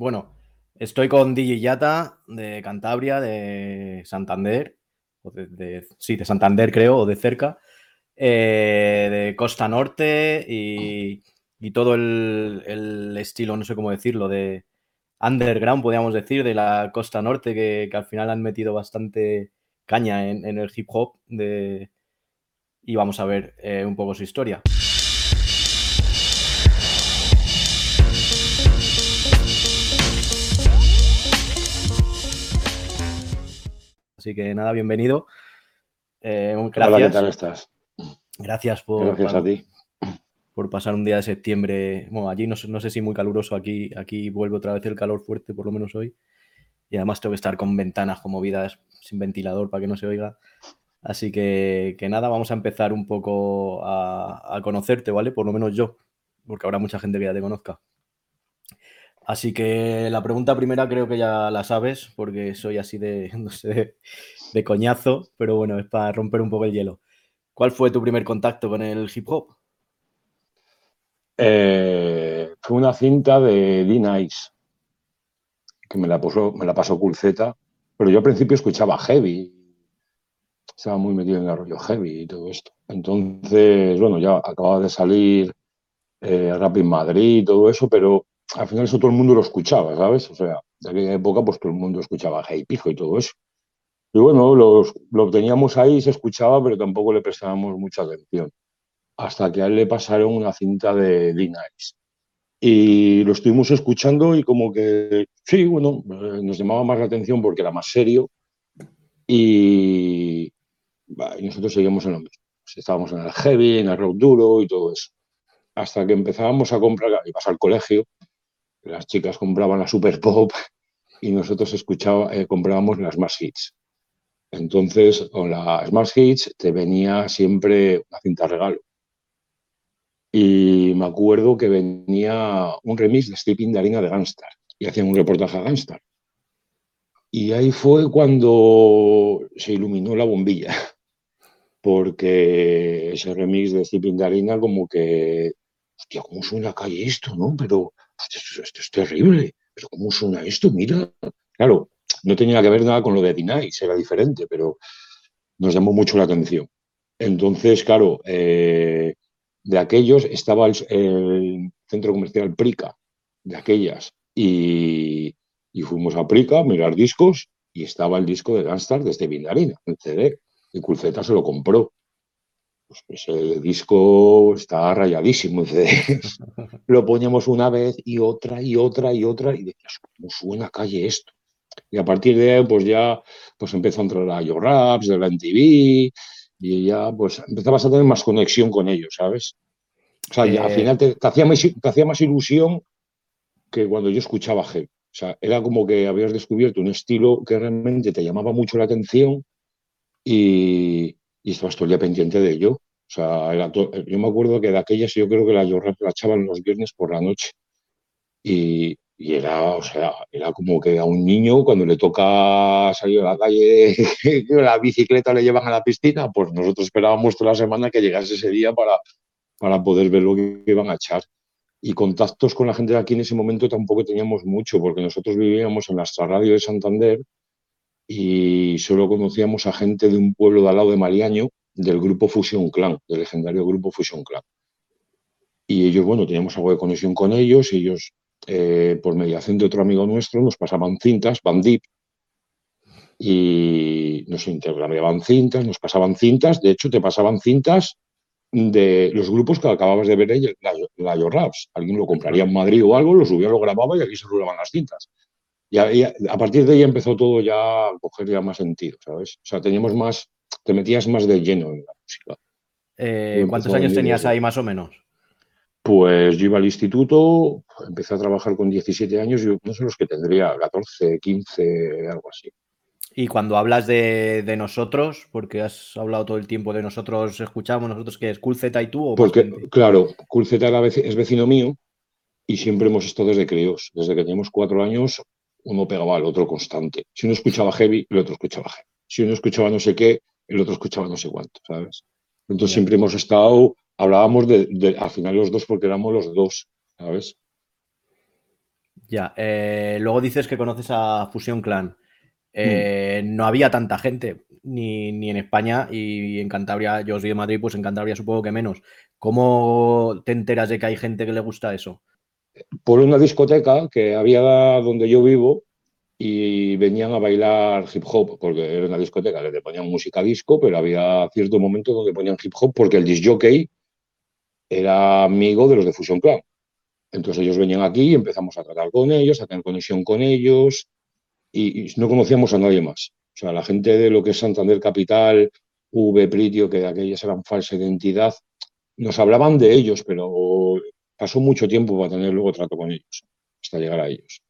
bueno, estoy con DJ Yata de Cantabria, de Santander, o de, sí, de Santander creo, o de cerca, eh, de Costa Norte y, todo el, estilo, no sé cómo decirlo, de underground, podríamos decir, de la Costa Norte, que, al final han metido bastante caña en, el hip hop de, y vamos a ver eh, un poco su historia. Así que nada, bienvenido. Eh, gracias. Hola, ¿qué tal estás? Gracias por, por pasar un día de septiembre. Bueno, allí no, sé si muy caluroso, aquí, aquí vuelve otra vez el calor fuerte, por lo menos hoy. Y además tengo que estar con ventanas como movidas, sin ventilador para que no se oiga. Así que, nada, vamos a empezar un poco a, a, conocerte, ¿vale? Por lo menos yo, porque habrá mucha gente que ya te conozca. Así que la pregunta primera creo que ya la sabes, porque soy así de, no sé, de coñazo, pero bueno, es para romper un poco el hielo. ¿Cuál fue tu primer contacto con el hip hop? Eh, fue una cinta de D-Nice, que me la, puso, me la pasó Culzeta, pero yo al principio escuchaba heavy, estaba muy metido en el rollo heavy y todo esto. Entonces, bueno, ya acababa de salir eh, Rap en Madrid y todo eso, pero al final eso todo el mundo lo escuchaba, ¿sabes? O sea, de aquella época pues todo el mundo escuchaba Hey Pijo y todo eso. Y bueno, lo teníamos ahí, se escuchaba, pero tampoco le prestábamos mucha atención. Hasta que a él le pasaron una cinta de D-Nice. Y lo estuvimos escuchando y como que, sí, bueno, eh, nos llamaba más la atención porque era más serio. Y, nosotros seguíamos en lo mismo. Estábamos en el heavy, en el rock duro y todo eso. Hasta que empezábamos a comprar, y pasar al colegio, las chicas compraban la Super Pop y nosotros escuchaba, eh, comprábamos las Smart Hits. Entonces, con la Smart Hits te venía siempre una cinta regalo. Y me acuerdo que venía un remix de Sleeping de harina de Gunstar y hacían un reportaje a Gunstar. Y ahí fue cuando se iluminó la bombilla, porque ese remix de Sleeping de harina como que, hostia, ¿cómo suena calle esto, no? Pero esto, es terrible, pero ¿cómo suena esto? Mira, claro, no tenía que ver nada con lo de Dinais, era diferente, pero nos llamó mucho la atención. Entonces, claro, eh, de aquellos estaba el, centro comercial Prica, de aquellas, y, fuimos a Prica a mirar discos y estaba el disco de Gunstar desde Vindarina, el CD, y Culceta se lo compró pues el disco está rayadísimo. lo poníamos una vez y otra y otra y otra y decías, ¿cómo suena calle esto? Y a partir de ahí, pues ya pues empezó a entrar la Yo Raps, de la MTV, y ya pues empezabas a tener más conexión con ellos, ¿sabes? O sea, al eh, final te, hacía más, te, hacía más, ilusión que cuando yo escuchaba heavy. O sea, era como que habías descubierto un estilo que realmente te llamaba mucho la atención y, y estabas todo el día pendiente de ello. O sea, yo me acuerdo que de aquellas yo creo que la yo la echaban los viernes por la noche. Y, y, era, o sea, era como que a un niño cuando le toca salir a la calle, la bicicleta le llevan a la piscina, pues nosotros esperábamos toda la semana que llegase ese día para, para poder ver lo que iban a echar. Y contactos con la gente de aquí en ese momento tampoco teníamos mucho, porque nosotros vivíamos en la radio de Santander y solo conocíamos a gente de un pueblo de al lado de Mariaño, del grupo Fusion Clan, del legendario grupo Fusion Clan. Y ellos, bueno, teníamos algo de conexión con ellos, ellos, eh, por mediación de otro amigo nuestro, nos pasaban cintas, Bandip, y nos intercambiaban cintas, nos pasaban cintas, de hecho te pasaban cintas de los grupos que acababas de ver la, la Raps. Alguien lo compraría en Madrid o algo, lo subía, lo grababa y aquí se rulaban las cintas. Y a, partir de ahí empezó todo ya a coger ya más sentido, ¿sabes? O sea, teníamos más, te metías más de lleno en la música. Eh, ¿Cuántos años tenías ahí más o menos? Pues yo iba al instituto, empecé a trabajar con 17 años, yo no sé los que tendría, 14, 15, algo así. Y cuando hablas de, nosotros, porque has hablado todo el tiempo de nosotros, escuchamos nosotros que es Cool Z y tú. ¿o porque, claro, Cool Z es vecino mío y siempre hemos estado desde críos. Desde que teníamos cuatro años, uno pegaba al otro constante. Si uno escuchaba heavy, el otro escuchaba heavy. Si uno escuchaba no sé qué, el otro escuchaba no sé cuánto, ¿sabes? Entonces siempre hemos estado, hablábamos de, al final los dos porque éramos los dos, ¿sabes? Ya, eh, luego dices que conoces a Fusión Clan. Eh, no había tanta gente, ni, en España y en Cantabria, yo soy de Madrid, pues en Cantabria supongo que menos. ¿Cómo te enteras de que hay gente que le gusta eso? Por una discoteca que había donde yo vivo y venían a bailar hip hop, porque era una discoteca que te ponían música disco, pero había cierto momento donde ponían hip hop porque el disc era amigo de los de Fusion Clan. Entonces ellos venían aquí y empezamos a tratar con ellos, a tener conexión con ellos y, no conocíamos a nadie más. O sea, la gente de lo que es Santander Capital, V, Pritio, que aquellas eran falsa identidad, nos hablaban de ellos, pero pasó mucho tiempo para tener luego trato con ellos, hasta llegar a ellos.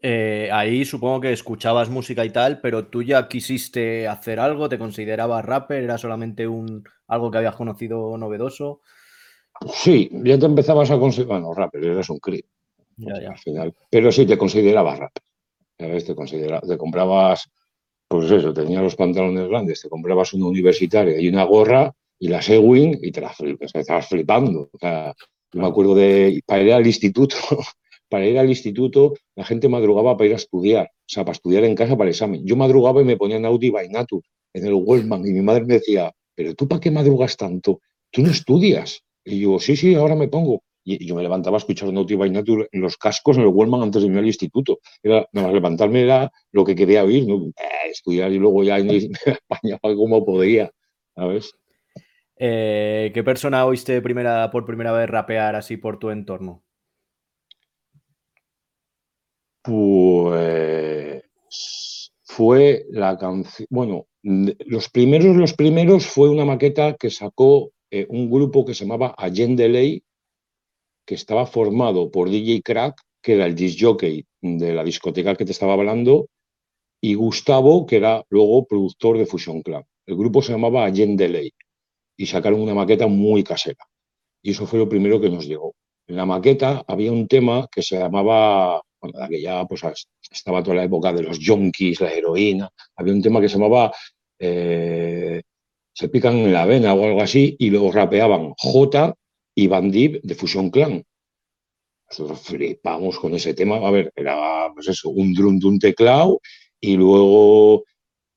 Eh, ahí supongo que escuchabas música y tal, pero tú ya quisiste hacer algo, te considerabas rapper, era solamente un algo que habías conocido novedoso. Sí, ya te empezabas a considerar, bueno, rapper, eres un crío. Al final. Pero sí te considerabas rapper. ¿sabes? Te, te comprabas, pues eso, tenías los pantalones grandes, te comprabas una universitaria y una gorra y la Sewing y te la estabas flipando. O sea, yo me acuerdo de para ir al instituto, para ir al instituto, la gente madrugaba para ir a estudiar, o sea, para estudiar en casa para el examen. Yo madrugaba y me ponía en Audi Natur, en el Wellman, y mi madre me decía, pero tú para qué madrugas tanto? Tú no estudias. Y yo, sí, sí, ahora me pongo. Y, yo me levantaba a escuchar Naughty by en los cascos en el Wellman antes de irme al instituto. Era, nada más levantarme era lo que quería oír, ¿no? Eh, estudiar y luego ya en España como podía, ¿sabes? Eh, ¿Qué persona oíste primera, por primera vez rapear así por tu entorno? Pues fue la canción, bueno, los primeros, los primeros fue una maqueta que sacó eh, un grupo que se llamaba Allende Ley, que estaba formado por DJ Crack, que era el disc jockey de la discoteca que te estaba hablando, y Gustavo, que era luego productor de Fusion Club. El grupo se llamaba Allende Ley y sacaron una maqueta muy casera. Y eso fue lo primero que nos llegó. En la maqueta había un tema que se llamaba, bueno, que ya pues, estaba toda la época de los junkies, la heroína, había un tema que se llamaba eh, Se pican en la vena o algo así, y luego rapeaban J y Bandib de Fusion Clan. Nosotros flipamos con ese tema. A ver, era pues eso, un drum de un teclado y luego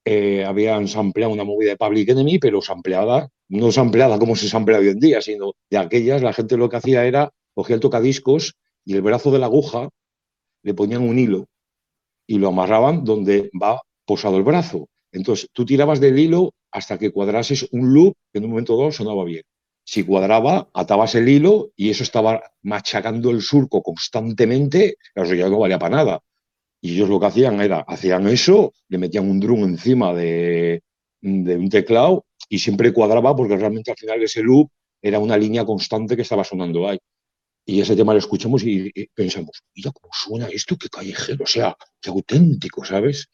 eh, habían sampleado una movida de Public Enemy, pero sampleada, no sampleada como se samplea hoy en día, sino de aquellas, la gente lo que hacía era cogía el tocadiscos y el brazo de la aguja le ponían un hilo y lo amarraban donde va posado el brazo. Entonces tú tirabas del hilo hasta que cuadrases un loop que en un momento dado sonaba bien. Si cuadraba, atabas el hilo y eso estaba machacando el surco constantemente, eso ya no valía para nada. Y ellos lo que hacían era, hacían eso, le metían un drum encima de, un teclado y siempre cuadraba porque realmente al final ese loop era una línea constante que estaba sonando ahí. Y ese tema lo escuchamos y, pensamos, mira cómo suena esto, qué callejero, o sea, qué auténtico, ¿sabes?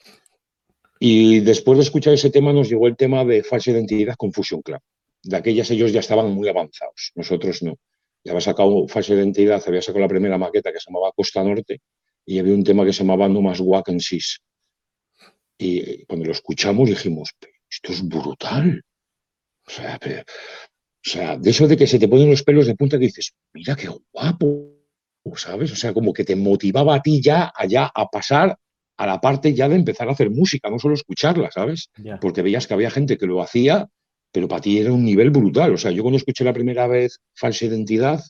Y después de escuchar ese tema nos llegó el tema de falsa identidad con Fusion Club de aquellas ellos ya estaban muy avanzados, nosotros no. Ya había sacado Falsa Identidad, había sacado la primera maqueta que se llamaba Costa Norte y había un tema que se llamaba No Más Walk and Sis. Y cuando lo escuchamos dijimos, esto es brutal. O sea, o sea, de eso de que se te ponen los pelos de punta y dices, mira qué guapo, ¿sabes? O sea, como que te motivaba a ti ya allá a pasar a la parte ya de empezar a hacer música, no solo escucharla, ¿sabes? Porque veías que había gente que lo hacía pero para ti era un nivel brutal. O sea, yo cuando escuché la primera vez Falsa Identidad,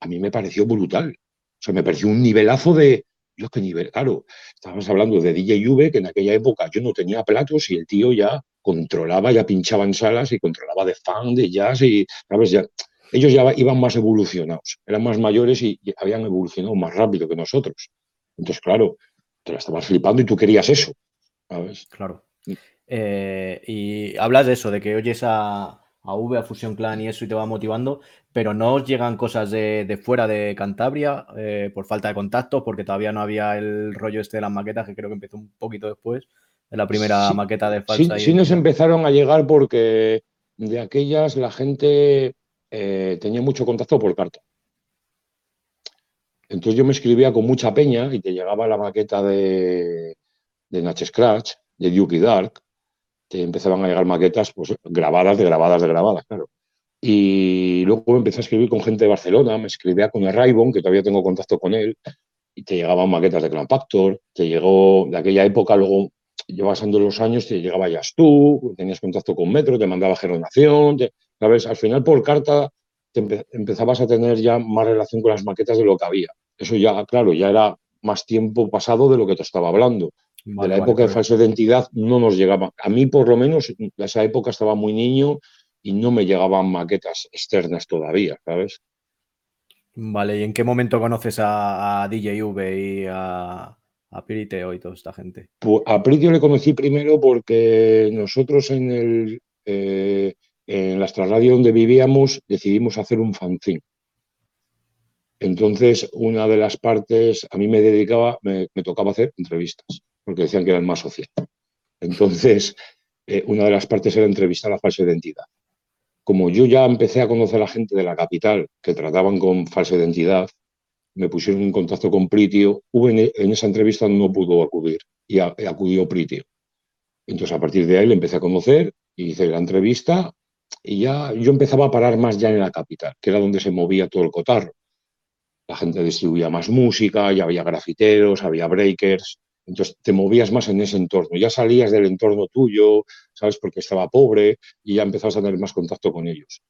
a mí me pareció brutal. O sea, me pareció un nivelazo de, yo qué nivel, claro, estábamos hablando de DJ V, que en aquella época yo no tenía platos y el tío ya controlaba, ya pinchaba en salas y controlaba de fan, de jazz y, ¿sabes? Ya, ellos ya iban más evolucionados, eran más mayores y, habían evolucionado más rápido que nosotros. Entonces, claro, te la estabas flipando y tú querías eso, ¿sabes? Claro. Mm. Eh, y hablas de eso, de que oyes a, a V, a Fusion Clan y eso y te va motivando, pero no os llegan cosas de, fuera de Cantabria eh, por falta de contacto, porque todavía no había el rollo este de las maquetas, que creo que empezó un poquito después de la primera maqueta de falsa. Sí, sí nos empezaron a llegar porque de aquellas la gente eh, tenía mucho contacto por carta. Entonces yo me escribía con mucha peña y te llegaba la maqueta de, de Natch Scratch, de Duke Dark, te empezaban a llegar maquetas pues, grabadas, de grabadas, de grabadas, claro. Y luego empecé a escribir con gente de Barcelona, me escribía con Raibon, que todavía tengo contacto con él, y te llegaban maquetas de Clan Factor, te llegó de aquella época, luego llevasando los años, te llegaba ya tú, tenías contacto con Metro, te mandaba Geronación, ¿sabes? Al final por carta te empezabas a tener ya más relación con las maquetas de lo que había. Eso ya, claro, ya era más tiempo pasado de lo que te estaba hablando. De la época de falsa identidad no nos llegaba. A mí, por lo menos, en esa época estaba muy niño y no me llegaban maquetas externas todavía, ¿sabes? Vale, ¿y en qué momento conoces a, DJV y a, a Piriteo y toda esta gente? Pues a Piriteo le conocí primero porque nosotros en el eh, en la radio donde vivíamos decidimos hacer un fanzine. Entonces, una de las partes, a mí me dedicaba, me, tocaba hacer entrevistas, porque decían que eran más social. Entonces, eh, una de las partes era entrevistar a falsa identidad como yo ya empecé a conocer a la gente de la capital que trataban con falsa identidad, me pusieron en contacto con Pritio. en, esa entrevista no pudo acudir y acudió Pritio. Entonces, a partir de ahí le empecé a conocer y hice la entrevista y ya yo empezaba a parar más ya en la capital, que era donde se movía todo el cotarro. La gente distribuía más música, ya había grafiteros, había breakers, entonces te movías más en ese entorno, ya salías del entorno tuyo, ¿sabes? Porque estaba pobre y ya empezabas a tener más contacto con ellos.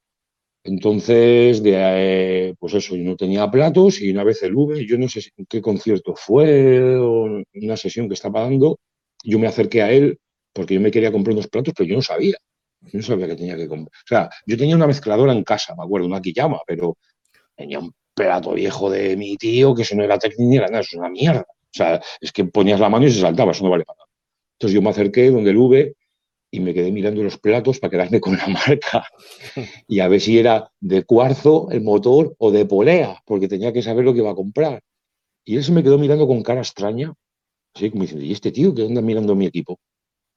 Entonces, eh, pues eso, yo no tenía platos y una vez el V, yo no sé qué concierto fue o una sesión que estaba dando, yo me acerqué a él porque yo me quería comprar unos platos, pero yo no sabía. Yo no sabía que tenía que comprar. O sea, yo tenía una mezcladora en casa, me acuerdo, una Kiyama, pero tenía un plato viejo de mi tío que si no era técnico ni era nada, es una mierda. O sea, es que ponías la mano y se saltaba, eso no vale para nada. Entonces yo me acerqué donde el V y me quedé mirando los platos para quedarme con la marca y a ver si era de cuarzo el motor o de polea, porque tenía que saber lo que iba a comprar. Y él se me quedó mirando con cara extraña, así como diciendo, ¿y este tío que anda mirando mi equipo?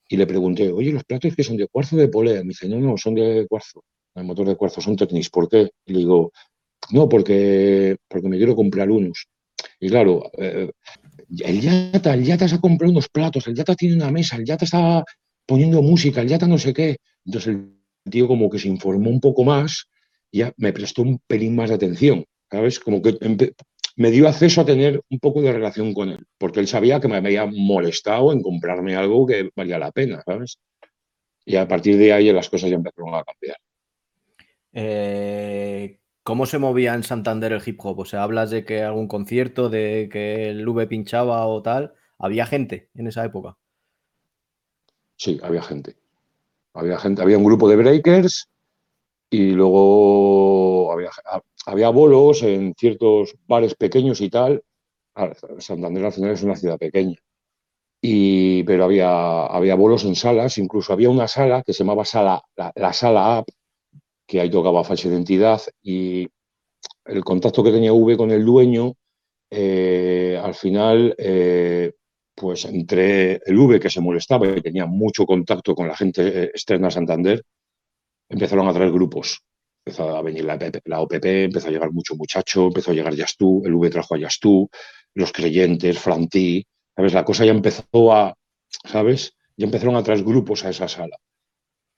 Y le pregunté, oye, ¿los platos que son de cuarzo o de polea? Me dice, no, no, son de cuarzo. El motor de cuarzo son Technics. ¿Por qué? Y le digo, no, porque, porque me quiero comprar unos. Y claro, eh, el Yata, el Yata se ha comprado unos platos, el Yata tiene una mesa, el Yata está poniendo música, el Yata no sé qué. Entonces el tío como que se informó un poco más y ya me prestó un pelín más de atención, ¿sabes? Como que me dio acceso a tener un poco de relación con él, porque él sabía que me había molestado en comprarme algo que valía la pena, ¿sabes? Y a partir de ahí las cosas ya empezaron a cambiar. Eh, ¿Cómo se movía en Santander el hip hop? O sea, hablas de que algún concierto, de que el V pinchaba o tal. ¿Había gente en esa época? Sí, había gente. Había gente, había un grupo de breakers y luego había, había bolos en ciertos bares pequeños y tal. Santander al final es una ciudad pequeña. Y, pero había, había bolos en salas, incluso había una sala que se llamaba sala, la, la sala App, que ahí tocaba falsa identidad y el contacto que tenía V con el dueño, eh, al final, eh, pues entre el V que se molestaba y tenía mucho contacto con la gente externa a Santander, empezaron a traer grupos. Empezó a venir la, la OPP, empezó a llegar mucho muchacho, empezó a llegar Yastú, el V trajo a Yastú, los creyentes, Frantí, ¿sabes? La cosa ya empezó a, ¿sabes? Ya empezaron a traer grupos a esa sala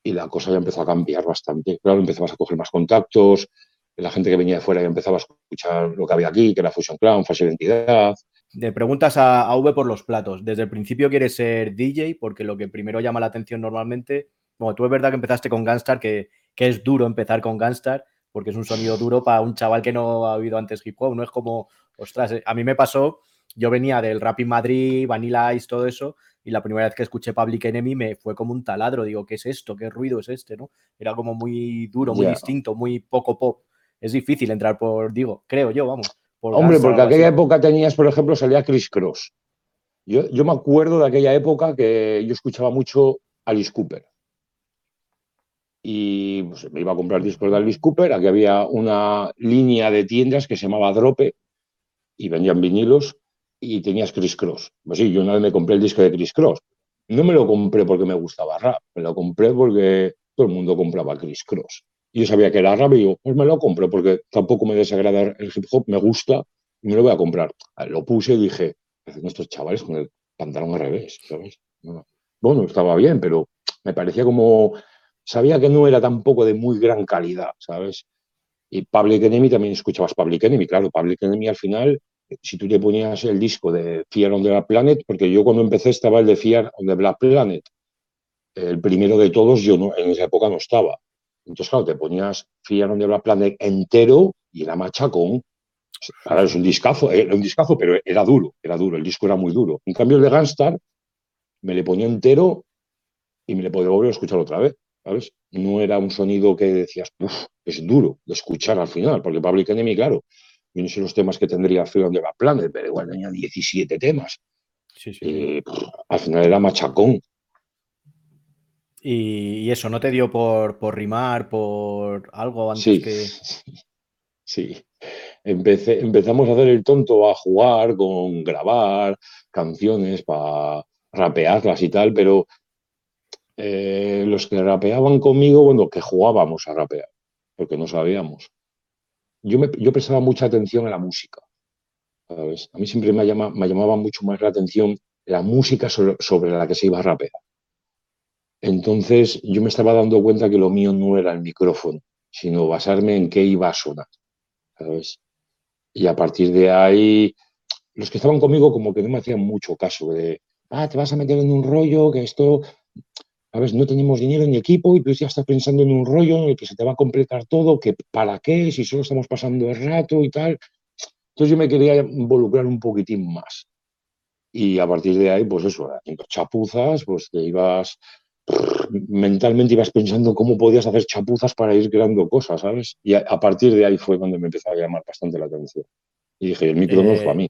y la cosa ya empezó a cambiar bastante. Claro, empezabas a coger más contactos, la gente que venía de fuera ya empezaba a escuchar lo que había aquí, que era Fusion Clown, Falsa Identidad. De preguntas a, V por los platos. Desde el principio quieres ser DJ, porque lo que primero llama la atención normalmente, bueno, tú es verdad que empezaste con Gunstar, que, que es duro empezar con Gunstar, porque es un sonido duro para un chaval que no ha oído antes hip hop, no es como, ostras, a mí me pasó, yo venía del rap in Madrid, Vanilla Ice, todo eso, y la primera vez que escuché Public Enemy me fue como un taladro. Digo, ¿qué es esto? ¿Qué ruido es este? ¿no? Era como muy duro, muy distinto, muy poco pop. Es difícil entrar por, digo, creo yo, vamos. Hombre, porque aquella época tenías, por ejemplo, salía Chris Cross. Yo, yo me acuerdo de aquella época que yo escuchaba mucho Alice Cooper. Y pues, me iba a comprar discos de Alice Cooper. Aquí había una línea de tiendas que se llamaba Drope y vendían vinilos y tenías Chris Cross. Pues sí, yo una vez me compré el disco de Chris Cross. No me lo compré porque me gustaba rap, me lo compré porque todo el mundo compraba Chris Cross. Y yo sabía que era rap y yo, pues me lo compro porque tampoco me desagrada el hip hop, me gusta y me lo voy a comprar. Lo puse y dije, estos chavales con el pantalón al revés, ¿sabes? Bueno, estaba bien, pero me parecía como, sabía que no era tampoco de muy gran calidad, ¿sabes? Y Public Enemy también escuchabas Public Enemy, claro, Public Enemy al final si tú te ponías el disco de Fear on the Black Planet, porque yo cuando empecé estaba el de Fear on the Black Planet, el primero de todos, yo no, en esa época no estaba. Entonces, claro, te ponías Fear on the Black Planet entero y era machacón. Ahora es un discazo, era un discazo, pero era duro, era duro, el disco era muy duro. En cambio, el de Gunstar me le ponía entero y me le podía volver a escuchar otra vez, ¿sabes? No era un sonido que decías, uff, es duro de escuchar al final, porque Public Enemy, claro, yo no sé los temas que tendría on the Black Planet, pero igual tenía 17 temas. Sí, sí. Y, al final era machacón. Y, eso, ¿no te dio por, rimar, por algo antes que...? Sí, Empecé, empezamos a hacer el tonto, a jugar con grabar canciones para rapearlas y tal, pero eh, los que rapeaban conmigo, bueno, que jugábamos a rapear, porque no sabíamos. Yo, yo prestaba mucha atención a la música. A mí siempre me, me llamaba mucho más la atención la música sobre la que se iba a rapear. Entonces yo me estaba dando cuenta que lo mío no era el micrófono, sino basarme en qué iba a sonar. Y a partir de ahí, los que estaban conmigo como que no me hacían mucho caso de, ah, te vas a meter en un rollo, que esto, No tenemos dinero ni equipo y tú ya estás pensando en un rollo en el que se te va a completar todo, que para qué, si solo estamos pasando el rato y tal. Entonces yo me quería involucrar un poquitín más. Y a partir de ahí, pues eso, haciendo chapuzas, pues te ibas mentalmente ibas pensando cómo podías hacer chapuzas para ir creando cosas, ¿sabes? Y a, partir de ahí fue cuando me empezó a llamar bastante la atención. Y dije, el micro no es para mí.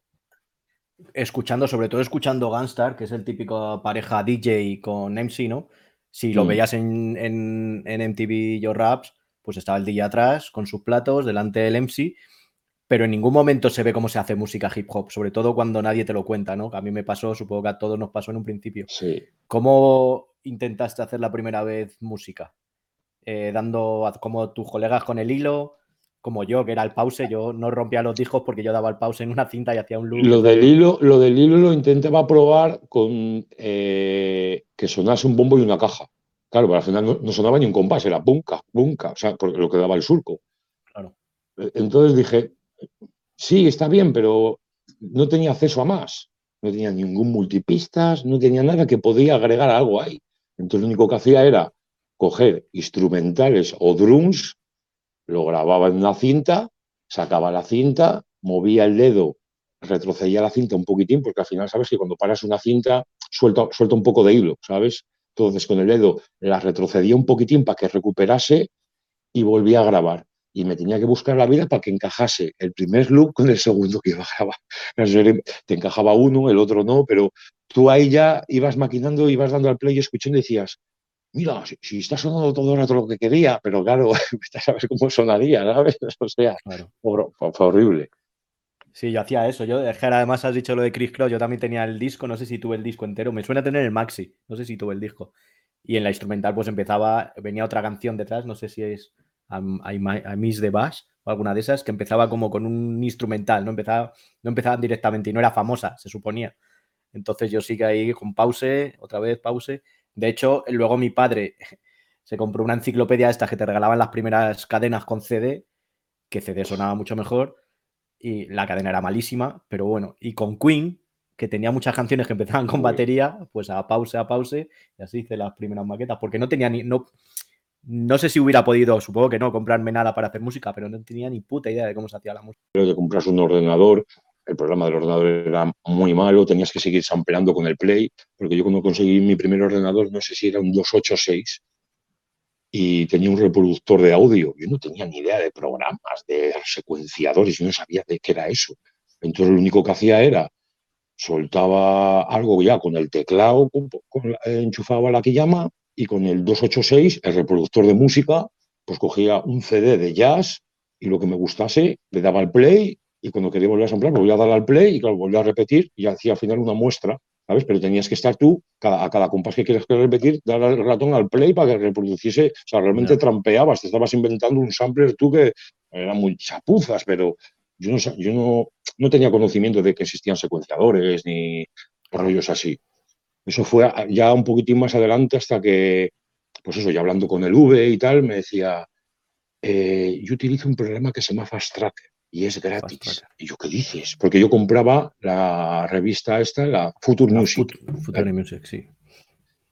Escuchando, sobre todo escuchando Gunstar, que es el típico pareja DJ con MC, ¿no? Si lo mm. veías en, en, en MTV Your Raps, pues estaba el DJ atrás con sus platos delante del MC pero en ningún momento se ve cómo se hace música hip hop, sobre todo cuando nadie te lo cuenta, ¿no? a mí me pasó, supongo que a todos nos pasó en un principio. Sí. ¿Cómo intentaste hacer la primera vez música? Eh, dando como tus colegas con el hilo, como yo, que era el pause, yo no rompía los discos porque yo daba el pause en una cinta y hacía un loop. Lo del hilo, lo del hilo lo intentaba probar con eh, que sonase un bombo y una caja. Claro, pero al final no, sonaba ni un compás, era bunca, bunca, o sea, lo que daba el surco. Claro. Entonces dije, sí, está bien, pero no tenía acceso a más. No tenía ningún multipistas, no tenía nada que podía agregar algo ahí. Entonces lo único que hacía era coger instrumentales o drums, lo grababa en una cinta, sacaba la cinta, movía el dedo, retrocedía la cinta un poquitín, porque al final sabes que cuando paras una cinta suelta, suelta un poco de hilo, ¿sabes? Entonces con el dedo la retrocedía un poquitín para que recuperase y volvía a grabar y me tenía que buscar la vida para que encajase el primer loop con el segundo que iba a grabar. Te encajaba uno, el otro no, pero tú ahí ya ibas maquinando, ibas dando al play y escuchando y decías, mira, si, está sonando todo el rato lo que quería, pero claro, sabes cómo sonaría, ¿sabes? O sea, fue, horrible. Sí, yo hacía eso. Yo, es que además has dicho lo de Chris Cross, yo también tenía el disco, no sé si tuve el disco entero, me suena tener el maxi, no sé si tuve el disco. Y en la instrumental pues empezaba, venía otra canción detrás, no sé si es I, Miss the Bash o alguna de esas, que empezaba como con un instrumental, no, empezaba, no empezaban directamente y no era famosa, se suponía. Entonces yo sí que ahí con pause, otra vez pause. De hecho, luego mi padre se compró una enciclopedia esta que te regalaban las primeras cadenas con CD, que CD sonaba mucho mejor y la cadena era malísima, pero bueno, y con Queen, que tenía muchas canciones que empezaban con batería, pues a pause, a pause, y así hice las primeras maquetas, porque no tenía ni, no, no sé si hubiera podido, supongo que no, comprarme nada para hacer música, pero no tenía ni puta idea de cómo se hacía la música. Pero de compras un ordenador, el programa del ordenador era muy malo, tenías que seguir sampleando con el Play, porque yo cuando conseguí mi primer ordenador, no sé si era un 286, y tenía un reproductor de audio. Yo no tenía ni idea de programas, de secuenciadores, yo no sabía de qué era eso. Entonces lo único que hacía era soltaba algo ya con el teclado, enchufaba la que llama y con el 286, el reproductor de música, pues cogía un CD de jazz y lo que me gustase, le daba al play y cuando quería volver a samplar, volvía a dar al play y claro, volvía a repetir y hacía al final una muestra, ¿sabes? Pero tenías que estar tú, a cada compás que quieras repetir, dar el ratón al play para que reproduciese, o sea, realmente trampeabas, te estabas inventando un sampler tú que era muy chapuzas, pero yo no, yo no, no tenía conocimiento de que existían secuenciadores ni rollos así. Eso fue ya un poquitín más adelante hasta que, pues eso, ya hablando con el V y tal, me decía, eh, yo utilizo un programa que se llama Fast Track y es gratis. Y yo, ¿qué dices? Porque yo compraba la revista esta, la Future Music. Future Music, sí.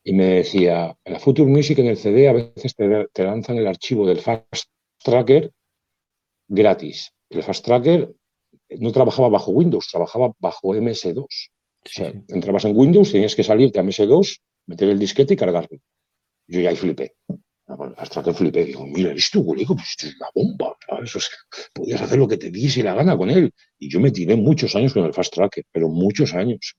Y me decía, la Future Music en el CD a veces te, lanzan el archivo del Fast Tracker gratis. El Fast Tracker no trabajaba bajo Windows, trabajaba bajo MS2. O sea, entrabas en Windows, tenías que salirte a MS2, meter el disquete y cargarlo. Yo ya ahí flipé. Hasta que flipé, digo, mira, esto, güey, pues esto es una bomba, podías hacer lo que te diese la gana con él. Y yo me tiré muchos años con el Fast Tracker, pero muchos años.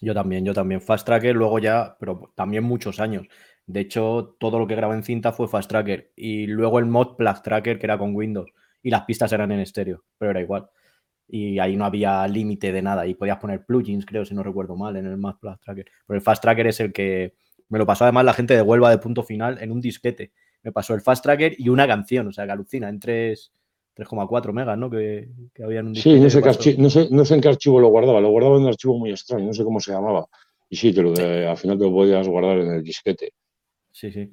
Yo también, yo también. Fast Tracker, luego ya, pero también muchos años. De hecho, todo lo que grabé en cinta fue Fast Tracker. Y luego el mod Plug Tracker, que era con Windows. Y las pistas eran en estéreo, pero era igual. Y ahí no había límite de nada. Y podías poner plugins, creo, si no recuerdo mal, en el mod Plug Tracker. Pero el Fast Tracker es el que me lo pasó además la gente de Huelva de punto final en un disquete. Me pasó el Fast Tracker y una canción, o sea, que alucina, en 3,4 megas, ¿no? Que, había en un disquete. Sí, no sé, no, sé, en qué archivo lo guardaba, lo guardaba en un archivo muy extraño, no sé cómo se llamaba. Y sí, te lo al final te lo podías guardar en el disquete. Sí, sí.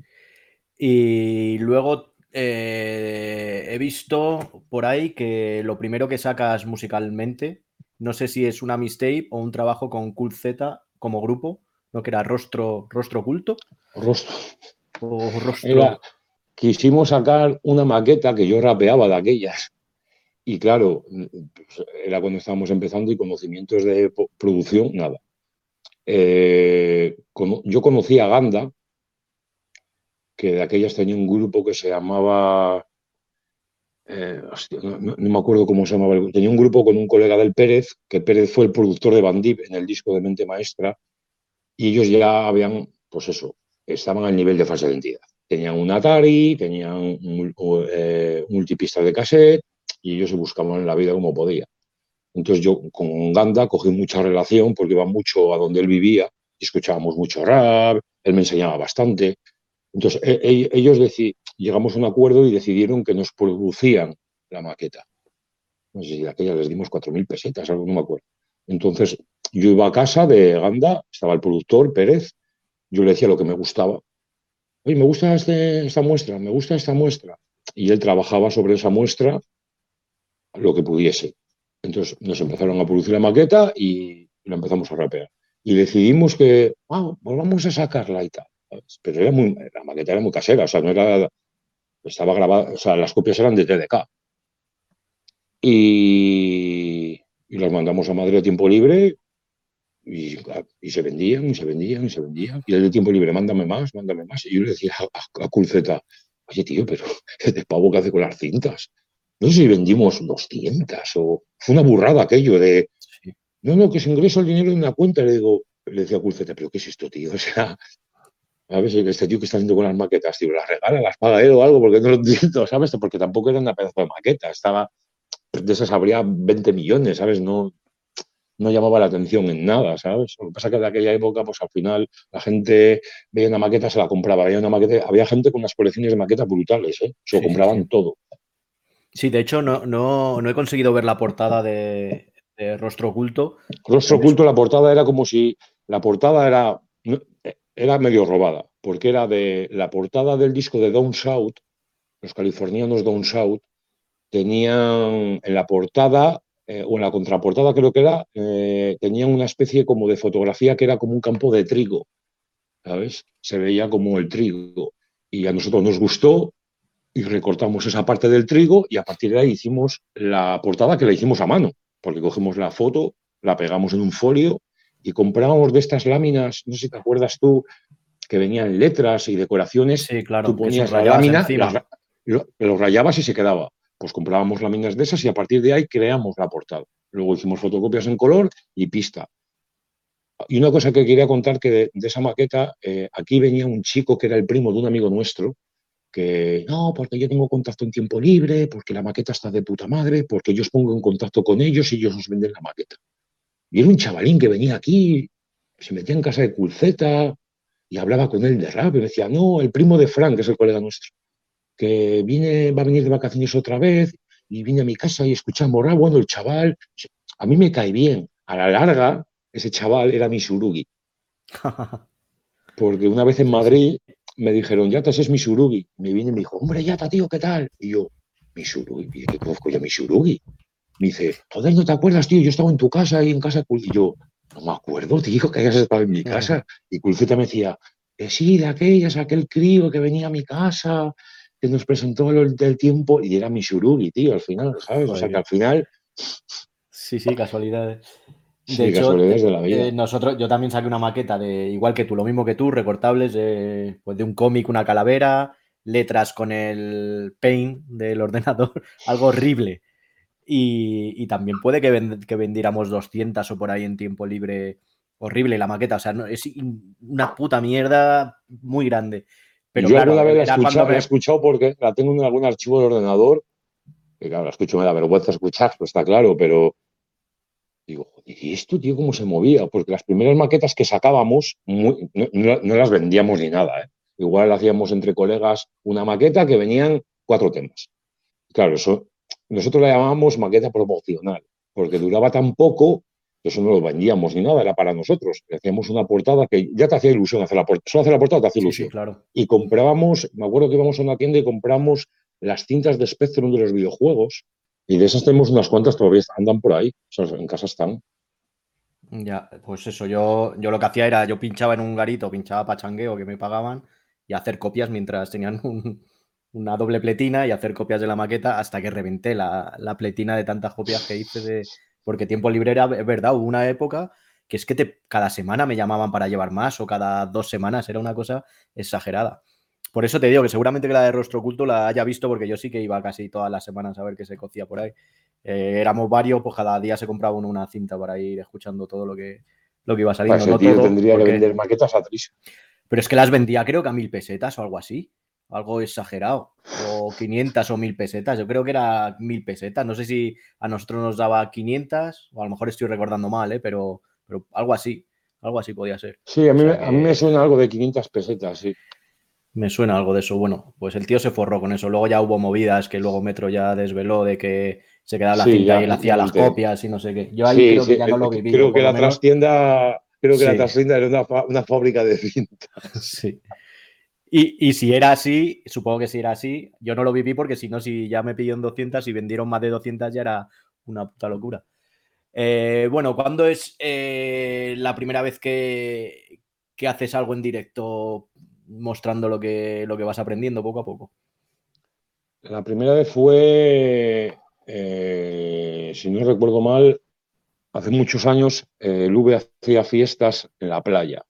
Y luego eh, he visto por ahí que lo primero que sacas musicalmente, no sé si es una mixtape o un trabajo con Cool Z como grupo, ¿no? Que era rostro, rostro oculto. Rostro. quisimos sacar una maqueta que yo rapeaba de aquellas. Y claro, era cuando estábamos empezando y conocimientos de producción, nada. Eh, yo conocí a Ganda, que de aquellas tenía un grupo que se llamaba. Eh, no, me acuerdo cómo se llamaba. Tenía un grupo con un colega del Pérez, que Pérez fue el productor de Bandip en el disco de Mente Maestra, y ellos ya habían, pues eso, estaban al nivel de falsa identidad. Tenían un Atari, tenían un, eh, multipistas de cassette y ellos se buscaban la vida como podía. Entonces yo con Ganda cogí mucha relación porque iba mucho a donde él vivía escuchábamos mucho rap, él me enseñaba bastante. Entonces e, e, ellos llegamos a un acuerdo y decidieron que nos producían la maqueta. No sé si de aquella les dimos 4.000 pesetas, algo no me acuerdo. Entonces yo iba a casa de Ganda, estaba el productor Pérez, yo le decía lo que me gustaba. Oye, me gusta este, esta muestra, me gusta esta muestra. Y él trabajaba sobre esa muestra lo que pudiese. Entonces nos empezaron a producir la maqueta y la empezamos a rapear. Y decidimos que, ah, pues vamos a sacarla y tal. Pero era muy, la maqueta era muy casera, o sea, no era, estaba grabada, o sea, las copias eran de TDK. Y, y las mandamos a Madrid a tiempo libre y, se vendían, y se vendían, y se vendían. Y el de tiempo libre, mándame más, mándame más. Y yo le decía a, a, Culzeta, oye, tío, pero este pavo que hace con las cintas. No sé si vendimos 200 o fue una burrada aquello de, no, no, que se ingreso el dinero en una cuenta. Le digo, le decía a Culzeta, pero ¿qué es esto, tío? O sea, a ver si este tío que está haciendo con las maquetas, tío, las regala, las paga él o algo, porque no lo entiendo, ¿sabes? Porque tampoco era una pedazo de maqueta, estaba, de esas habría 20 millones, ¿sabes? No, no llamaba la atención en nada, ¿sabes? Lo que pasa es que de aquella época, pues al final la gente veía una maqueta, se la compraba, veía una maqueta, había gente con unas colecciones de maquetas brutales, ¿eh? Se lo compraban todo. Sí, de hecho, no, no, he conseguido ver la portada de, Rostro Oculto. Rostro Oculto, la portada era como si la portada era, era medio robada, porque era de la portada del disco de Down South, los californianos Down South, tenían en la portada eh, o en la contraportada creo que era, eh, tenían una especie como de fotografía que era como un campo de trigo, ¿sabes? Se veía como el trigo. Y a nosotros nos gustó y recortamos esa parte del trigo y a partir de ahí hicimos la portada que la hicimos a mano, porque cogemos la foto, la pegamos en un folio y comprábamos de estas láminas, no sé si te acuerdas tú, que venían letras y decoraciones. Sí, claro. Tú ponías la lámina, lo rayabas y se quedaba pues comprábamos láminas de esas y a partir de ahí creamos la portada. Luego hicimos fotocopias en color y pista. Y una cosa que quería contar que de, esa maqueta, eh, aquí venía un chico que era el primo de un amigo nuestro, que no, porque yo tengo contacto en tiempo libre, porque la maqueta está de puta madre, porque yo os pongo en contacto con ellos y ellos nos venden la maqueta. Y era un chavalín que venía aquí, se metía en casa de Culceta y hablaba con él de rap y me decía, no, el primo de Frank, que es el colega nuestro que viene, va a venir de vacaciones otra vez y viene a mi casa y escuchamos rap, bueno, el chaval, a mí me cae bien. A la larga, ese chaval era mi surugi. Porque una vez en Madrid me dijeron, Yatas es mi surugi. Me viene y me dijo, hombre, Yata, tío, ¿qué tal? Y yo, Misurugi, ¿qué conozco yo Misurugi? Me dice, joder, ¿no te acuerdas, tío? Yo estaba en tu casa y en casa y yo, no me acuerdo, tío, que hayas estado en mi casa. Y Culfeta me decía, que sí, de aquellas, aquel crío que venía a mi casa, que nos presentó el del tiempo, y era Misurugi, tío, al final, ¿sabes? O sea, que al final... Sí, sí, casualidades. De hecho, de la vida. Eh, nosotros, yo también saqué una maqueta de, igual que tú, lo mismo que tú, recortables de, pues de un cómic, una calavera, letras con el paint del ordenador, algo horrible. Y, también puede que, que, vendiéramos 200 o por ahí en tiempo libre. Horrible la maqueta, o sea, no, es una puta mierda muy grande. Pero yo claro, la vez la he escuchado porque la tengo en algún archivo de ordenador. Que claro, la escucho, me da vergüenza escuchar, pues está claro, pero digo, ¿y esto, tío, cómo se movía? Porque las primeras maquetas que sacábamos no, no, las vendíamos ni nada. ¿eh? Igual hacíamos entre colegas una maqueta que venían cuatro temas. Claro, eso nosotros la llamábamos maqueta promocional, porque duraba tan poco eso no lo vendíamos ni nada, era para nosotros. hacíamos una portada que ya te hacía ilusión hacer la portada. Solo hacer la portada te hacía ilusión. claro. Y comprábamos, me acuerdo que íbamos a una tienda y compramos las cintas de Spectrum de los videojuegos. Y de esas tenemos unas cuantas todavía andan por ahí, en casa están. Ya, pues eso, yo, yo lo que hacía era, yo pinchaba en un garito, pinchaba pachangueo que me pagaban y hacer copias mientras tenían un, una doble pletina y hacer copias de la maqueta hasta que reventé la, pletina de tantas copias que hice de... Porque tiempo libre era, es verdad, hubo una época que es que te, cada semana me llamaban para llevar más o cada dos semanas, era una cosa exagerada. Por eso te digo que seguramente que la de rostro oculto la haya visto porque yo sí que iba casi todas las semanas a ver qué se cocía por ahí. Eh, éramos varios, pues cada día se compraba uno una cinta para ir escuchando todo lo que, lo que iba saliendo. no tendría que vender maquetas a Tris. Pero es que las vendía creo que a mil pesetas o algo así algo exagerado, o 500 o 1000 pesetas. Yo creo que era 1000 pesetas. No sé si a nosotros nos daba 500, o a lo mejor estoy recordando mal, ¿eh? pero, pero algo así, algo así podía ser. Sí, a mí, a mí me suena algo de 500 pesetas, sí. Me suena algo de eso. Bueno, pues el tío se forró con eso. Luego ya hubo movidas que luego Metro ya desveló de que se quedaba la cinta y él hacía las copias y no sé qué. Yo ahí creo que ya no lo viví. Creo que la trastienda, creo que la trastienda era una, una fábrica de cintas. Sí. Y, si era así, supongo que si era así, yo no lo viví porque si no, si ya me pidieron 200 y vendieron más de 200 ya era una puta locura. Eh, bueno, ¿cuándo es eh, la primera vez que, haces algo en directo mostrando lo que, lo que vas aprendiendo poco a poco? La primera vez fue, eh, si no recuerdo mal, hace muchos años, el V hacía fiestas en la playa,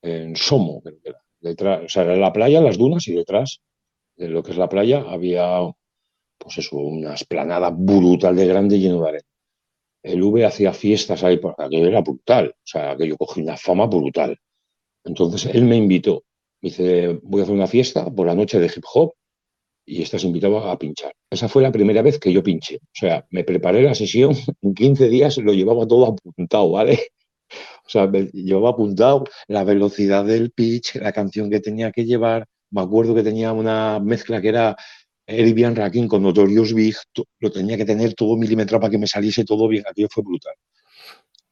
en Somo, creo que era Detrás, o sea, la playa, las dunas y detrás de lo que es la playa había, pues eso, una esplanada brutal de grande lleno de arena. El V hacía fiestas ahí, porque aquello era brutal, o sea, aquello cogí una fama brutal. Entonces él me invitó, me dice, voy a hacer una fiesta por la noche de hip hop y estás invitado a pinchar. Esa fue la primera vez que yo pinché. O sea, me preparé la sesión, en 15 días lo llevaba todo apuntado, ¿vale? O sea, yo apuntado la velocidad del pitch, la canción que tenía que llevar. Me acuerdo que tenía una mezcla que era Eric Rakin con Notorious Big. Lo tenía que tener todo milimetrado para que me saliese todo bien. Aquello fue brutal.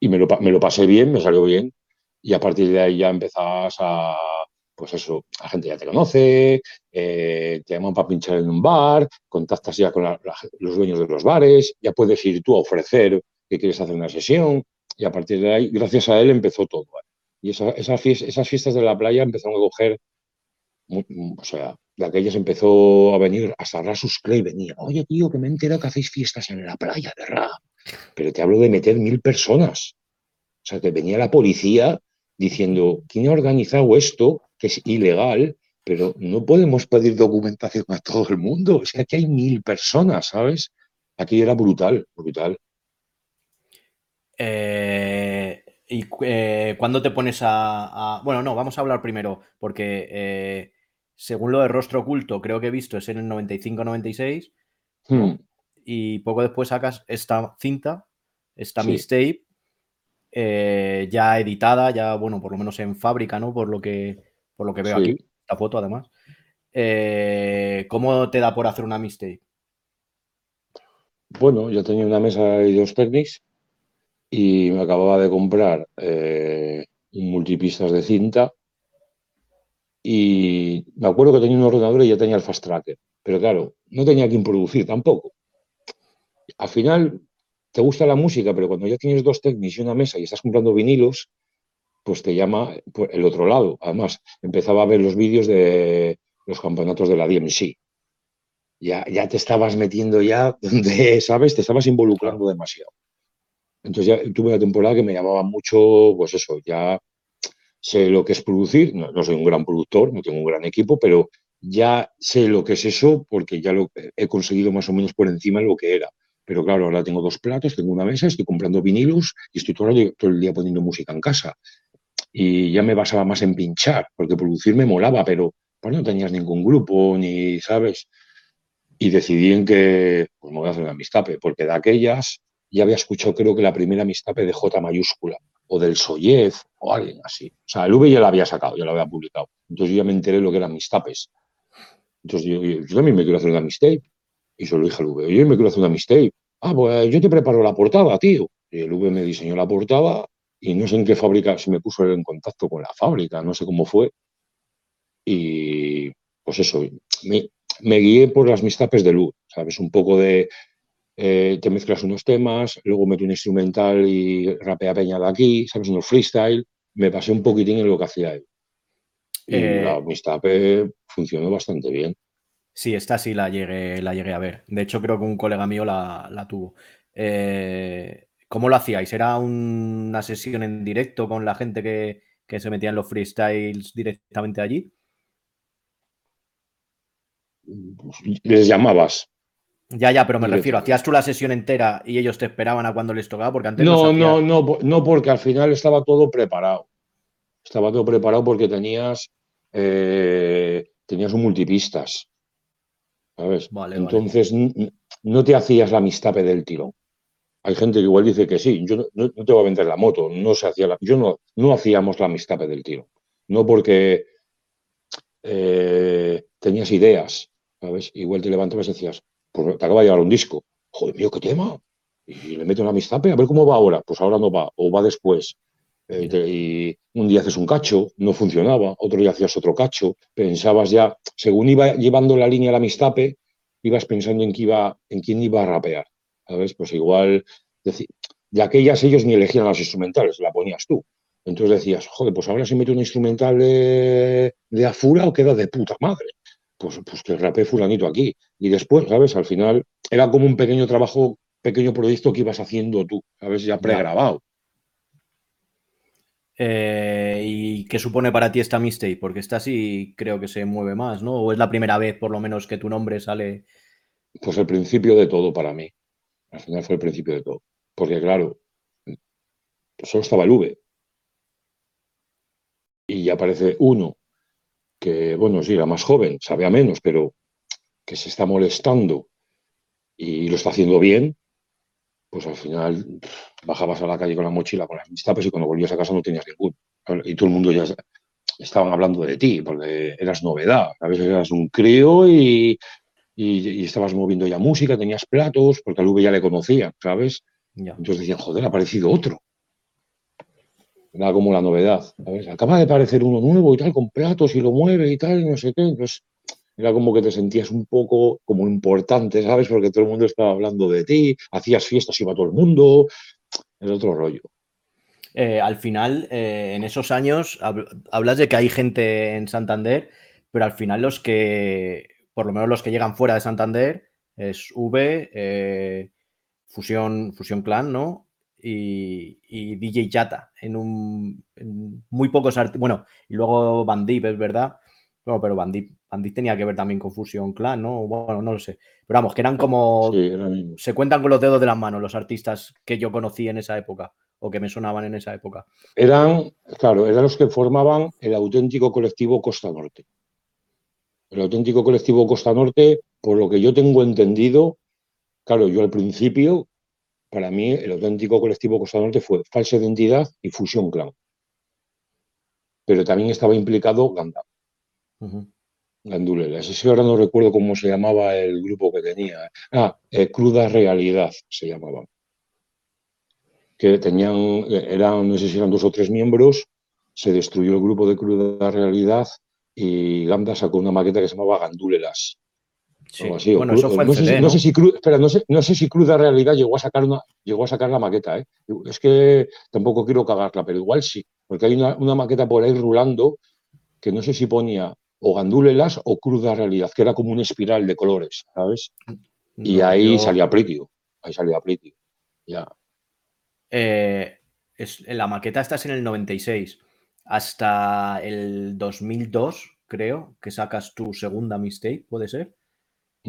Y me lo, me lo pasé bien, me salió bien. Y a partir de ahí ya empezabas a, pues eso, la gente ya te conoce, eh, te llaman para pinchar en un bar, contactas ya con los dueños de los bares, ya puedes ir tú a ofrecer que quieres hacer una sesión, y a partir de ahí, gracias a él, empezó todo. Y esas fiestas de la playa empezaron a coger, o sea, de aquellas empezó a venir, hasta Rasus Clay venía, oye tío, que me he enterado que hacéis fiestas en la playa de. Pero te hablo de meter mil personas. O sea, que venía la policía diciendo, ¿quién ha organizado esto? Que es ilegal, pero no podemos pedir documentación a todo el mundo. O sea, hay mil personas, ¿sabes? Aquí era brutal, brutal. Eh, ¿Y eh, cuándo te pones a, Bueno, no, vamos a hablar primero, porque eh, según lo de rostro oculto, creo que he visto es en el 95-96. Hmm. Y poco después sacas esta cinta, esta mixtape, ya editada, ya, bueno, por lo menos en fábrica, ¿no? Por lo que, por lo que veo aquí, esta foto además. ¿Cómo te da por hacer una mixtape? Bueno, yo tenía una mesa y dos técnicos y me acababa de comprar eh, un multipistas de cinta y me acuerdo que tenía un ordenador y ya tenía el Fast Tracker. Pero claro, no tenía quien producir tampoco. Al final, te gusta la música, pero cuando ya tienes dos técnicos y una mesa y estás comprando vinilos, pues te llama el otro lado. Además, empezaba a ver los vídeos de los campeonatos de la DMC. Ya, ya te estabas metiendo ya donde, ¿sabes? Te estabas involucrando demasiado. Entonces ya tuve una temporada que me llamaba mucho, pues eso, ya sé lo que es producir, no, soy un gran productor, no tengo un gran equipo, pero ya sé lo que es eso porque ya lo he conseguido más o menos por encima de lo que era. Pero claro, ahora tengo dos platos, tengo una mesa, estoy comprando vinilos y estoy todo el, día poniendo música en casa. Y ya me basaba más en pinchar, porque producir me molaba, pero pues no tenías ningún grupo, ni, ¿sabes? Y decidí en que, pues me voy a hacer una mistape, porque de aquellas ya había escuchado, creo que la primera mistape de J mayúscula, o del Soyez, o alguien así. O sea, el V ya la había sacado, ya la había publicado. Entonces yo ya me enteré lo que eran mis tapes. Entonces yo, yo, también me quiero hacer una mistape. Y se lo dije al V, yo me quiero hacer una mistape. Ah, pues yo te preparo la portada, tío. Y el V me diseñó la portada y no sé en qué fábrica, si me puso en contacto con la fábrica, no sé cómo fue. Y pues eso, me, me guié por las mistapes de luz, ¿sabes? Un poco de, eh, te mezclas unos temas, luego meto un instrumental y rapea peña de aquí, ¿sabes? Unos freestyle. Me pasé un poquitín en lo que hacía él. Y eh, la Mistape funcionó bastante bien. Sí, esta sí la llegué, la llegué a ver. De hecho, creo que un colega mío la, tuvo. Eh, ¿Cómo lo hacíais? ¿Era una sesión en directo con la gente que, que se metía en los freestyles directamente allí? Les llamabas. Ya, ya, pero me refiero, hacías tú la sesión entera y ellos te esperaban a cuando les tocaba, porque antes no, no, no, no, porque al final estaba todo preparado. Estaba todo preparado porque tenías, eh, tenías un multipistas. ¿Sabes? Entonces no te hacías la mistape del tiro. Hay gente que igual dice que sí, yo no, te voy a vender la moto, no se hacía la, yo no, no hacíamos la mistape del tiro. No porque eh, tenías ideas, ¿sabes? Igual te levantabas y decías, pues te acaba de llegar un disco. Joder, mío, qué tema. Y le meto una mistape, a ver cómo va ahora. Pues ahora no va, o va después. Eh, y un día haces un cacho, no funcionaba, otro día hacías otro cacho, pensabas ya, según iba llevando la línea la mistape, ibas pensando en, iba, en quién iba a rapear. ¿Sabes? Pues igual, de aquellas ellos ni elegían las instrumentales, la ponías tú. Entonces decías, joder, pues ahora se mete un instrumental de, de Afura o queda de puta madre pues, pues que rapé fulanito aquí. Y después, ¿sabes? Al final era como un pequeño trabajo, pequeño proyecto que ibas haciendo tú, ¿sabes? Ya pregrabado. Eh, ¿Y qué supone para ti esta mistake? Porque esta sí creo que se mueve más, ¿no? ¿O es la primera vez, por lo menos, que tu nombre sale? Pues el principio de todo para mí. Al final fue el principio de todo. Porque, claro, solo estaba el V. Y aparece uno que, bueno, sí, era más joven, sabía menos, pero que se está molestando y lo está haciendo bien, pues al final bajabas a la calle con la mochila, con las tapes y cuando volvías a casa no tenías ningún. Y todo el mundo ya estaban hablando de ti, porque eras novedad, a veces eras un crío y, y, estabas moviendo ya música, tenías platos, porque al V ya le conocían, ¿sabes? Entonces decían, joder, ha aparecido otro. Era como la novedad. Acaba de aparecer uno nuevo y tal, con platos y lo mueve y tal, y no sé qué. Entonces, era como que te sentías un poco como importante, ¿sabes? Porque todo el mundo estaba hablando de ti, hacías fiestas, iba todo el mundo. Es otro rollo. Eh, al final, eh, en esos años, hablas de que hay gente en Santander, pero al final los que, por lo menos los que llegan fuera de Santander, es V, eh, Fusión, Fusión Clan, ¿no? Y, DJ Chata en un muy pocos artistas. Bueno, y luego Bandip, es verdad. Bueno, pero Bandip, Bandip tenía que ver también con Fusion Clan, ¿no? Bueno, no lo sé. Pero vamos, que eran como. se cuentan con los dedos de las manos los artistas que yo conocí en esa época o que me sonaban en esa época. Eran, claro, eran los que formaban el auténtico colectivo Costa Norte. El auténtico colectivo Costa Norte, por lo que yo tengo entendido, claro, yo al principio para mí el auténtico colectivo Costa Norte fue Falsa Identidad y Fusión Clan. Pero también estaba implicado Ganda. Uh Ese ahora no recuerdo cómo se llamaba el grupo que tenía. Ah, eh, Cruda Realidad se llamaba. Que tenían, eran, no sé si eran dos o tres miembros, se destruyó el grupo de Cruda Realidad y Ganda sacó una maqueta que se llamaba Bueno, eso fue no, sé, ¿no? sé, si espera, no sé, no sé si Cruda Realidad llegó a sacar una, llegó a sacar la maqueta, ¿eh? Es que tampoco quiero cagarla, pero igual sí, porque hay una, una maqueta por ahí rulando que no sé si ponía o gandúlelas o cruda realidad, que era como una espiral de colores, ¿sabes? Y ahí salía Pritio, ahí salía Pritio, ya. Eh, es, la maqueta esta es en el 96, hasta el 2002, creo, que sacas tu segunda mistake, ¿puede ser?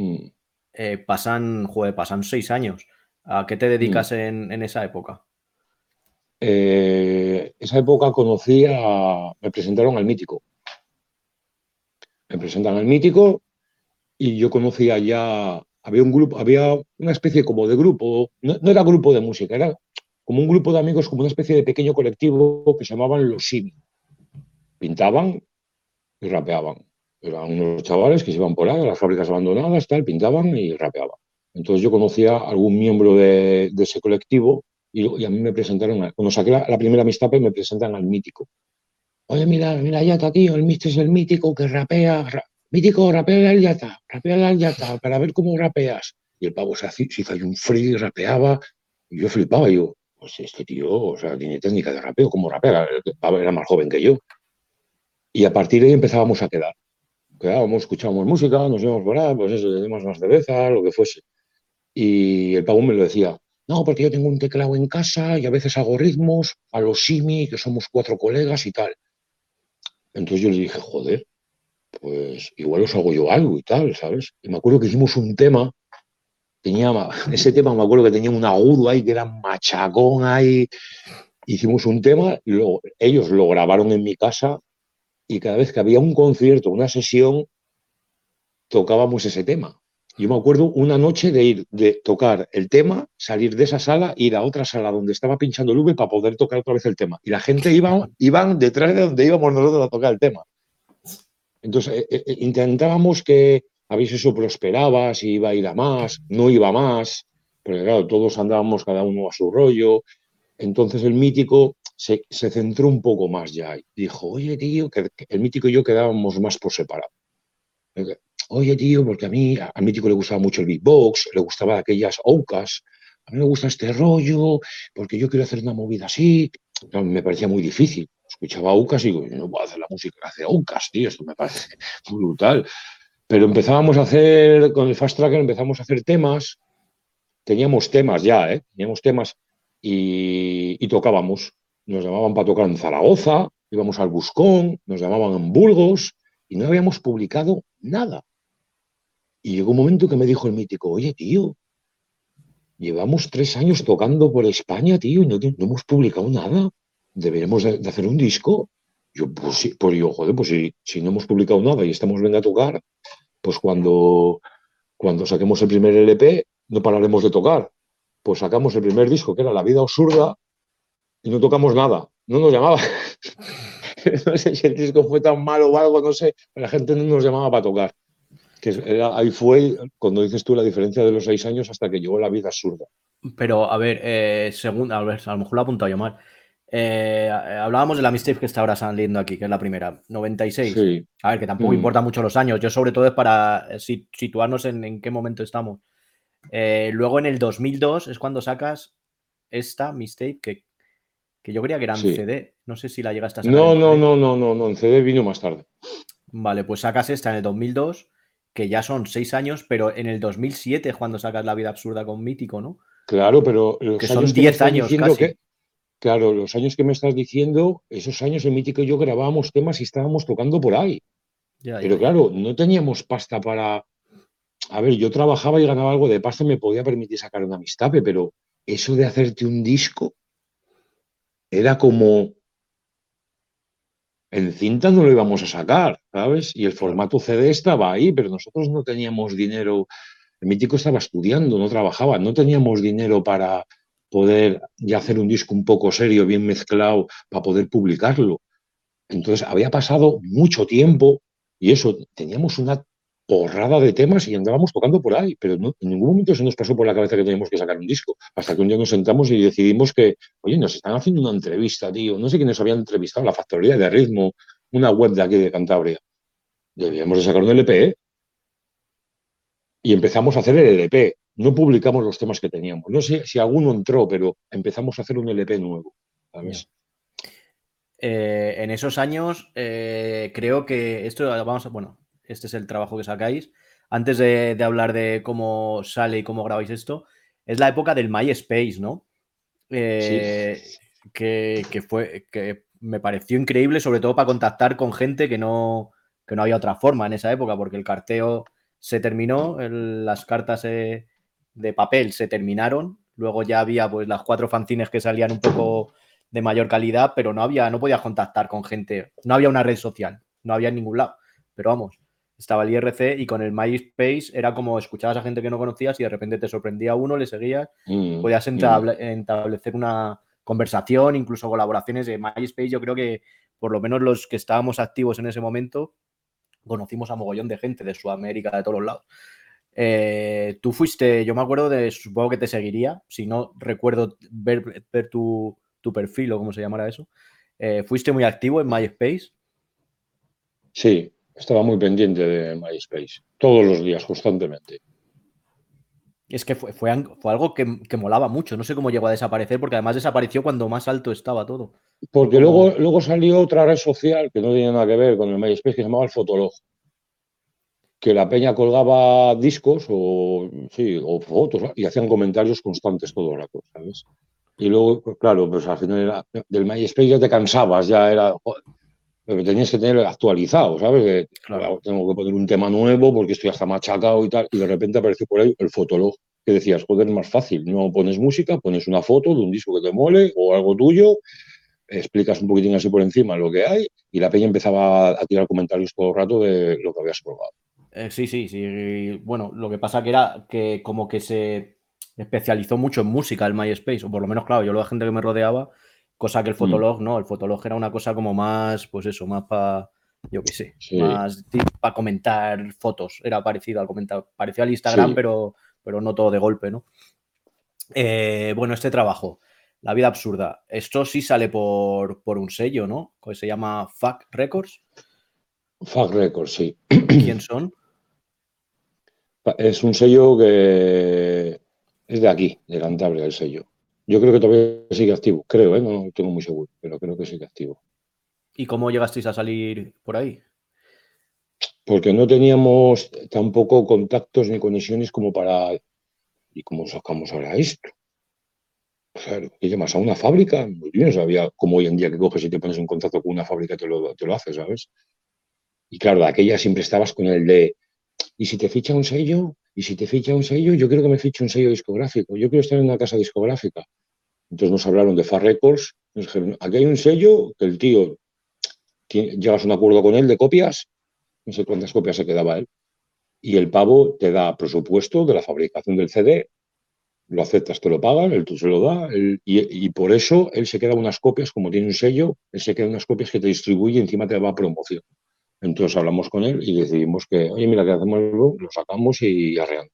Mm. Eh, pasan, joder, pasan seis años. ¿A qué te dedicas mm. en, esa época? Eh, esa época conocí a... Me presentaron al mítico me presentan al mítico y yo conocía ya, había un grupo, había una especie como de grupo, no, era grupo de música, era como un grupo de amigos, como una especie de pequeño colectivo que se llamaban Los Simi. Pintaban y rapeaban. Eran unos chavales que se iban por ahí a las fábricas abandonadas, tal, pintaban y rapeaban. Entonces yo conocía a algún miembro de, ese colectivo y, a mí me presentaron, cuando saqué la, primera amistad, me presentan al mítico. Oye, mira, mira, Yata, tío, el Mister es el mítico que rapea. mítico, rapea el Yata, rapea el Yata, para ver cómo rapeas. Y el pavo se, hizo ahí un free, rapeaba. Y yo flipaba, y yo, pues este tío, o sea, tiene técnica de rapeo, ¿cómo rapea? El pavo era más joven que yo. Y a partir de ahí empezábamos a quedar. Quedábamos, escuchábamos música, nos íbamos por ahí, pues eso, tenemos más cerveza, lo que fuese. Y el pavo me lo decía, no, porque yo tengo un teclado en casa y a veces hago ritmos a los Simi, que somos cuatro colegas y tal. Entonces yo le dije, joder, pues igual os hago yo algo y tal, ¿sabes? Y me acuerdo que hicimos un tema, tenía, ese tema me acuerdo que tenía un agudo ahí, que era machacón ahí. Hicimos un tema, y ellos lo grabaron en mi casa y cada vez que había un concierto, una sesión, tocábamos ese tema. Yo me acuerdo una noche de ir, de tocar el tema, salir de esa sala, ir a otra sala donde estaba pinchando el para poder tocar otra vez el tema. Y la gente iba, iban detrás de donde íbamos nosotros a tocar el tema. Entonces, eh, eh, intentábamos que a veces eso prosperaba, si iba a ir a más, no iba a más, pero claro, todos andábamos cada uno a su rollo. Entonces el mítico se, centró un poco más ya. Dijo, oye, tío, que el mítico y yo quedábamos más por separado oye tío, porque a mí, a Mítico le gustaba mucho el beatbox, le gustaba aquellas ocas, a mí me gusta este rollo, porque yo quiero hacer una movida así. me parecía muy difícil. Escuchaba ocas y digo, yo no puedo hacer la música que hace ocas, tío, esto me parece brutal. Pero empezábamos a hacer, con el Fast Tracker empezamos a hacer temas, teníamos temas ya, ¿eh? teníamos temas y, y tocábamos. Nos llamaban para tocar en Zaragoza, íbamos al Buscón, nos llamaban en Burgos y no habíamos publicado nada. Y llegó un momento que me dijo el mítico, oye, tío, llevamos tres años tocando por España, tío, y no, hemos publicado nada. Deberemos de, hacer un disco. Yo, pues sí, pues yo, joder, pues si, si no hemos publicado nada y estamos venga a tocar, pues cuando, cuando saquemos el primer LP, no pararemos de tocar. Pues sacamos el primer disco, que era La vida absurda, y no tocamos nada. No nos llamaba. no sé si el disco fue tan malo o algo, no sé, la gente no nos llamaba para tocar. Que ahí fue cuando dices tú la diferencia de los seis años hasta que llegó la vida absurda. Pero, a ver, eh, según, a ver, a lo mejor lo ha apuntado yo mal. Eh, hablábamos de la mixtape que está ahora saliendo aquí, que es la primera, 96. A ver, que tampoco mm. importa mucho los años. Yo, sobre todo, es para eh, situarnos en, qué momento estamos. luego, en el 2002 es cuando sacas esta mixtape que, que yo creía que era en CD. No sé si la llegaste a sacar. No, no, no, no, no, no, en CD vino más tarde. Vale, pues sacas esta en el 2002 que ya son seis años, pero en el 2007 es cuando sacas La vida absurda con Mítico, ¿no? Claro, pero los que son diez años casi. claro, los años que me estás diciendo, esos años en Mítico y yo grabábamos temas y estábamos tocando por ahí. pero claro, no teníamos pasta para... A ver, yo trabajaba y ganaba algo de pasta y me podía permitir sacar una amistad, pero eso de hacerte un disco era como en cinta no lo íbamos a sacar, ¿sabes? Y el formato CD estaba ahí, pero nosotros no teníamos dinero. El mítico estaba estudiando, no trabajaba, no teníamos dinero para poder ya hacer un disco un poco serio, bien mezclado, para poder publicarlo. Entonces había pasado mucho tiempo y eso, teníamos una porrada de temas y andábamos tocando por ahí, pero en ningún momento se nos pasó por la cabeza que teníamos que sacar un disco, hasta que un día nos sentamos y decidimos que, oye, nos están haciendo una entrevista, tío, no sé quiénes habían entrevistado, la Factoría de Ritmo, una web de aquí de Cantabria. debíamos de sacar un LP, ¿eh? Y empezamos a hacer el LP. No publicamos los temas que teníamos. No sé si alguno entró, pero empezamos a hacer un LP nuevo. Eh, en esos años, eh, creo que esto, vamos a, bueno, este es el trabajo que sacáis. Antes de, hablar de cómo sale y cómo grabáis esto, es la época del MySpace, ¿no? Eh, que, fue, que me pareció increíble, sobre todo para contactar con gente que no, que no había otra forma en esa época, porque el carteo se terminó, las cartas de papel se terminaron, luego ya había pues las cuatro fanzines que salían un poco de mayor calidad, pero no había, no podías contactar con gente, no había una red social, no había en ningún lado. Pero vamos, estaba el IRC y con el MySpace era como escuchabas a gente que no conocías y de repente te sorprendía uno, le seguías, mm, podías mm. establecer una conversación, incluso colaboraciones de MySpace. Yo creo que por lo menos los que estábamos activos en ese momento, conocimos a mogollón de gente de Sudamérica, de todos los lados. Eh, tú fuiste, yo me acuerdo de, supongo que te seguiría, si no recuerdo ver, ver tu, tu perfil o como se llamara eso. Eh, ¿Fuiste muy activo en MySpace? Sí, estaba muy pendiente de MySpace, todos los días, constantemente. Es que fue, fue, algo que, molaba mucho, no sé cómo llegó a desaparecer, porque además desapareció cuando más alto estaba todo. Porque luego, luego salió otra red social que no tenía nada que ver con el MySpace, que se llamaba el Fotolog. Que la peña colgaba discos o, sí, o fotos y hacían comentarios constantes todo el rato, ¿sabes? Y luego, claro, pues al final del MySpace ya te cansabas, ya era. Pero tenías que tener actualizado, ¿sabes? claro. tengo que poner un tema nuevo porque estoy hasta machacado y tal. Y de repente apareció por ahí el fotolog, que decías, joder, es más fácil. No pones música, pones una foto de un disco que te mole o algo tuyo, explicas un poquitín así por encima lo que hay y la peña empezaba a tirar comentarios todo el rato de lo que habías probado. Eh, sí, sí, sí. Bueno, lo que pasa que era que como que se especializó mucho en música el MySpace, o por lo menos, claro, yo la gente que me rodeaba, cosa que el mm. Fotolog, no, el Fotolog era una cosa como más, pues eso, más para, yo qué sé, más para comentar fotos, era parecido al comentar, parecía al Instagram, pero, pero no todo de golpe, ¿no? Eh, bueno, este trabajo, La vida absurda, esto sí sale por, por un sello, ¿no? Que se llama Fuck Records. Fuck Records, sí. ¿Quién son? Es un sello que es de aquí, de Cantabria, el sello. Yo creo que todavía sigue activo, creo, ¿eh? no tengo muy seguro, pero creo que sigue activo. ¿Y cómo llegasteis a salir por ahí? Porque no teníamos tampoco contactos ni conexiones como para... ¿Y cómo sacamos ahora esto? Claro, ¿qué llamas a una fábrica? Yo no sabía cómo hoy en día que coges y te pones en contacto con una fábrica te lo, te lo haces, ¿sabes? Y claro, de aquella siempre estabas con el de, ¿y si te ficha un sello? Y si te ficha un sello, yo quiero que me fiche un sello discográfico. Yo quiero estar en una casa discográfica. Entonces nos hablaron de Far Records. Nos dijeron, aquí hay un sello que el tío, llegas a un acuerdo con él de copias, no sé cuántas copias se quedaba él, y el pavo te da presupuesto de la fabricación del CD, lo aceptas, te lo pagan, él tú se lo da, y, y, por eso él se queda unas copias, como tiene un sello, él se queda unas copias que te distribuye y encima te va a promoción. Entonces hablamos con él y decidimos que, oye, mira, que hacemos lo sacamos y arreando.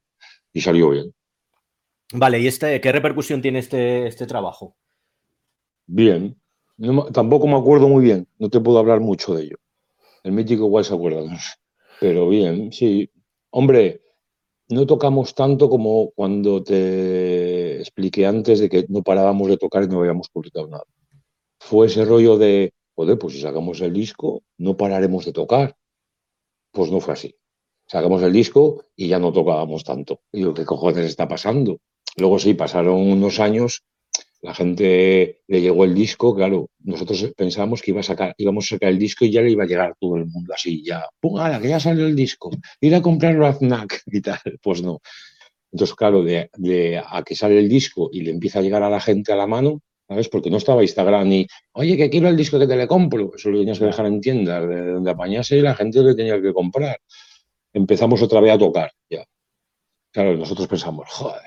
Y salió bien. Vale, ¿y este, qué repercusión tiene este, este trabajo? Bien. tampoco me acuerdo muy bien, no te puedo hablar mucho de ello. El mítico igual se acuerda, pero bien, sí. Hombre, no tocamos tanto como cuando te expliqué antes de que no parábamos de tocar y no habíamos publicado nada. Fue ese rollo de, joder, pues si sacamos el disco, no pararemos de tocar. Pues no fue así. Sacamos el disco y ya no tocábamos tanto. Y digo, ¿qué cojones está pasando? Luego sí, pasaron unos años, la gente le llegó el disco, claro, nosotros pensábamos que iba a sacar, íbamos a sacar el disco y ya le iba a llegar a todo el mundo así, ya, ¡pum! que ya salió el disco! Ir a comprarlo a y tal. Pues no. Entonces, claro, de, de, a que sale el disco y le empieza a llegar a la gente a la mano, ¿sabes? Porque no estaba Instagram y, oye, que quiero el disco que te le compro. Eso lo tenías que dejar en tiendas, de donde apañase y la gente le tenía que comprar. Empezamos otra vez a tocar, ya. Claro, nosotros pensamos, joder,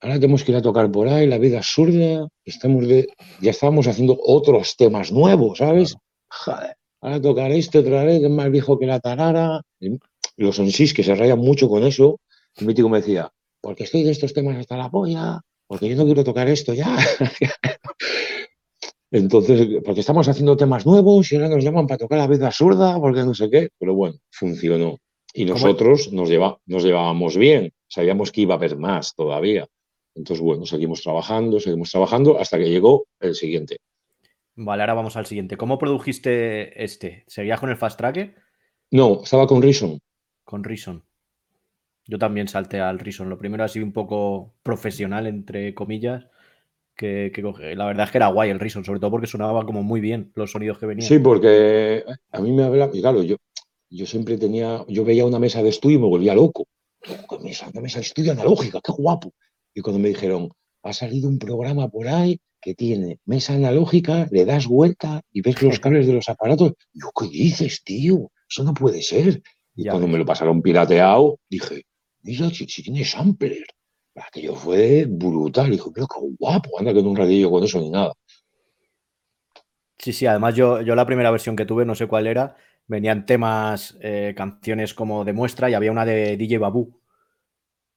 ahora tenemos que ir a tocar por ahí, la vida absurda, estamos de, ya estábamos haciendo otros temas nuevos, ¿sabes? Joder, ahora tocar esto otra vez, que es más viejo que la tarara. los ensís que se rayan mucho con eso, el mítico me decía, porque estoy de estos temas hasta la polla, porque yo no quiero tocar esto ya. Entonces, porque estamos haciendo temas nuevos y ahora nos llaman para tocar la vida absurda, porque no sé qué, pero bueno, funcionó. Y nosotros nos, lleva, nos llevábamos bien, sabíamos que iba a haber más todavía. Entonces, bueno, seguimos trabajando, seguimos trabajando hasta que llegó el siguiente. Vale, ahora vamos al siguiente. ¿Cómo produjiste este? ¿Seguías con el Fast Tracker? No, estaba con Reason. Con Reason. Yo también salté al Reason. Lo primero ha sido un poco profesional, entre comillas. Que, la verdad es que era guay el Reason, sobre todo porque sonaba como muy bien los sonidos que venían. Sí, porque a mí me habla, y claro, yo, yo siempre tenía, yo veía una mesa de estudio y me volvía loco. ¿Qué mesa? Una mesa de estudio analógica, qué guapo. Y cuando me dijeron, ha salido un programa por ahí que tiene mesa analógica, le das vuelta y ves los cables de los aparatos. Yo, ¿qué dices, tío? Eso no puede ser. Y cuando me lo pasaron pirateado, dije, mira, si, tiene sampler. Aquello fue brutal. Dijo, pero qué guapo, anda que no un radillo con eso ni nada. Sí, sí, además yo, yo la primera versión que tuve, no sé cuál era, venían temas, eh, canciones como de muestra y había una de DJ Babu.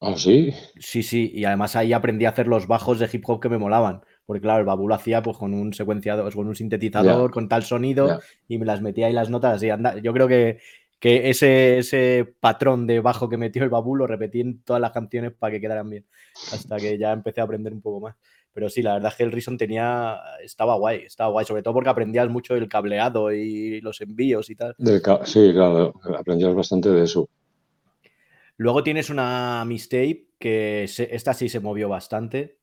Ah, sí. Sí, sí, y además ahí aprendí a hacer los bajos de hip hop que me molaban. Porque claro, el Babu lo hacía pues con un secuenciador, con un sintetizador, con tal sonido, y me las metía ahí las notas y anda. Yo creo que, que ese, ese patrón de bajo que metió el Babu lo repetí en todas las canciones para que quedaran bien. Hasta que ya empecé a aprender un poco más. Pero sí, la verdad es que el Reason tenía. estaba guay, estaba guay, sobre todo porque aprendías mucho el cableado y los envíos y tal. sí, claro, aprendías bastante de eso. Luego tienes una mixtape que esta sí se movió bastante.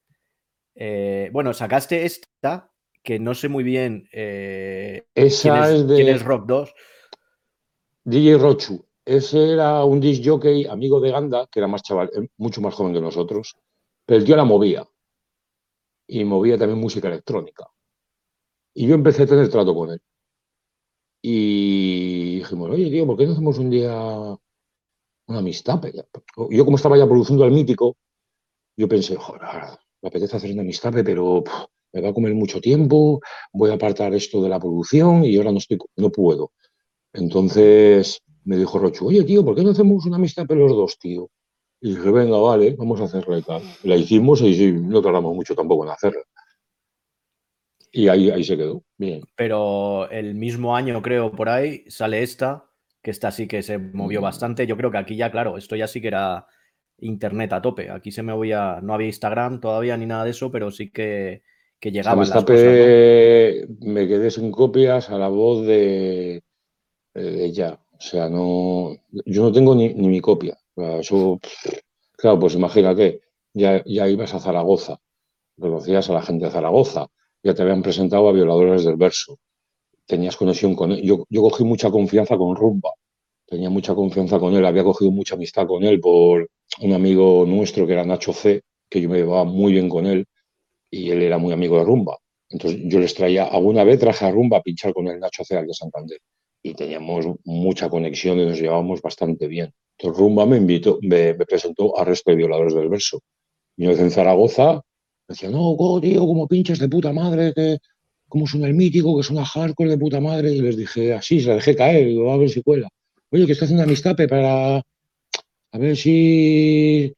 Eh, bueno, sacaste esta, que no sé muy bien eh, Esa es, de... quién es Rock 2. DJ Rochu. Ese era un disc jockey amigo de Ganda, que era más chaval, eh, mucho más joven que nosotros. Pero el tío la movía. Y movía también música electrónica. Y yo empecé a tener trato con él. Y dijimos, oye, tío, ¿por qué no hacemos un día una amistad. Yo como estaba ya produciendo al mítico, yo pensé, joder, me apetece hacer una amistad, pero me va a comer mucho tiempo, voy a apartar esto de la producción y ahora no, estoy, no puedo. Entonces me dijo Rochu, oye, tío, ¿por qué no hacemos una amistad pero los dos, tío? Y dije, venga, vale, vamos a hacerla y tal. La hicimos y no tardamos mucho tampoco en hacerla. Y ahí, ahí se quedó, bien. Pero el mismo año, creo, por ahí, sale esta, que esta sí que se movió bastante. Yo creo que aquí ya, claro, esto ya sí que era internet a tope. Aquí se movía, no había Instagram todavía ni nada de eso, pero sí que, que llegaban las cosas, Me quedé sin copias a la voz de, ella. O sea, no, yo no tengo ni, mi copia. claro, pues imagínate, ya, ya ibas a Zaragoza, conocías a la gente de Zaragoza, ya te habían presentado a violadores del verso tenías conexión con él. Yo, yo cogí mucha confianza con Rumba, tenía mucha confianza con él, había cogido mucha amistad con él por un amigo nuestro que era Nacho C, que yo me llevaba muy bien con él y él era muy amigo de Rumba. Entonces yo les traía, alguna vez traje a Rumba a pinchar con el Nacho C al de Santander y teníamos mucha conexión y nos llevábamos bastante bien. Entonces Rumba me invitó, me, presentó al resto de violadores del verso. Y vez en Zaragoza me decía, no, tío, como pinches de puta madre, que cómo suena el mítico, que suena hardcore de puta madre, y les dije, así, se la dejé caer, digo, a ver si cuela. Oye, que estoy haciendo amistape para, a ver si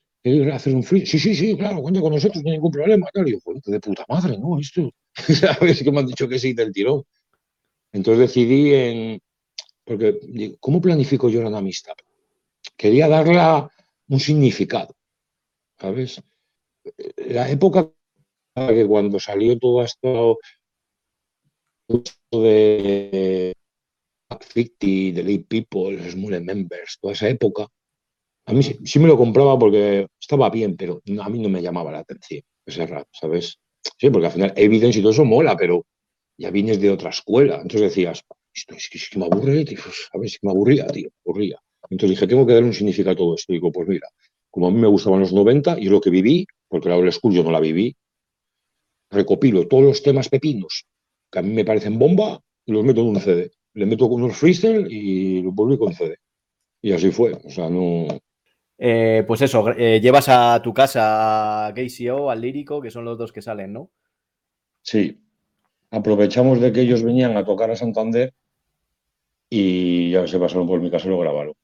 hacer un free. Sí, sí, sí, claro, cuenta con nosotros, no hay ningún problema. Claro, yo, de puta madre, ¿no? Esto, a ver si me han dicho que sí del tirón. Entonces decidí en, porque, ¿cómo planifico yo la amistad? Quería darle un significado, ¿sabes? La época que cuando salió todo esto, de Ficti, de Late People, Small Members, toda esa época, a mí sí, me lo compraba porque estaba bien, pero a mí no me llamaba la atención ese rap, ¿sabes? Sí, porque al final Evidence y todo eso mola, pero ya vienes de otra escuela. Entonces decías, esto es que, me aburre, tío, ¿sabes? Que me aburría, tío, aburría. Entonces dije, tengo que darle un significado a todo esto. Digo, pues mira, como a mí me gustaban los 90 y es lo que viví, porque la old school yo no la viví, recopilo todos los temas pepinos que a mí me parecen bomba y los meto en un CD. Le meto con unos freestyle y lo vuelvo con CD. Y así fue. O sea, no. Eh, pues eso, eh, llevas a tu casa a KCO, al lírico, que son los dos que salen, ¿no? Sí. Aprovechamos de que ellos venían a tocar a Santander y ya se pasaron por mi casa y lo grabaron.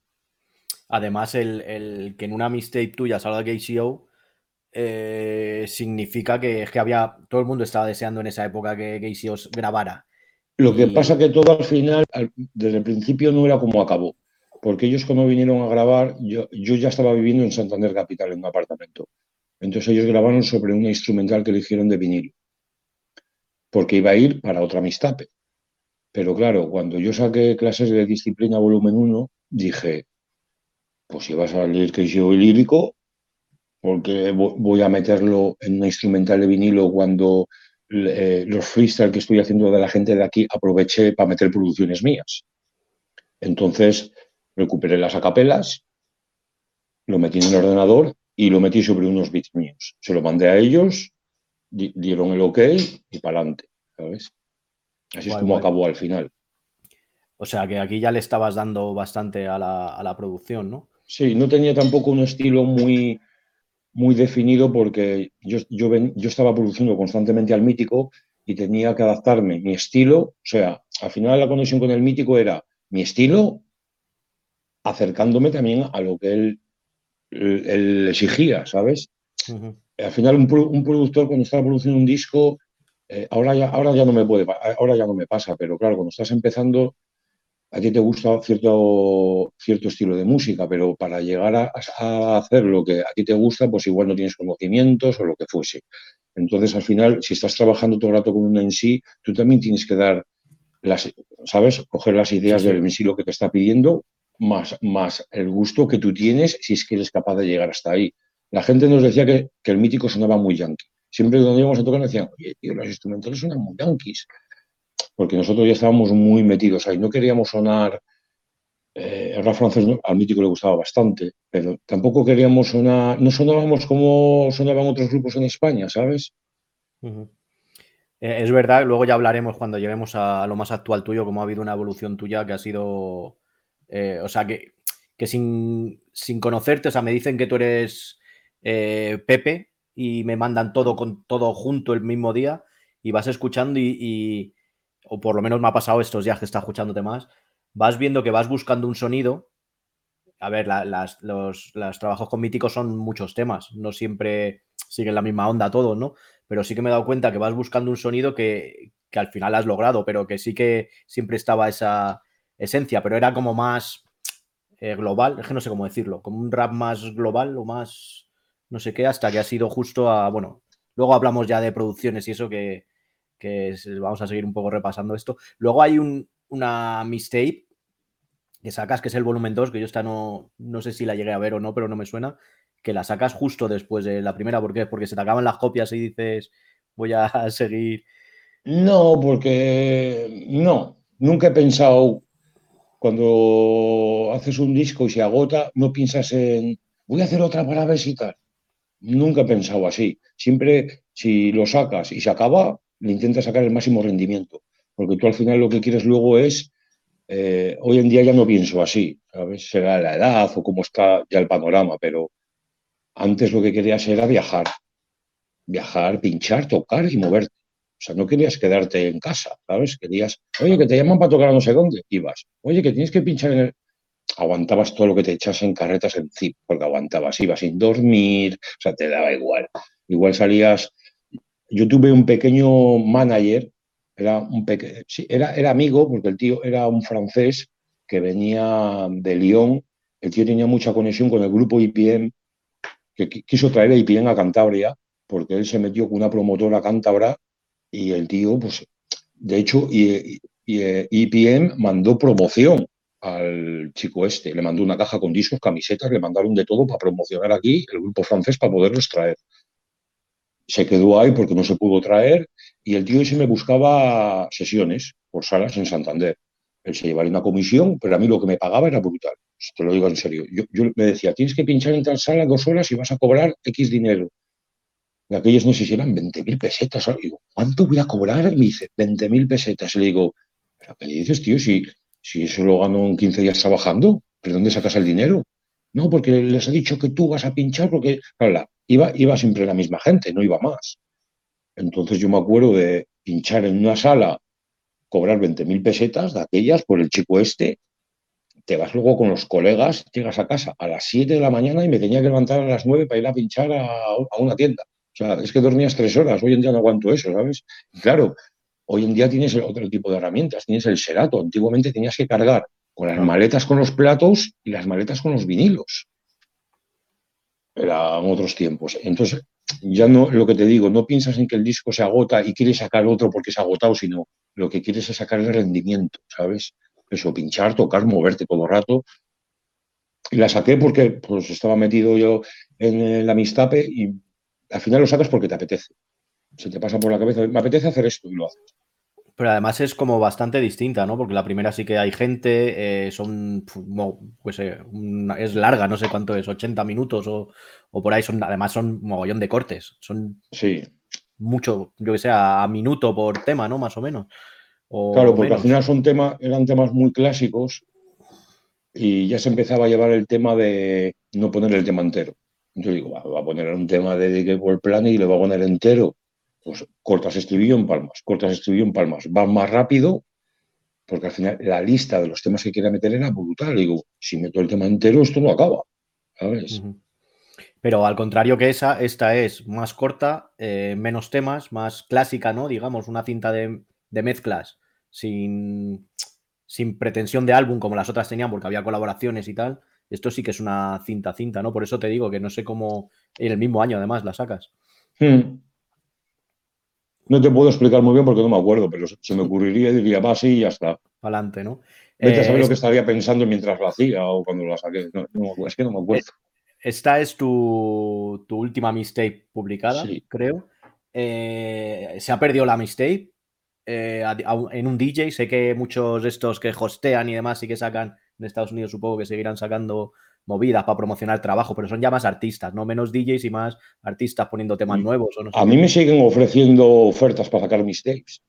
Además, el, que en una mixtape tuya salga KCO eh, significa que, que había, todo el mundo estaba deseando en esa época que, os grabara. Lo que pasa que todo al final, desde el principio no era como acabó, porque ellos cuando vinieron a grabar, yo, yo ya estaba viviendo en Santander Capital, en un apartamento. Entonces ellos grabaron sobre una instrumental que eligieron de vinilo, porque iba a ir para otra mistape. Pero claro, cuando yo saqué clases de disciplina volumen 1, dije, pues si vas a salir que yo lírico, porque voy a meterlo en una instrumental de vinilo cuando eh, los freestyle que estoy haciendo de la gente de aquí aproveché para meter producciones mías. Entonces recuperé las acapelas, lo metí en el ordenador y lo metí sobre unos bits míos. Se lo mandé a ellos, dieron el ok y para adelante, ¿sabes? Así es como acabó al final. O sea que aquí ya le estabas dando bastante a la, a la producción, ¿no? Sí, no tenía tampoco un estilo muy, muy definido porque yo, yo, yo estaba produciendo constantemente al mítico y tenía que adaptarme mi estilo. O sea, al final la conexión con el mítico era mi estilo acercándome también a lo que él, él, exigía, ¿sabes? Al final un, un, productor cuando está produciendo un disco, eh, ahora, ya, ahora ya no me puede, ahora ya no me pasa, pero claro, cuando estás empezando a ti te gusta cierto, cierto estilo de música, pero para llegar a, hacer lo que a ti te gusta, pues igual no tienes conocimientos o lo que fuese. Entonces, al final, si estás trabajando todo el rato con una en sí, tú también tienes que dar las, ¿sabes? Coger las ideas del en sí lo que te está pidiendo, más, más el gusto que tú tienes si es que eres capaz de llegar hasta ahí. La gente nos decía que, que el mítico sonaba muy yankee. Siempre cuando íbamos a tocar nos decían, oye, tío, los instrumentales suenan muy yankees porque nosotros ya estábamos muy metidos ahí. No queríamos sonar, eh, el rap francés al mítico le gustaba bastante, pero tampoco queríamos sonar, no sonábamos como sonaban otros grupos en España, ¿sabes? Eh, es verdad, luego ya hablaremos cuando lleguemos a, lo más actual tuyo, cómo ha habido una evolución tuya que ha sido, eh, o sea, que, que sin, sin, conocerte, o sea, me dicen que tú eres Pepe y me mandan todo con todo junto el mismo día y vas escuchando y o por lo menos me ha pasado estos días que está escuchándote más, vas viendo que vas buscando un sonido. A ver, las, los, trabajos con míticos son muchos temas, no siempre siguen la misma onda todos, ¿no? Pero sí que me he dado cuenta que vas buscando un sonido que, al final has logrado, pero que sí que siempre estaba esa esencia, pero era como más eh, global, es que no sé cómo decirlo, como un rap más global o más no sé qué, hasta que ha sido justo a, bueno, luego hablamos ya de producciones y eso que, que vamos a seguir un poco repasando esto. Luego hay un, una mixtape que sacas, que es el volumen 2, que yo esta no, no sé si la llegué a ver o no, pero no me suena, que la sacas justo después de la primera. ¿Por qué? Porque se te acaban las copias y dices, voy a seguir. No, porque no, nunca he pensado, cuando haces un disco y se agota, no piensas en, voy a hacer otra para ver si tal. Nunca he pensado así. Siempre, si lo sacas y se acaba, le intenta sacar el máximo rendimiento, porque tú al final lo que quieres luego es, eh, hoy en día ya no pienso así, ¿sabes? Será la edad o cómo está ya el panorama, pero antes lo que querías era viajar, viajar, pinchar, tocar y moverte. O sea, no querías quedarte en casa, ¿sabes? Querías, oye, que te llaman para tocar a no sé dónde, ibas. Oye, que tienes que pinchar en el... Aguantabas todo lo que te echas en carretas en zip, porque aguantabas, ibas sin dormir, o sea, te daba igual. Igual salías yo tuve un pequeño manager, era, un era, era amigo, porque el tío era un francés que venía de Lyon, el tío tenía mucha conexión con el grupo IPM, que quiso traer a IPM a Cantabria, porque él se metió con una promotora cántabra y el tío, pues, de hecho, y, IPM mandó promoción al chico este, le mandó una caja con discos, camisetas, le mandaron de todo para promocionar aquí el grupo francés para poderlos traer se quedó ahí porque no se pudo traer y el tío ese me buscaba sesiones por salas en Santander. Él se llevaba una comisión, pero a mí lo que me pagaba era brutal. Te lo digo en serio. Yo, me decía, tienes que pinchar en tal sala dos horas y vas a cobrar X dinero. Y aquellos no sé si eran 20.000 pesetas. Digo, ¿cuánto voy a cobrar? Me dice, 20.000 pesetas. Le digo, ¿pero qué dices, tío? Si, si eso lo gano en 15 días trabajando, ¿pero dónde sacas el dinero? No, porque les he dicho que tú vas a pinchar porque, claro, iba, iba siempre la misma gente, no iba más. Entonces yo me acuerdo de pinchar en una sala, cobrar 20.000 pesetas de aquellas por el chico este, te vas luego con los colegas, llegas a casa a las 7 de la mañana y me tenía que levantar a las 9 para ir a pinchar a, una tienda. O sea, es que dormías tres horas, hoy en día no aguanto eso, ¿sabes? claro, hoy en día tienes otro tipo de herramientas, tienes el Serato, antiguamente tenías que cargar con las maletas con los platos y las maletas con los vinilos. Eran otros tiempos. Entonces, ya no, lo que te digo, no piensas en que el disco se agota y quieres sacar otro porque se ha agotado, sino lo que quieres es sacar el rendimiento, ¿sabes? Eso, pinchar, tocar, moverte todo el rato. Y la saqué porque pues, estaba metido yo en la Mistape y al final lo sacas porque te apetece. Se te pasa por la cabeza, me apetece hacer esto y lo haces. Pero además es como bastante distinta, ¿no? Porque la primera sí que hay gente, eh, son, pues eh, es larga, no sé cuánto es, 80 minutos o, por ahí, son, además son mogollón de cortes, son sí. mucho, yo que sé, a minuto por tema, ¿no? Más o menos. claro, porque al final son temas, eran temas muy clásicos y ya se empezaba a llevar el tema de no poner el tema entero. Yo digo, va, a poner un tema de The Plan y lo va a poner entero pues cortas estribillo en palmas, cortas estribillo en palmas. Va más rápido, porque al final la lista de los temas que quiera meter era brutal. Digo, si meto el tema entero, esto no acaba. ¿sabes? Pero al contrario que esa, esta es más corta, eh, menos temas, más clásica, ¿no? Digamos, una cinta de, mezclas sin, sin pretensión de álbum como las otras tenían, porque había colaboraciones y tal. Esto sí que es una cinta cinta, ¿no? Por eso te digo que no sé cómo en el mismo año además la sacas. Hmm. No te puedo explicar muy bien porque no me acuerdo, pero se me ocurriría y diría, va, sí, y ya está. Adelante, ¿no? Vete a saber lo que estaría pensando mientras lo hacía o cuando lo saqué. es que no me acuerdo. Esta es tu, última mixtape publicada, creo. Eh, se ha perdido la mixtape eh, en un DJ. Sé que muchos de estos que hostean y demás y que sacan en Estados Unidos, supongo que seguirán sacando movidas para promocionar trabajo, pero son ya más artistas, no menos DJs y más artistas poniendo temas mm. nuevos. a mí me siguen ofreciendo ofertas para sacar mis tapes.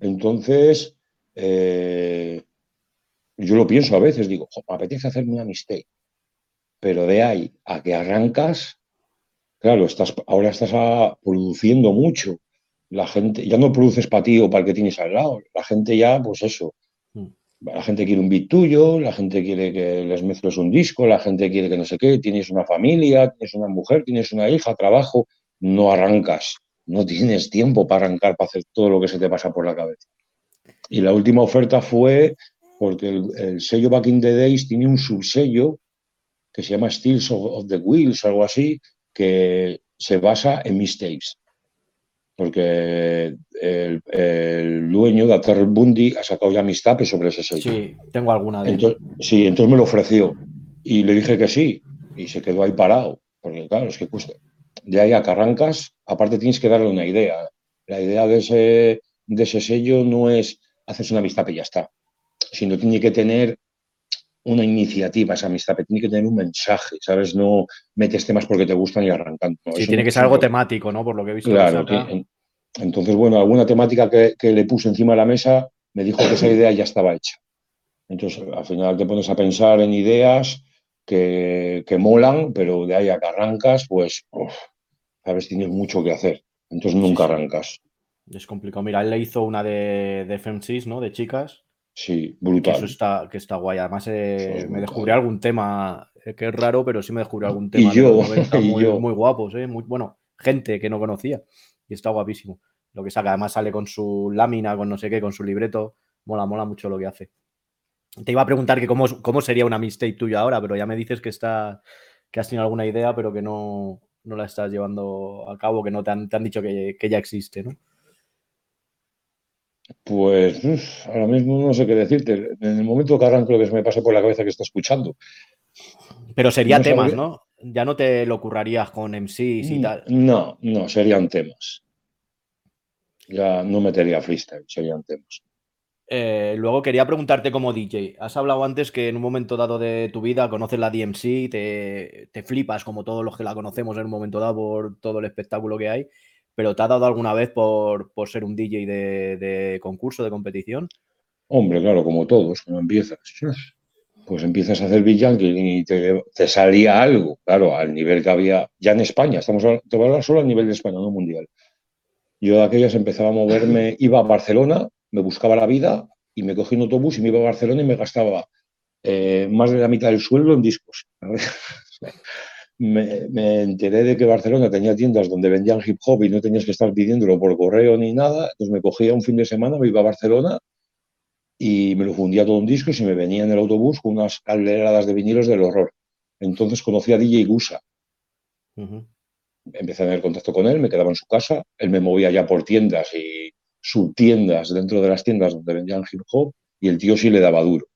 Entonces, eh, yo lo pienso a veces, digo, me apetece hacerme una mistake. Pero de ahí a que arrancas, claro, estás, ahora estás produciendo mucho. La gente, ya no produces para ti o para el que tienes al lado. La gente ya, pues eso, la gente quiere un beat tuyo, la gente quiere que les mezcles un disco, la gente quiere que no sé qué, tienes una familia, tienes una mujer, tienes una hija, trabajo, no arrancas, no tienes tiempo para arrancar, para hacer todo lo que se te pasa por la cabeza. Y la última oferta fue porque el, sello Back in the Days tiene un subsello que se llama Steels of, of the Wheels, algo así, que se basa en mistakes porque el, dueño de Ater Bundy ha sacado ya mis tapes sobre ese sello. Sí, tengo alguna de entonces, Sí, entonces me lo ofreció y le dije que sí y se quedó ahí parado, porque claro, es que cuesta. De ahí a que arrancas, aparte tienes que darle una idea. La idea de ese, de ese sello no es hacerse una mistape y ya está, sino tiene que tener una iniciativa esa amistad, tiene que tener un mensaje, ¿sabes? No metes temas porque te gustan y arrancan. Sí, tiene que ser algo temático, ¿no? Por lo que he visto. Claro, entonces, bueno, alguna temática que, le puse encima de la mesa me dijo que esa idea ya estaba hecha. Entonces, al final te pones a pensar en ideas que, molan, pero de ahí a que arrancas, pues, sabes, tienes mucho que hacer. Entonces nunca arrancas. Es complicado. Mira, él le hizo una de, de ¿no? De chicas. Sí, brutal. Eso está, que está guay. Además, eh, me descubrí algún tema eh, que es raro, pero sí me descubrí algún tema. Y yo, muy, muy, guapos, ¿eh? Muy, bueno, gente que no conocía. Y está guapísimo. Lo que saca, además sale con su lámina, con no sé qué, con su libreto. Mola, mola mucho lo que hace. Te iba a preguntar que cómo, cómo sería una mistake tuya ahora, pero ya me dices que está que has tenido alguna idea, pero que no, no la estás llevando a cabo, que no te han, te han dicho que, que ya existe, ¿no? Pues ahora mismo no sé qué decirte. En el momento que arranco lo que se me pase por la cabeza que está escuchando. Pero sería temas, ¿no? Ya no te lo currarías con MCs y mm, tal. No, no, serían temas. Ya no metería freestyle, serían temas. Eh, luego quería preguntarte como DJ. Has hablado antes que en un momento dado de tu vida conoces la DMC, te, te flipas como todos los que la conocemos en un momento dado por todo el espectáculo que hay pero ¿te ha dado alguna vez por, ser un DJ de, concurso, de competición? Hombre, claro, como todos, cuando empiezas. Pues empiezas a hacer villanking y te, salía algo, claro, al nivel que había ya en España. Estamos te voy a hablar solo a nivel de España, no mundial. Yo de aquellas empezaba a moverme, iba a Barcelona, me buscaba la vida y me cogí un autobús y me iba a Barcelona y me gastaba eh, más de la mitad del sueldo en discos. me, me, enteré de que Barcelona tenía tiendas donde vendían hip hop y no tenías que estar pidiéndolo por correo ni nada. Entonces me cogía un fin de semana, me iba a Barcelona y me lo fundía todo en discos y me venía en el autobús con unas calderadas de vinilos del horror. Entonces conocí a DJ Gusa. Empecé a tener contacto con él, me quedaba en su casa, él me movía ya por tiendas y subtiendas dentro de las tiendas donde vendían hip hop y el tío sí le daba duro.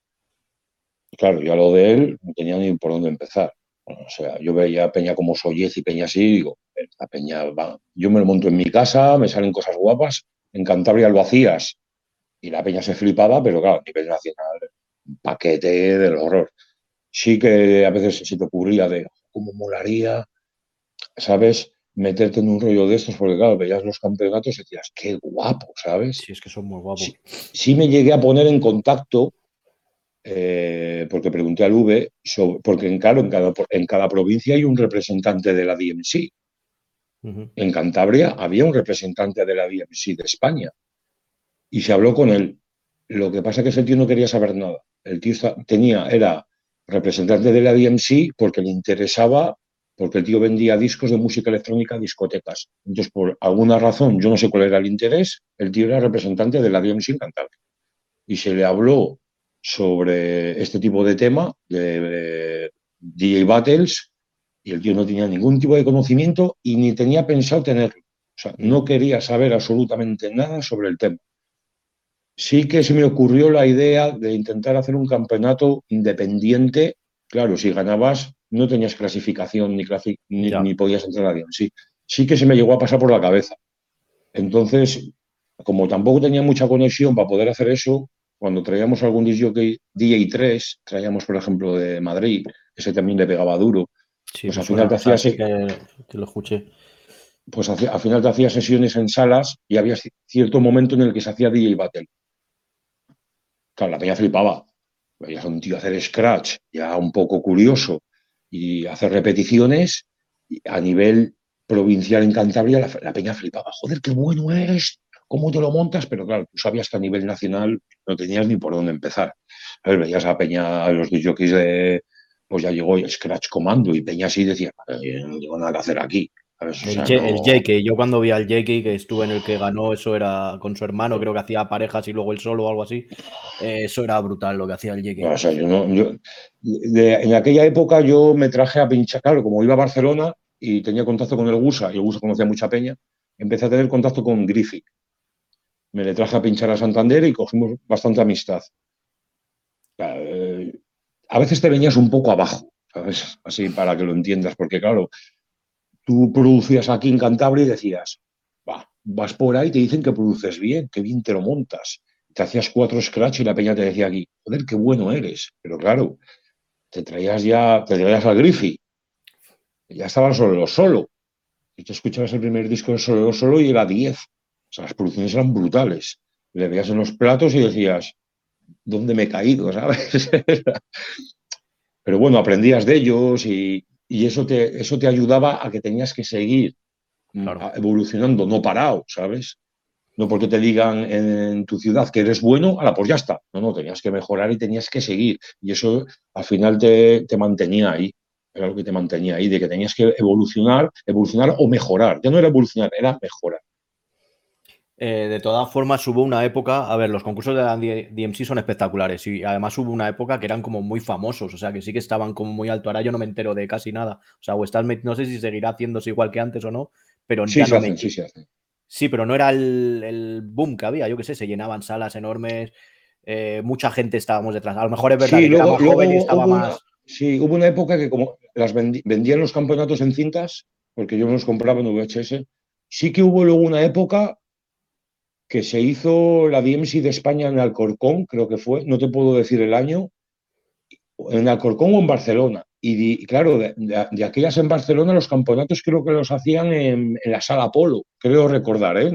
claro, yo a lo de él no tenía ni por dónde empezar. O sea, yo veía a Peña como Soyez y Peña así, y digo, la Peña va. Yo me lo monto en mi casa, me salen cosas guapas. En Cantabria lo hacías y la Peña se flipaba, pero claro, a nivel nacional, paquete del horror. Sí que a veces se te ocurría de cómo molaría, ¿sabes? meterte en un rollo de estos, porque claro, veías los campeonatos y decías, qué guapo, ¿sabes? Sí, es que son muy guapos. Sí, me llegué a poner en contacto, eh, porque pregunté al V, porque en, claro, en cada, en cada provincia hay un representante de la DMC. En Cantabria había un representante de la DMC de España. Y se habló con él. Lo que pasa es que ese tío no quería saber nada. El tío tenía, era representante de la DMC porque le interesaba porque el tío vendía discos de música electrónica a discotecas. Entonces, por alguna razón, yo no sé cuál era el interés, el tío era representante de la DMC en Cantabria. Y se le habló sobre este tipo de tema, de, DJ Battles, y el tío no tenía ningún tipo de conocimiento y ni tenía pensado tenerlo. O sea, no quería saber absolutamente nada sobre el tema. Sí que se me ocurrió la idea de intentar hacer un campeonato independiente. Claro, si ganabas no tenías clasificación ni, ni, podías entrar a avión. Sí, sí que se me llegó a pasar por la cabeza. Entonces, como tampoco tenía mucha conexión para poder hacer eso, cuando traíamos algún DJ, DJ 3, traíamos, por ejemplo, de Madrid, ese también le pegaba duro. pues al final te hacías. lo escuché. Pues al final te hacías sesiones en salas y había cierto momento en el que se hacía DJ Battle. Claro, la peña flipaba. Veías a un tío hacer scratch, ya un poco curioso, y hacer repeticiones a nivel provincial en Cantabria, la, peña flipaba, joder, qué bueno eres, cómo te lo montas, pero claro, tú sabías que a nivel nacional no tenías ni por dónde empezar. A ver, veías a Peña, a los jockeys de, pues ya llegó el Scratch Comando y Peña así decía, no tengo nada que hacer aquí. El, Jake, yo cuando vi al Jake, que estuve en el que ganó, eso era con su hermano, creo que hacía parejas y luego él solo o algo así. Eh, eso era brutal lo que hacía el Jake. o sea, yo no, yo, en aquella época yo me traje a pinchar, claro, como iba a Barcelona y tenía contacto con el Gusa, y el Gusa conocía mucha peña, empecé a tener contacto con Griffith. Me le traje a pinchar a Santander y cogimos bastante amistad. Eh, a veces te venías un poco abajo, ¿sabes? Así para que lo entiendas, porque claro, tú producías aquí en Cantabria y decías, vas por ahí te dicen que produces bien, que bien te lo montas. Te hacías cuatro scratch y la peña te decía aquí, joder, qué bueno eres. Pero claro, te traías ya, te traías al Griffy. Ya estaban solo solo. Y te escuchabas el primer disco de solo solo y era 10. O sea, las producciones eran brutales. Le veías en los platos y decías, ¿dónde me he caído? ¿Sabes? Pero bueno, aprendías de ellos y, y eso te, eso te ayudaba a que tenías que seguir mm, evolucionando, no parado, ¿sabes? No porque te digan en tu ciudad que eres bueno, la pues ya está. No, no, tenías que mejorar y tenías que seguir. Y eso al final te, te mantenía ahí. Era lo que te mantenía ahí, de que tenías que evolucionar, evolucionar o mejorar. Ya no era evolucionar, era mejorar. Eh, de todas formas, hubo una época, a ver, los concursos de la DMC son espectaculares y además hubo una época que eran como muy famosos, o sea, que sí que estaban como muy alto. Ahora yo no me entero de casi nada. O sea, o estás, no sé si seguirá haciéndose igual que antes o no, pero sí, se hacen, sí, Sí, pero no era el, boom que había, yo qué sé, se llenaban salas enormes, eh, mucha gente estábamos detrás. A lo mejor es verdad que luego, era más joven y estaba más. sí, hubo una época que como las vendían los campeonatos en cintas, porque yo los compraba en VHS, sí que hubo luego una época que se hizo la DMC de España en Alcorcón, creo que fue, no te puedo decir el año, en Alcorcón o en Barcelona. Y, claro, de, aquellas en Barcelona los campeonatos creo que los hacían en, la sala Polo, creo recordar, ¿eh?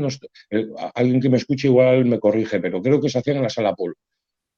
¿eh? alguien que me escuche igual me corrige, pero creo que se hacían en la sala Polo.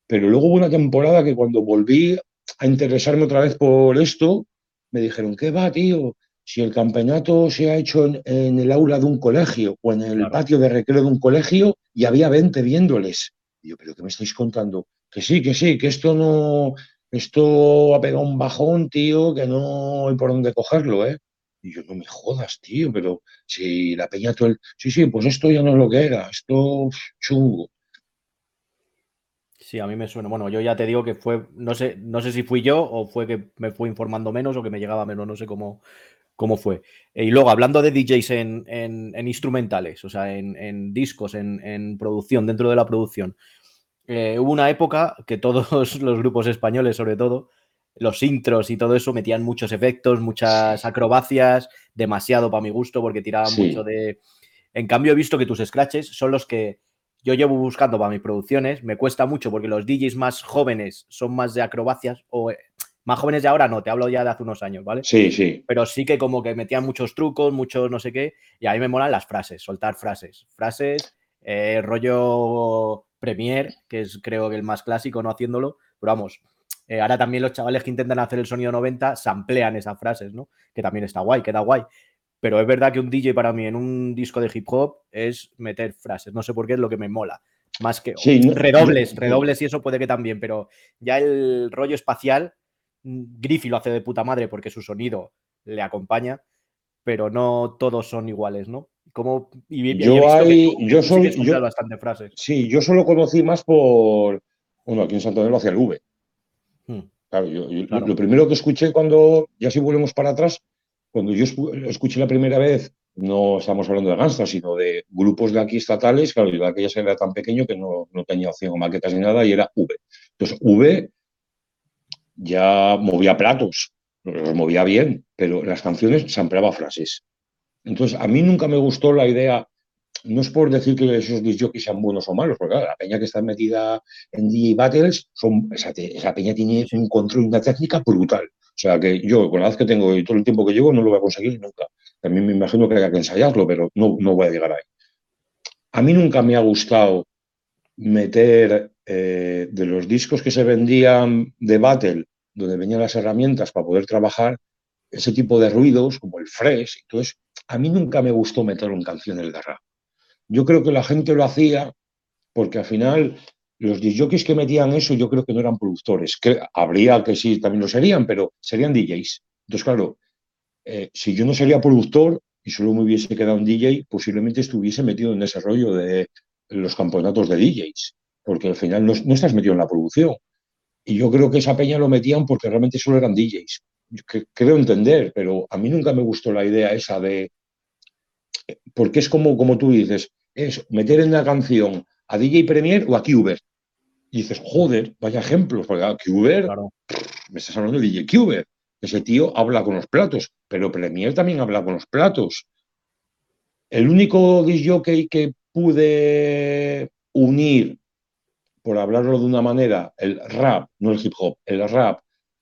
Pero luego hubo una temporada que cuando volví a interesarme otra vez por esto, me dijeron, ¿qué va, tío? Si el campeonato se ha hecho en, el aula de un colegio o en el patio de recreo de un colegio y había 20 viéndoles. Y yo, ¿pero qué me estáis contando? Que sí, que sí, que esto no, esto ha pegado un bajón, tío, que no hay por dónde cogerlo, ¿eh? Y yo, no me jodas, tío, pero si la peña todo el... Sí, sí, pues esto ya no es lo que era, esto chungo. Sí, a mí me suena. Bueno, yo ya te digo que fue, no sé, no sé si fui yo o fue que me fue informando menos o que me llegaba menos, no sé cómo, cómo fue. Y luego, hablando de DJs en, instrumentales, o sea, en, discos, en, producción, dentro de la producción, eh, hubo una época que todos los grupos españoles, sobre todo, los intros y todo eso metían muchos efectos, muchas acrobacias, demasiado para mi gusto porque tiraban mucho de... En cambio he visto que tus scratches son los que yo llevo buscando para mis producciones, me cuesta mucho porque los DJs más jóvenes son más de acrobacias o eh, más jóvenes de ahora no, te hablo ya de hace unos años, ¿vale? Sí, sí. Pero sí que como que metían muchos trucos, muchos no sé qué, y a mí me molan las frases, soltar frases. Frases, eh, rollo Premier, que es creo que el más clásico, no haciéndolo, pero vamos, eh, ahora también los chavales que intentan hacer el sonido 90 samplean esas frases, ¿no? Que también está guay, queda guay. Pero es verdad que un DJ para mí en un disco de hip hop es meter frases. No sé por qué es lo que me mola. Más que redobles, redobles y eso puede que también, pero ya el rollo espacial, Griffy lo hace de puta madre porque su sonido le acompaña, pero no todos son iguales, ¿no? Como, y, yo hay, yo soy, yo, bastante frases. Sí, yo solo conocí más por, bueno, aquí en Santander lo hacía el V. Hmm. Claro, yo, lo primero que escuché cuando, ya si volvemos para atrás, cuando yo escuché la primera vez, no estamos hablando de Gangsta, sino de grupos de aquí estatales, claro, yo aquella era tan pequeño que no, tenía opción o maquetas ni nada y era V. Entonces, V ya movía platos, los movía bien, pero las canciones sampleaba frases. Entonces, a mí nunca me gustó la idea, no es por decir que esos disjockeys sean buenos o malos, porque la peña que está metida en DJ Battles, son, esa, esa peña tiene un control y una técnica brutal. O sea que yo, con la edad que tengo y todo el tiempo que llevo, no lo voy a conseguir nunca. También me imagino que haya que ensayarlo, pero no, no voy a llegar ahí. A mí nunca me ha gustado meter eh, de los discos que se vendían de Battle, donde venían las herramientas para poder trabajar, ese tipo de ruidos, como el fresh. Entonces, a mí nunca me gustó meterlo en canciones de rap. Yo creo que la gente lo hacía porque al final los DJs que metían eso yo creo que no eran productores. Que habría que sí, también lo serían, pero serían DJs. Entonces, claro, eh, si yo no sería productor y solo me hubiese quedado un DJ, posiblemente estuviese metido en ese rollo de los campeonatos de DJs, porque al final no, estás metido en la producción. Y yo creo que esa peña lo metían porque realmente solo eran DJs. que, creo entender, pero a mí nunca me gustó la idea esa de... Porque es como, como tú dices, es meter en la canción a DJ Premier o a Cuber. Y dices, joder, vaya ejemplo, porque a Cuber, me estás hablando de DJ Cuber. Ese tío habla con los platos, pero Premier también habla con los platos. El único disjockey que pude unir, por hablarlo de una manera, el rap, no el hip hop, el rap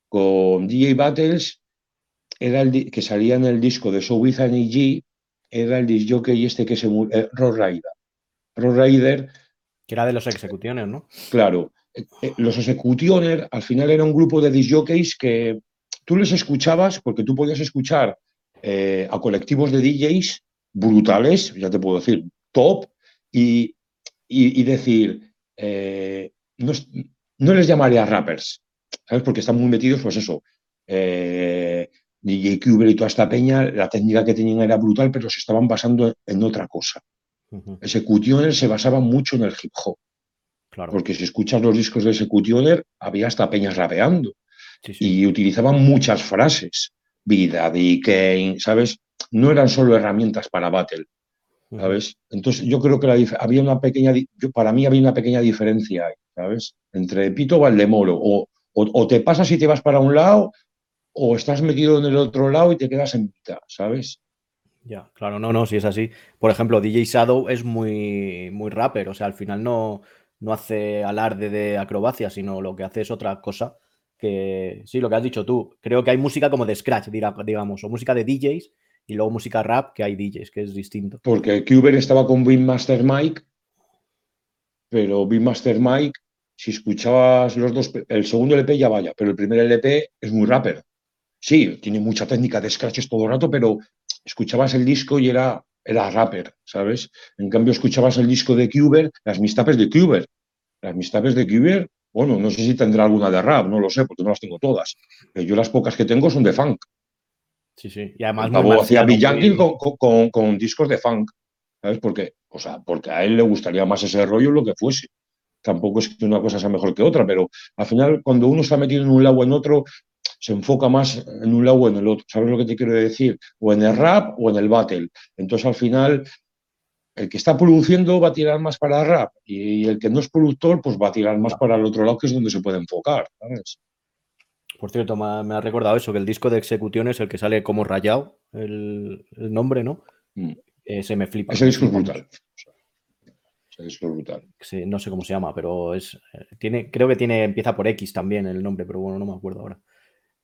con DJ Battles, era el que salía en el disco de So With G, era el disjockey este que se murió, eh, Road Rider. Road Rider que era de los executioners, ¿no? Claro. Eh, eh, los executioners al final era un grupo de disjockeys que tú les escuchabas porque tú podías escuchar eh, a colectivos de DJs brutales, ya te puedo decir, top, y, decir, no, les llamaría rappers, ¿sabes? Porque están muy metidos, pues eso, DJ Cuber y toda esta peña, la técnica que tenían era brutal, pero se estaban basando en otra cosa. Executioner se basaba mucho en el hip hop. Claro. Porque si escuchas los discos de Executioner, había hasta peñas rapeando. Y utilizaban muchas frases. Vida, Kane, ¿sabes? No eran solo herramientas para battle. ¿Sabes? Entonces yo creo que había una pequeña, para mí había una pequeña diferencia ahí, ¿sabes? Entre Pito Valdemoro, o, o, te pasas y te vas para un lado, o estás metido en el otro lado y te quedas en mitad, ¿sabes? Ya, claro, no, no, si es así. Por ejemplo, DJ Shadow es muy, muy rapper, o sea, al final no, no hace alarde de acrobacia, sino lo que hace es otra cosa que, sí, lo que has dicho tú, creo que hay música como de scratch, digamos, o música de DJs y luego música rap que hay DJs, que es distinto. Porque Cuber estaba con Beatmaster Mike, pero Beatmaster Mike, si escuchabas los dos, el segundo LP ya vaya, pero el primer LP es muy rapper. Sí, tiene mucha técnica de scratches todo el rato, pero escuchabas el disco y era, era rapper, ¿sabes? En cambio, escuchabas el disco de Cuber, las mistapes de Cuber. Las mistapes de Cuber Bueno, no sé si tendrá alguna de rap, no lo sé, porque no las tengo todas. yo las pocas que tengo son de funk. Sí, sí. Y además hacía Bill con, con, discos de funk. ¿Sabes? Porque, o sea, porque a él le gustaría más ese rollo lo que fuese. Tampoco es que una cosa sea mejor que otra, pero al final, cuando uno está metido en un lado o en otro, se enfoca más en un lado o en el otro. ¿Sabes lo que te quiero decir? O en el rap o en el battle. Entonces, al final, el que está produciendo va a tirar más para el rap y el que no es productor, pues va a tirar más para el otro lado, que es donde se puede enfocar. ¿sabes? Por cierto, me ha, recordado eso, que el disco de Execución es el que sale como rayado, el, nombre, ¿no? Mm. se me flipa. Ese disco es brutal. Ese disco es brutal. no sé cómo se llama, pero es. Eh, tiene, creo que tiene, empieza por X también el nombre, pero bueno, no me acuerdo ahora.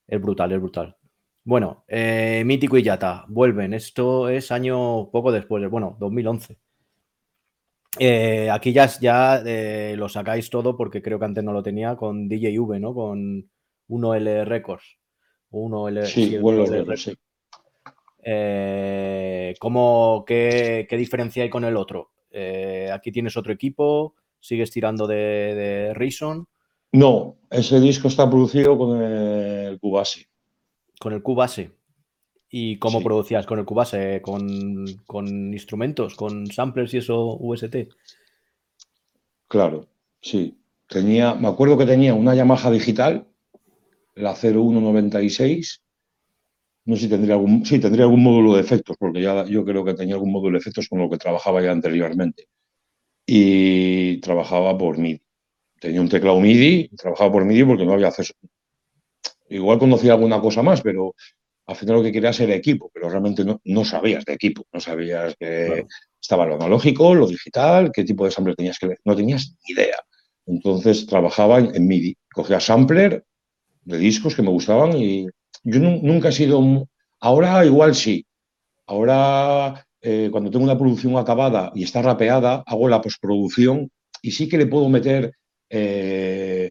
Es brutal, es brutal. Bueno, eh, Mítico y Yata vuelven. Esto es año poco después, bueno, 2011. Eh, aquí ya, ya lo sacáis todo porque creo que antes no lo tenía con DJV, ¿no? Con 1L Records. 1L, sí, bueno, sí. Eh, ¿cómo, qué, diferencia hay con el otro? Eh, aquí tienes otro equipo, sigues tirando de, de Reason. No, ese disco está producido con el Cubase. Con el Cubase. ¿Y cómo producías con el Cubase? ¿Con, ¿Con, instrumentos? ¿Con samplers y eso UST? Claro, sí. Tenía, me acuerdo que tenía una Yamaha digital la 0196. No sé si tendría algún, sí, tendría algún módulo de efectos, porque ya yo creo que tenía algún módulo de efectos con lo que trabajaba ya anteriormente. Y trabajaba por MIDI. Tenía un teclado MIDI, trabajaba por MIDI porque no había acceso. Igual conocía alguna cosa más, pero al final lo que querías era equipo, pero realmente no, no sabías de equipo, no sabías que estaba lo analógico, lo digital, qué tipo de sampler tenías que no tenías ni idea. Entonces trabajaba en, en MIDI, cogía sampler, de discos que me gustaban y yo nunca he sido... Ahora igual sí. Ahora eh, cuando tengo una producción acabada y está rapeada, hago la postproducción y sí que le puedo meter eh,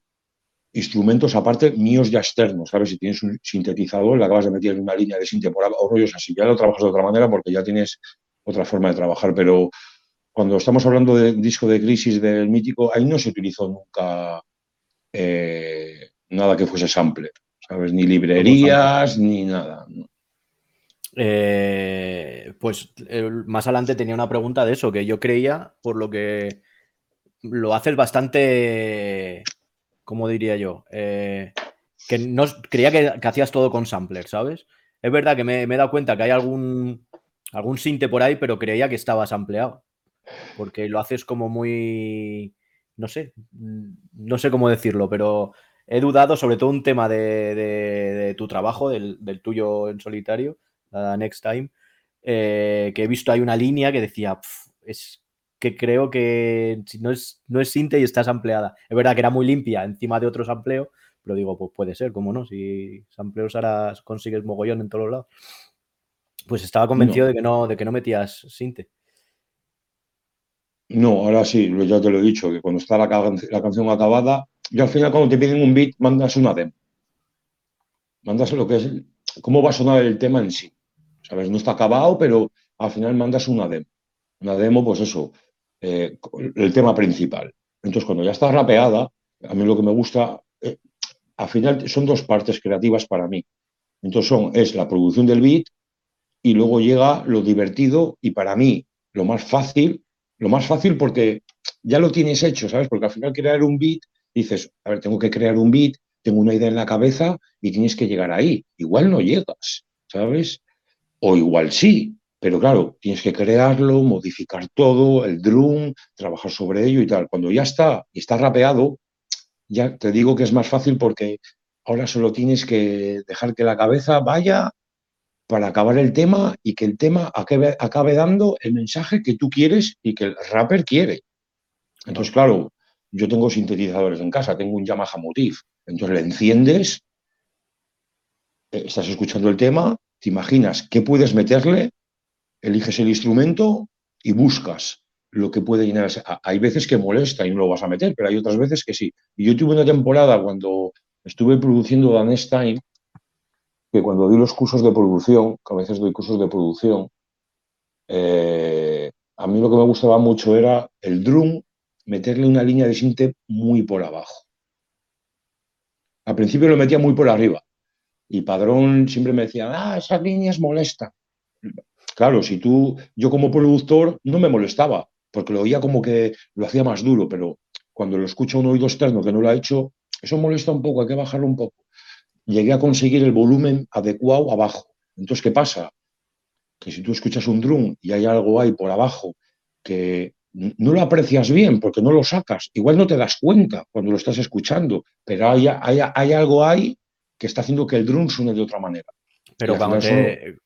instrumentos aparte míos ya externos, ¿sabes? Si tienes un sintetizador, le acabas de meter una línea de sinte por o rollos así, ya lo trabajas de otra manera porque ya tienes otra forma de trabajar, pero cuando estamos hablando del disco de crisis del mítico, ahí no se utilizó nunca eh, nada que fuese sampler, ¿sabes? Ni librerías, ni nada. Eh, pues más adelante tenía una pregunta de eso, que yo creía, por lo que lo haces bastante, ¿cómo diría yo? Eh, que no creía que, hacías todo con sampler, ¿sabes? Es verdad que me, he dado cuenta que hay algún, algún sinte por ahí, pero creía que estaba sampleado. Porque lo haces como muy. No sé. No sé cómo decirlo, pero he dudado sobre todo un tema de, tu trabajo, del, tuyo en solitario, la Next Time, eh, que he visto hay una línea que decía, es que creo que no es, no es Sinte y estás ampliada. Es verdad que era muy limpia encima de otro sampleo, pero digo, pues puede ser, ¿cómo no? Si sampleos ahora consigues mogollón en todos lados. Pues estaba convencido de que no, de que no metías Sinte. No, ahora sí, ya te lo he dicho, que cuando está la canción acabada, y al final cuando te piden un beat, mandas una demo. Mandas lo que es, cómo va a sonar el tema en sí. ¿Sabes? No está acabado, pero al final mandas una demo. Una demo, pues eso, eh, el tema principal. Entonces, cuando ya está rapeada, a mí lo que me gusta, eh, al final son dos partes creativas para mí. Entonces, son, es la producción del beat y luego llega lo divertido y para mí lo más fácil, lo más fácil porque ya lo tienes hecho, ¿sabes? Porque al final crear un beat dices, a ver, tengo que crear un beat, tengo una idea en la cabeza y tienes que llegar ahí. Igual no llegas, ¿sabes? O igual sí, pero claro, tienes que crearlo, modificar todo, el drum, trabajar sobre ello y tal. Cuando ya está y está rapeado, ya te digo que es más fácil porque ahora solo tienes que dejar que la cabeza vaya para acabar el tema y que el tema acabe, acabe dando el mensaje que tú quieres y que el rapper quiere. Entonces, claro, yo tengo sintetizadores en casa, tengo un Yamaha Motif, entonces le enciendes, eh, estás escuchando el tema, te imaginas qué puedes meterle, eliges el instrumento y buscas lo que puede llenar. Hay veces que molesta y no lo vas a meter, pero hay otras veces que sí. Y yo tuve una temporada cuando estuve produciendo Dan Stein, que cuando di los cursos de producción, que a veces doy cursos de producción, eh, a mí lo que me gustaba mucho era el drum meterle una línea de sinte muy por abajo. Al principio lo metía muy por arriba. Y Padrón siempre me decía, ah, esas líneas molestan. Claro, si tú, yo como productor no me molestaba, porque lo oía como que lo hacía más duro, pero cuando lo escucha un oído externo que no lo ha hecho, eso molesta un poco, hay que bajarlo un poco. Llegué a conseguir el volumen adecuado abajo. Entonces, ¿qué pasa? Que si tú escuchas un drum y hay algo ahí por abajo que no lo aprecias bien porque no lo sacas, igual no te das cuenta cuando lo estás escuchando, pero hay, hay, algo ahí que está haciendo que el drum suene de otra manera. Pero cuando,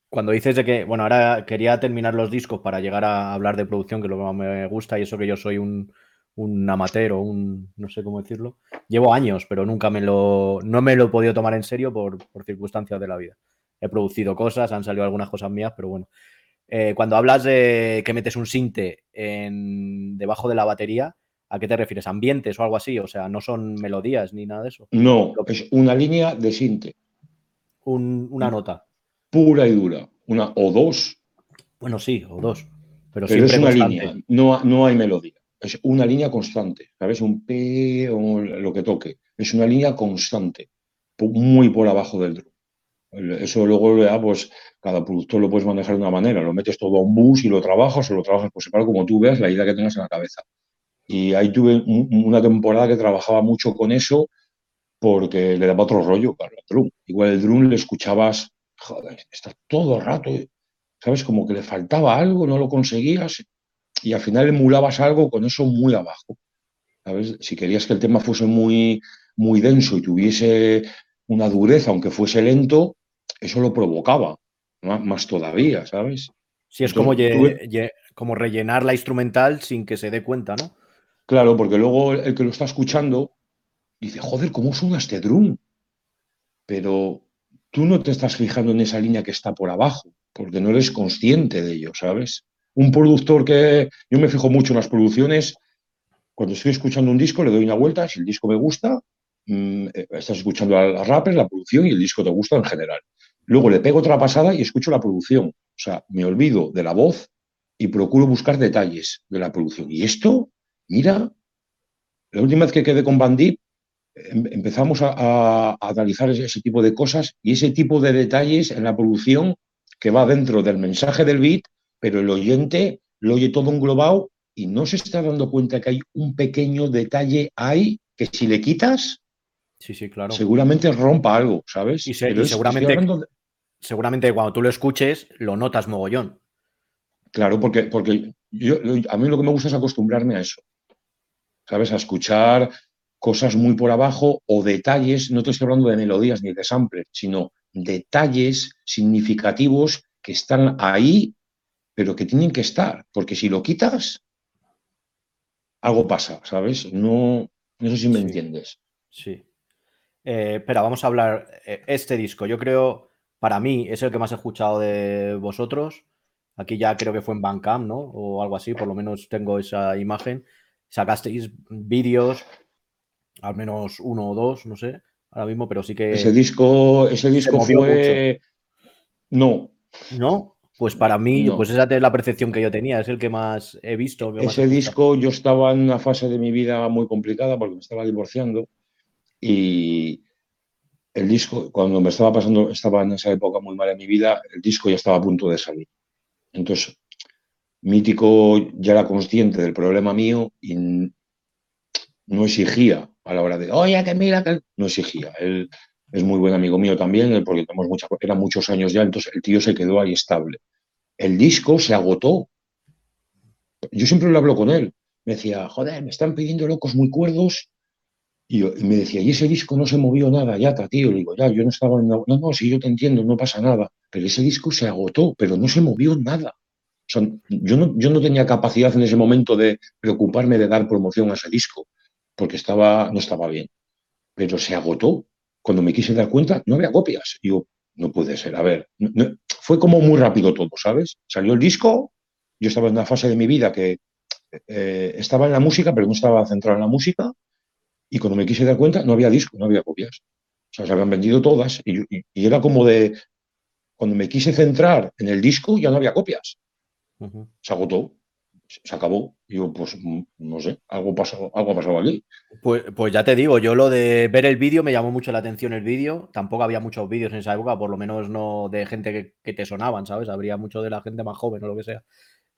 cuando, dices de que, bueno, ahora quería terminar los discos para llegar a hablar de producción, que es lo que más me gusta, y eso que yo soy un, un amateur o un, no sé cómo decirlo. Llevo años, pero nunca me lo, no me lo he podido tomar en serio por, circunstancias de la vida. He producido cosas, han salido algunas cosas mías, pero bueno. Eh, cuando hablas de que metes un sinte en, debajo de la batería, ¿a qué te refieres? ¿Ambientes o algo así? O sea, no son melodías ni nada de eso. No, es una línea de sinte. una nota. Pura y dura. Una o dos. Bueno, sí, o dos. Pero, es una línea, no, no hay melodía es una línea constante, ¿sabes? Un P o lo que toque. Es una línea constante, muy por abajo del drum. Eso luego ya, pues, cada productor lo puedes manejar de una manera. Lo metes todo a un bus y lo trabajas o lo trabajas por separado como tú veas la idea que tengas en la cabeza. Y ahí tuve una temporada que trabajaba mucho con eso porque le daba otro rollo el drum. Igual el drum le escuchabas, joder, está todo el rato, ¿sabes? Como que le faltaba algo, no lo conseguías y al final emulabas algo con eso muy abajo. ¿sabes? Si querías que el tema fuese muy, muy denso y tuviese una dureza, aunque fuese lento, eso lo provocaba, más todavía, ¿sabes? Sí, es como, como rellenar la instrumental sin que se dé cuenta, ¿no? Claro, porque luego el que lo está escuchando dice, joder, ¿cómo suena este drum? Pero tú no te estás fijando en esa línea que está por abajo, porque no eres consciente de ello, ¿sabes? un productor que yo me fijo mucho en las producciones, cuando estoy escuchando un disco le doy una vuelta, si el disco me gusta, mm, eh, estás escuchando a rapper, la producción y el disco te gusta en general. Luego le pego otra pasada y escucho la producción. O sea, me olvido de la voz y procuro buscar detalles de la producción. Y esto, mira, la última vez que quedé con Bandit, em, empezamos a, analizar ese, tipo de cosas y ese tipo de detalles en la producción que va dentro del mensaje del beat pero el oyente lo oye todo englobado y no se está dando cuenta que hay un pequeño detalle ahí que si le quitas, sí, sí, claro. seguramente rompa algo, ¿sabes? Y, seguramente, seguramente cuando tú lo escuches lo notas mogollón. Claro, porque, porque yo, a mí lo que me gusta es acostumbrarme a eso, ¿sabes? A escuchar cosas muy por abajo o detalles, no estoy hablando de melodías ni de samples, sino detalles significativos que están ahí pero que tienen que estar, porque si lo quitas, algo pasa, ¿sabes? No, no sé si me entiendes. Sí. Eh, espera, vamos a hablar. Eh, este disco, yo creo, para mí, es el que más he escuchado de vosotros. Aquí ya creo que fue en Bandcamp, ¿no? O algo así, por lo menos tengo esa imagen. Sacasteis vídeos, al menos uno o dos, no sé, ahora mismo, pero sí que. Ese disco, ese disco fue. No. ¿No? Pues para mí, pues esa es la percepción que yo tenía, es el que más he visto. Ese disco, yo estaba en una fase de mi vida muy complicada porque me estaba divorciando y el disco, cuando me estaba pasando, estaba en esa época muy mal en mi vida, el disco ya estaba a punto de salir. Entonces, Mítico ya era consciente del problema mío y no exigía a la hora de, oye, que mira, que no exigía. Él es muy buen amigo mío también, porque tenemos mucha, eran muchos años ya, entonces el tío se quedó ahí estable el disco se agotó. Yo siempre lo hablo con él. Me decía, joder, me están pidiendo locos muy cuerdos. Y, me decía, y ese disco no se movió nada, ya, tío. Le digo, ya, yo no estaba en No, no, si yo te entiendo, no pasa nada. Pero ese disco se agotó, pero no se movió nada. yo, no, yo no tenía capacidad en ese momento de preocuparme de dar promoción a ese disco, porque estaba, no estaba bien. Pero se agotó. Cuando me quise dar cuenta, no había copias. Y yo, no puede ser. A ver, fue como muy rápido todo, ¿sabes? Salió el disco, yo estaba en una fase de mi vida que eh, estaba en la música, pero no estaba centrado en la música, y cuando me quise dar cuenta, no había disco, no había copias. O sea, se habían vendido todas, y, era como de, cuando me quise centrar en el disco, ya no había copias. Se agotó. se acabó. Y yo, pues mm, no sé, algo, pasó, algo ha pasado aquí. Pues, pues ya te digo, yo lo de ver el vídeo me llamó mucho la atención el vídeo. Tampoco había muchos vídeos en esa época, por lo menos no de gente que, te sonaban, ¿sabes? Habría mucho de la gente más joven o lo que sea.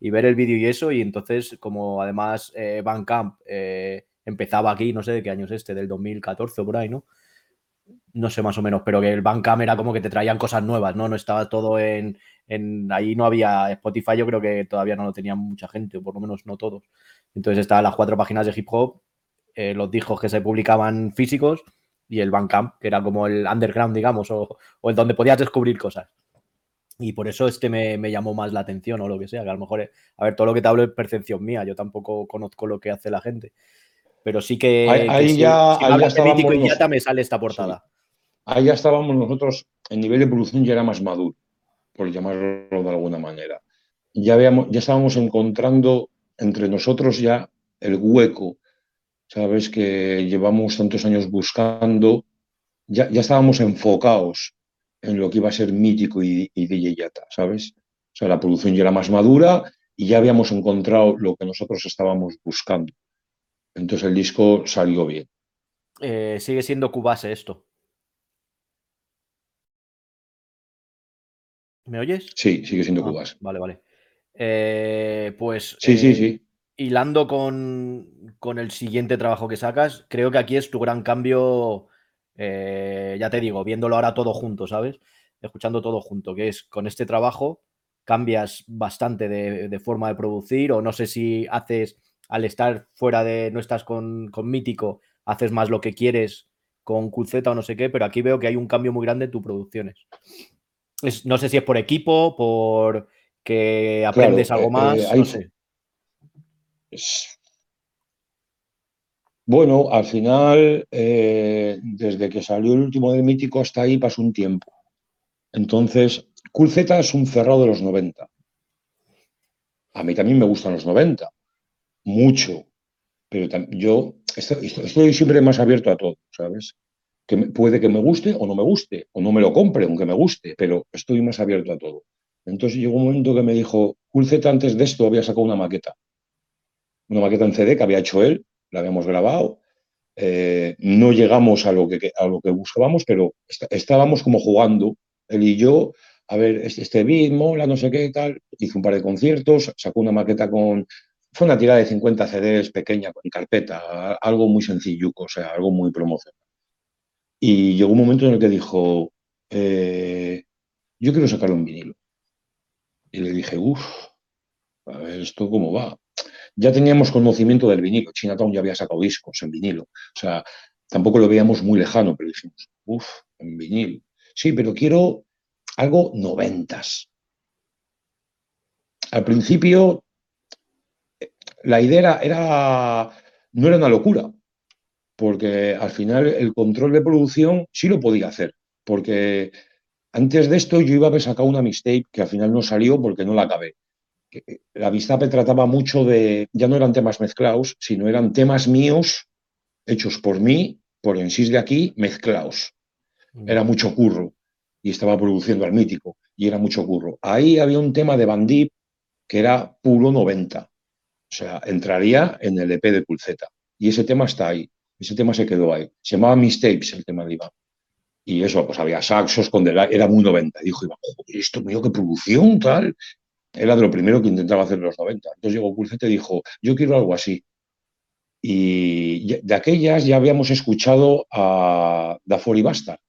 Y ver el vídeo y eso, y entonces, como además eh, Van Camp eh, empezaba aquí, no sé de qué año es este, del 2014 o por ahí, ¿no? No sé más o menos, pero que el Bandcamp era como que te traían cosas nuevas, ¿no? No estaba todo en, en, ahí no había Spotify, yo creo que todavía no lo tenía mucha gente, o por lo menos no todos. Entonces estaban las cuatro páginas de hip hop, eh, los discos que se publicaban físicos y el Bandcamp, que era como el underground, digamos, o, o el donde podías descubrir cosas. Y por eso este me, me, llamó más la atención o lo que sea, que a lo mejor, eh, a ver, todo lo que te hablo es percepción mía, yo tampoco conozco lo que hace la gente. Pero sí que, ahí, ya, si, ahí ya mítico y me sale esta portada. Ahí ya estábamos nosotros, el nivel de producción ya era más maduro por llamarlo de alguna manera. Ya, habíamos, ya estábamos encontrando entre nosotros ya el hueco, ¿sabes? Que llevamos tantos años buscando, ya, ya estábamos enfocados en lo que iba a ser mítico y, y DJ Yata, ¿sabes? O sea, la producción ya era más madura y ya habíamos encontrado lo que nosotros estábamos buscando. Entonces el disco salió bien. Eh, sigue siendo Cubase esto. ¿Me oyes? Sí, sigue siendo ah, Cubas. Vale, vale. Eh, pues. Sí, sí, sí. Eh, hilando con, con, el siguiente trabajo que sacas, creo que aquí es tu gran cambio. Ya te digo, viéndolo ahora todo junto, ¿sabes? Escuchando todo junto, que es con este trabajo cambias bastante de, de, forma de producir, o no sé si haces, al estar fuera de, no estás con, con Mítico, haces más lo que quieres con Culzeta o no sé qué, pero aquí veo que hay un cambio muy grande en tus producciones no sé si es por equipo, por que aprendes algo eh, más. Eh, bueno, al final, eh, desde que salió el último del mítico hasta ahí pasó un tiempo. Entonces, Cool Z es un cerrado de los 90. A mí también me gustan los 90, mucho, pero yo estoy siempre más abierto a todo, ¿sabes? que puede que me guste o no me guste, o no me lo compre, aunque me guste, pero estoy más abierto a todo. Entonces llegó un momento que me dijo, Z antes de esto había sacado una maqueta, una maqueta en CD que había hecho él, la habíamos grabado, eh, no llegamos a lo, que, a lo que buscábamos, pero estábamos como jugando, él y yo, a ver, este, este beat mola, no sé qué tal, hizo un par de conciertos, sacó una maqueta con, fue una tirada de 50 CDs pequeña, con carpeta, algo muy sencillo, o sea, algo muy promocional. Y llegó un momento en el que dijo, eh, yo quiero sacar un vinilo. Y le dije, uff, a ver esto cómo va. Ya teníamos conocimiento del vinilo. Chinatown ya había sacado discos en vinilo. O sea, tampoco lo veíamos muy lejano, pero dijimos, uff, en vinilo. Sí, pero quiero algo noventas. Al principio, la idea era, no era una locura, porque al final el control de producción sí lo podía hacer, porque antes de esto yo iba a haber sacado una mixtape que al final no salió porque no la acabé. Eh, la Vistape trataba mucho de, ya no eran temas mezclados, sino eran temas míos hechos por mí, por en de aquí, mezclados. Mm. Era mucho curro y estaba produciendo al mítico y era mucho curro. Ahí había un tema de Bandip que era puro 90. O sea, entraría en el EP de Pulceta. Y ese tema está ahí. Ese tema se quedó ahí. Se llamaba Mistakes el tema de Iván. Y eso, pues había saxos con era muy 90. Y dijo Iván, joder, esto mío, qué producción, tal. Era de lo primero que intentaba hacer en los 90. Entonces llegó Pulcete y dijo, yo quiero algo así. Y de aquellas ya habíamos escuchado a Dafor y Bastard,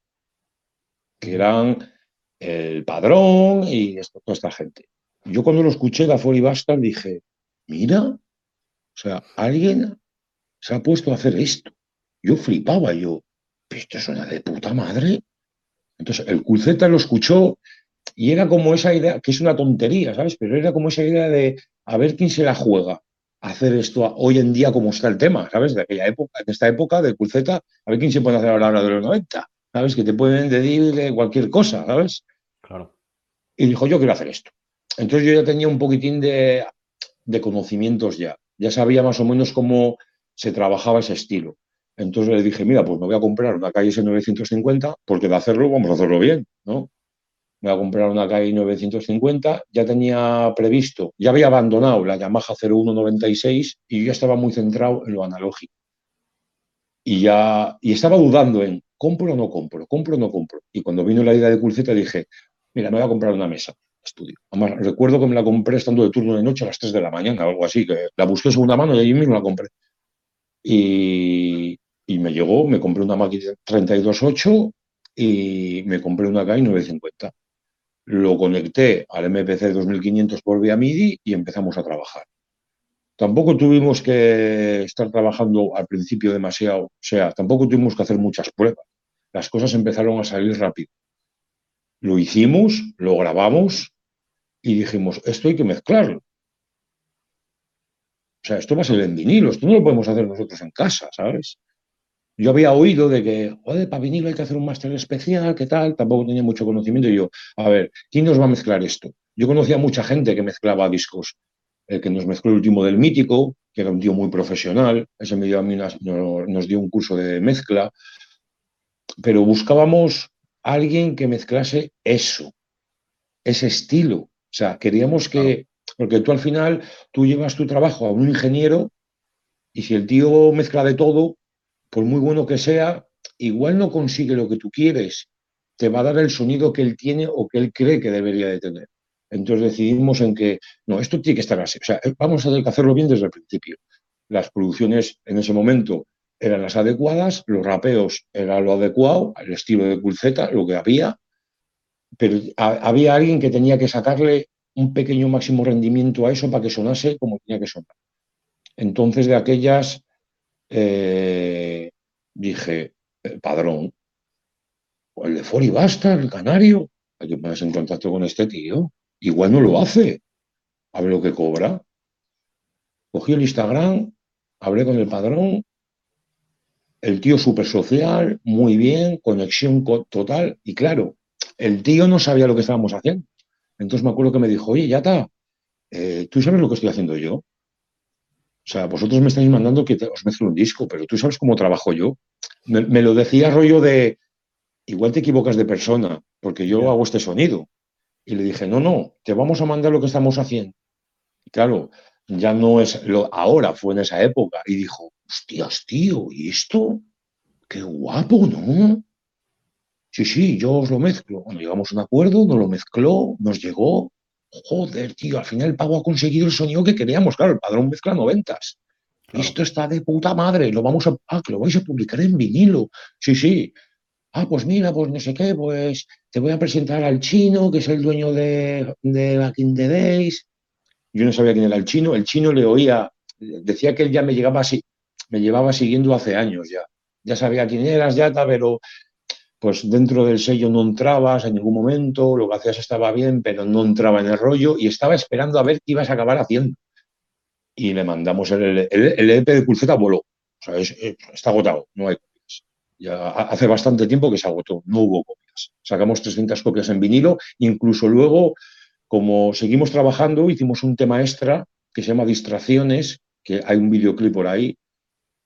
que eran el padrón y toda esta gente. Yo cuando lo escuché, Dafor y Bastard, dije, mira, o sea, alguien se ha puesto a hacer esto. Yo flipaba, yo, esto suena de puta madre. Entonces, el Culceta lo escuchó y era como esa idea, que es una tontería, ¿sabes? Pero era como esa idea de a ver quién se la juega a hacer esto hoy en día como está el tema, ¿sabes? De aquella época, de esta época de Culceta, a ver quién se puede hacer ahora de los 90, ¿sabes? Que te pueden decir cualquier cosa, ¿sabes? Claro. Y dijo, yo quiero hacer esto. Entonces yo ya tenía un poquitín de, de conocimientos ya. Ya sabía más o menos cómo se trabajaba ese estilo. Entonces le dije, mira, pues me voy a comprar una calle S950 porque de hacerlo vamos a hacerlo bien, ¿no? me voy a comprar una KI 950, ya tenía previsto, ya había abandonado la Yamaha 0196 y yo ya estaba muy centrado en lo analógico. Y ya y estaba dudando en compro o no compro, compro o no compro. Y cuando vino la idea de Culceta dije, mira, me voy a comprar una mesa estudio. Además, recuerdo que me la compré estando de turno de noche a las 3 de la mañana algo así, que la busqué segunda mano y allí mismo la compré. Y, y me llegó, me compré una máquina 32.8 y me compré una KI 950. Lo conecté al MPC 2500 por vía MIDI y empezamos a trabajar. Tampoco tuvimos que estar trabajando al principio demasiado, o sea, tampoco tuvimos que hacer muchas pruebas. Las cosas empezaron a salir rápido. Lo hicimos, lo grabamos y dijimos, esto hay que mezclarlo. O sea, esto va a ser en vinilo, esto no lo podemos hacer nosotros en casa, ¿sabes? Yo había oído de que, joder, para vinilo hay que hacer un máster especial, ¿qué tal? Tampoco tenía mucho conocimiento. Y yo, a ver, ¿quién nos va a mezclar esto? Yo conocía a mucha gente que mezclaba discos. El que nos mezcló el último del Mítico, que era un tío muy profesional, ese me dio a mí nos dio un curso de mezcla, pero buscábamos a alguien que mezclase eso, ese estilo. O sea, queríamos que, porque tú al final, tú llevas tu trabajo a un ingeniero y si el tío mezcla de todo, por muy bueno que sea, igual no consigue lo que tú quieres. Te va a dar el sonido que él tiene o que él cree que debería de tener. Entonces decidimos en que, no, esto tiene que estar así. O sea, vamos a tener que hacerlo bien desde el principio. Las producciones en ese momento eran las adecuadas, los rapeos era lo adecuado, el estilo de Pulceta, lo que había, pero había alguien que tenía que sacarle un pequeño máximo rendimiento a eso para que sonase como tenía que sonar. Entonces, de aquellas, eh, dije, el padrón, el de Fori Basta, el canario, hay que ponerse en contacto con este tío. Igual no lo hace. A ver lo que cobra. Cogí el Instagram, hablé con el padrón, el tío súper social, muy bien, conexión total. Y claro, el tío no sabía lo que estábamos haciendo. Entonces me acuerdo que me dijo, oye, ya está, eh, ¿tú sabes lo que estoy haciendo yo? O sea, vosotros me estáis mandando que os mezclo un disco, pero tú sabes cómo trabajo yo. Me, lo decía rollo de, igual te equivocas de persona, porque yo hago este sonido. Y le dije, no, no, te vamos a mandar lo que estamos haciendo. Y claro, ya no es lo, ahora, fue en esa época. Y dijo, hostias, tío, ¿y esto? Qué guapo, ¿no? Sí, sí, yo os lo mezclo. Bueno, llegamos a un acuerdo, nos lo mezcló, nos llegó, joder, tío, al final el pavo ha conseguido el sonido que queríamos. Claro, el padrón mezcla noventas. Esto está de puta madre, lo vamos a, ah, que lo vais a publicar en vinilo. Sí, sí. Ah, pues mira, pues no sé qué, pues te voy a presentar al chino, que es el dueño de, de Back in the Days. Yo no sabía quién era el chino, el chino le oía, decía que él ya me llegaba así, me llevaba siguiendo hace años ya. Ya sabía quién eras, ya, pero pues dentro del sello no entrabas en ningún momento, lo que hacías estaba bien, pero no entraba en el rollo y estaba esperando a ver qué ibas a acabar haciendo. Y le mandamos el, el, EP de Pulceta voló. O sea, está agotado, no hay copias. Ya hace bastante tiempo que se agotó, no hubo copias. Sacamos 300 copias en vinilo, incluso luego, como seguimos trabajando, hicimos un tema extra que se llama Distracciones, que hay un videoclip por ahí.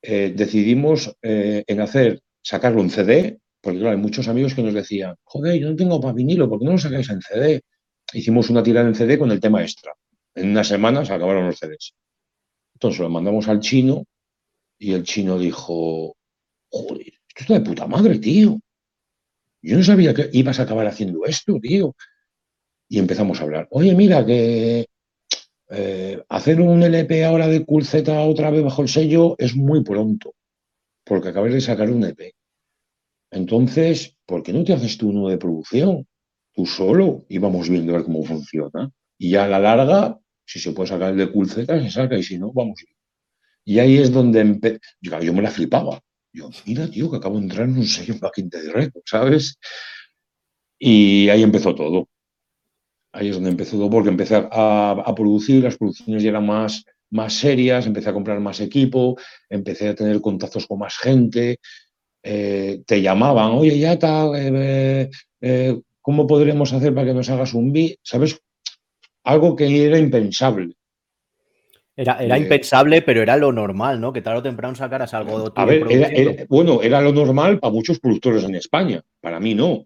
Eh, decidimos eh, en hacer, sacarlo en CD, porque claro, hay muchos amigos que nos decían, joder, yo no tengo para vinilo, ¿por qué no lo sacáis en CD? Hicimos una tirada en CD con el tema extra. En unas semanas acabaron los CDs. Entonces lo mandamos al chino y el chino dijo, joder, esto está de puta madre, tío. Yo no sabía que ibas a acabar haciendo esto, tío. Y empezamos a hablar. Oye, mira, que eh, hacer un LP ahora de Cool otra vez bajo el sello es muy pronto, porque acabas de sacar un EP. Entonces, ¿por qué no te haces tú uno de producción? Tú solo y vamos viendo a ver cómo funciona. Y ya a la larga, si se puede sacar el de Cool se saca y si no, vamos. Y ahí es donde yo, yo me la flipaba. Yo, mira, tío, que acabo de entrar en un sello de Record, ¿sabes? Y ahí empezó todo. Ahí es donde empezó todo, porque empecé a, producir, las producciones ya eran más, más serias, empecé a comprar más equipo, empecé a tener contactos con más gente, eh, te llamaban, oye, ya está, eh, eh, ¿cómo podríamos hacer para que nos hagas un beat? ¿Sabes? Algo que era impensable. Era, era impensable, pero era lo normal, ¿no? Que tarde o temprano sacaras algo de A ver, bueno, era lo normal para muchos productores en España, para mí no.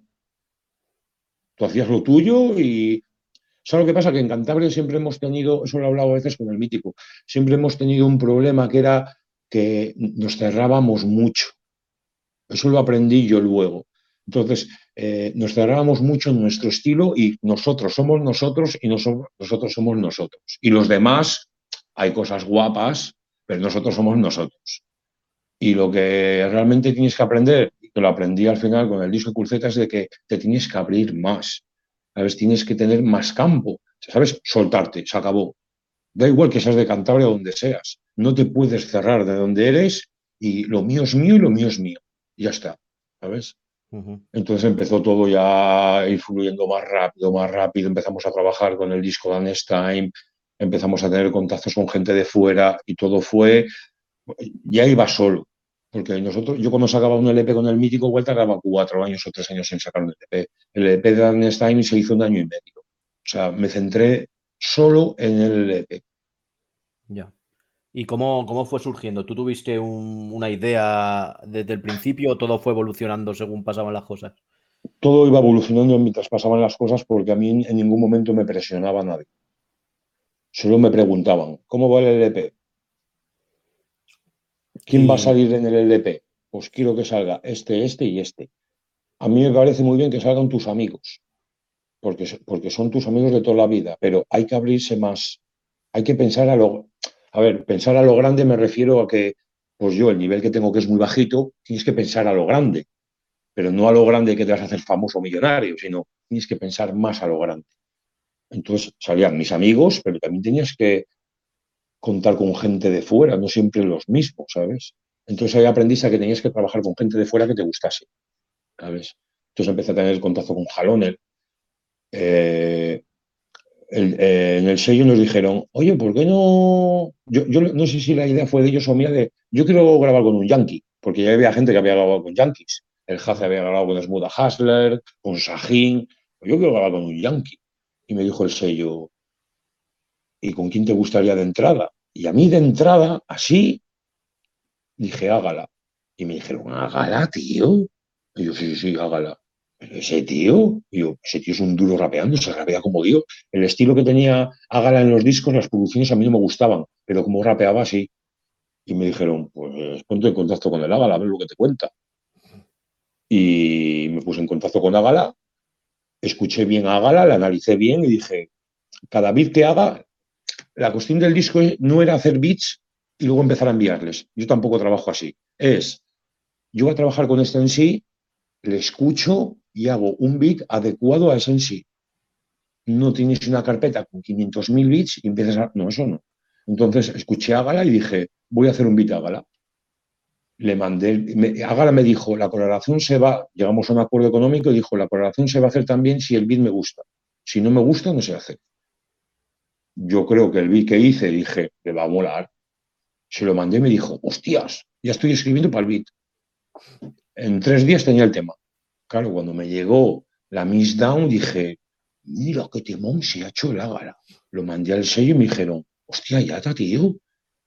Tú hacías lo tuyo y... ¿Sabes lo que pasa? Que en Cantabria siempre hemos tenido, eso lo he hablado a veces con el mítico, siempre hemos tenido un problema que era que nos cerrábamos mucho. Eso lo aprendí yo luego. Entonces, eh, nos cerrábamos mucho en nuestro estilo y nosotros somos nosotros y nosotros somos nosotros. Y los demás, hay cosas guapas, pero nosotros somos nosotros. Y lo que realmente tienes que aprender, que lo aprendí al final con el disco Culceta, es de que te tienes que abrir más. ¿Sabes? Tienes que tener más campo. ¿Sabes? Soltarte, se acabó. Da igual que seas de Cantabria o donde seas. No te puedes cerrar de donde eres y lo mío es mío y lo mío es mío. Y ya está. ¿Sabes? Entonces empezó todo ya a ir fluyendo más rápido, más rápido. Empezamos a trabajar con el disco Dance Time, empezamos a tener contactos con gente de fuera y todo fue, ya iba solo. Porque nosotros, yo cuando sacaba un LP con el mítico Vuelta, tardaba cuatro años o tres años en sacar un LP. El LP de Dance Time se hizo un año y medio. O sea, me centré solo en el LP. Ya. ¿Y cómo, cómo fue surgiendo? ¿Tú tuviste una idea desde el principio o todo fue evolucionando según pasaban las cosas? Todo iba evolucionando mientras pasaban las cosas porque a mí en ningún momento me presionaba nadie. Solo me preguntaban, ¿cómo va el LP? ¿Quién va a salir en el LP? Pues quiero que salga este, este y este. A mí me parece muy bien que salgan tus amigos, porque, porque son tus amigos de toda la vida, pero hay que abrirse más. Hay que pensar a lo... A ver, pensar a lo grande me refiero a que, pues yo, el nivel que tengo que es muy bajito, tienes que pensar a lo grande, pero no a lo grande que te vas a hacer famoso millonario, sino tienes que pensar más a lo grande. Entonces salían mis amigos, pero también tenías que contar con gente de fuera, no siempre los mismos, ¿sabes? Entonces ahí aprendiste a que tenías que trabajar con gente de fuera que te gustase, ¿sabes? Entonces empecé a tener contacto con Jaloner. Eh, eh, en el sello nos dijeron, oye, ¿por qué no? Yo, no sé si la idea fue de ellos o mía de, yo quiero grabar con un yankee, porque ya había gente que había grabado con yankees. El Haze había grabado con Smuda Hasler, con Sahin. Yo quiero grabar con un yankee. Y me dijo el sello, ¿y con quién te gustaría de entrada? Y a mí de entrada, así, dije, hágala. Y me dijeron, hágala, tío. Y yo, sí, sí, hágala. Ese tío, yo, ese tío es un duro rapeando, se rapea como Dios. El estilo que tenía Hágala en los discos, las producciones a mí no me gustaban, pero como rapeaba, sí. Y me dijeron, pues ponte en contacto con el Ágala, a ver lo que te cuenta. Y me puse en contacto con Ágala, escuché bien a Ágala, la analicé bien y dije, cada beat que haga, la cuestión del disco no era hacer beats y luego empezar a enviarles. Yo tampoco trabajo así. Es, yo voy a trabajar con este en sí, le escucho y hago un beat adecuado a sí. No tienes una carpeta con 500.000 bits y empiezas a... No, eso no. Entonces escuché a Gala y dije, voy a hacer un beat a Gala. Le mandé, me, Gala me dijo, la coloración se va, llegamos a un acuerdo económico y dijo, la coloración se va a hacer también si el beat me gusta. Si no me gusta, no se hace yo creo que el beat que hice dije, le va a molar. Se lo mandé y me dijo, hostias, ya estoy escribiendo para el beat. En tres días tenía el tema. Claro, cuando me llegó la Miss Down dije, mira qué temón se ha hecho el Ágara. Lo mandé al sello y me dijeron, hostia, ya está, tío,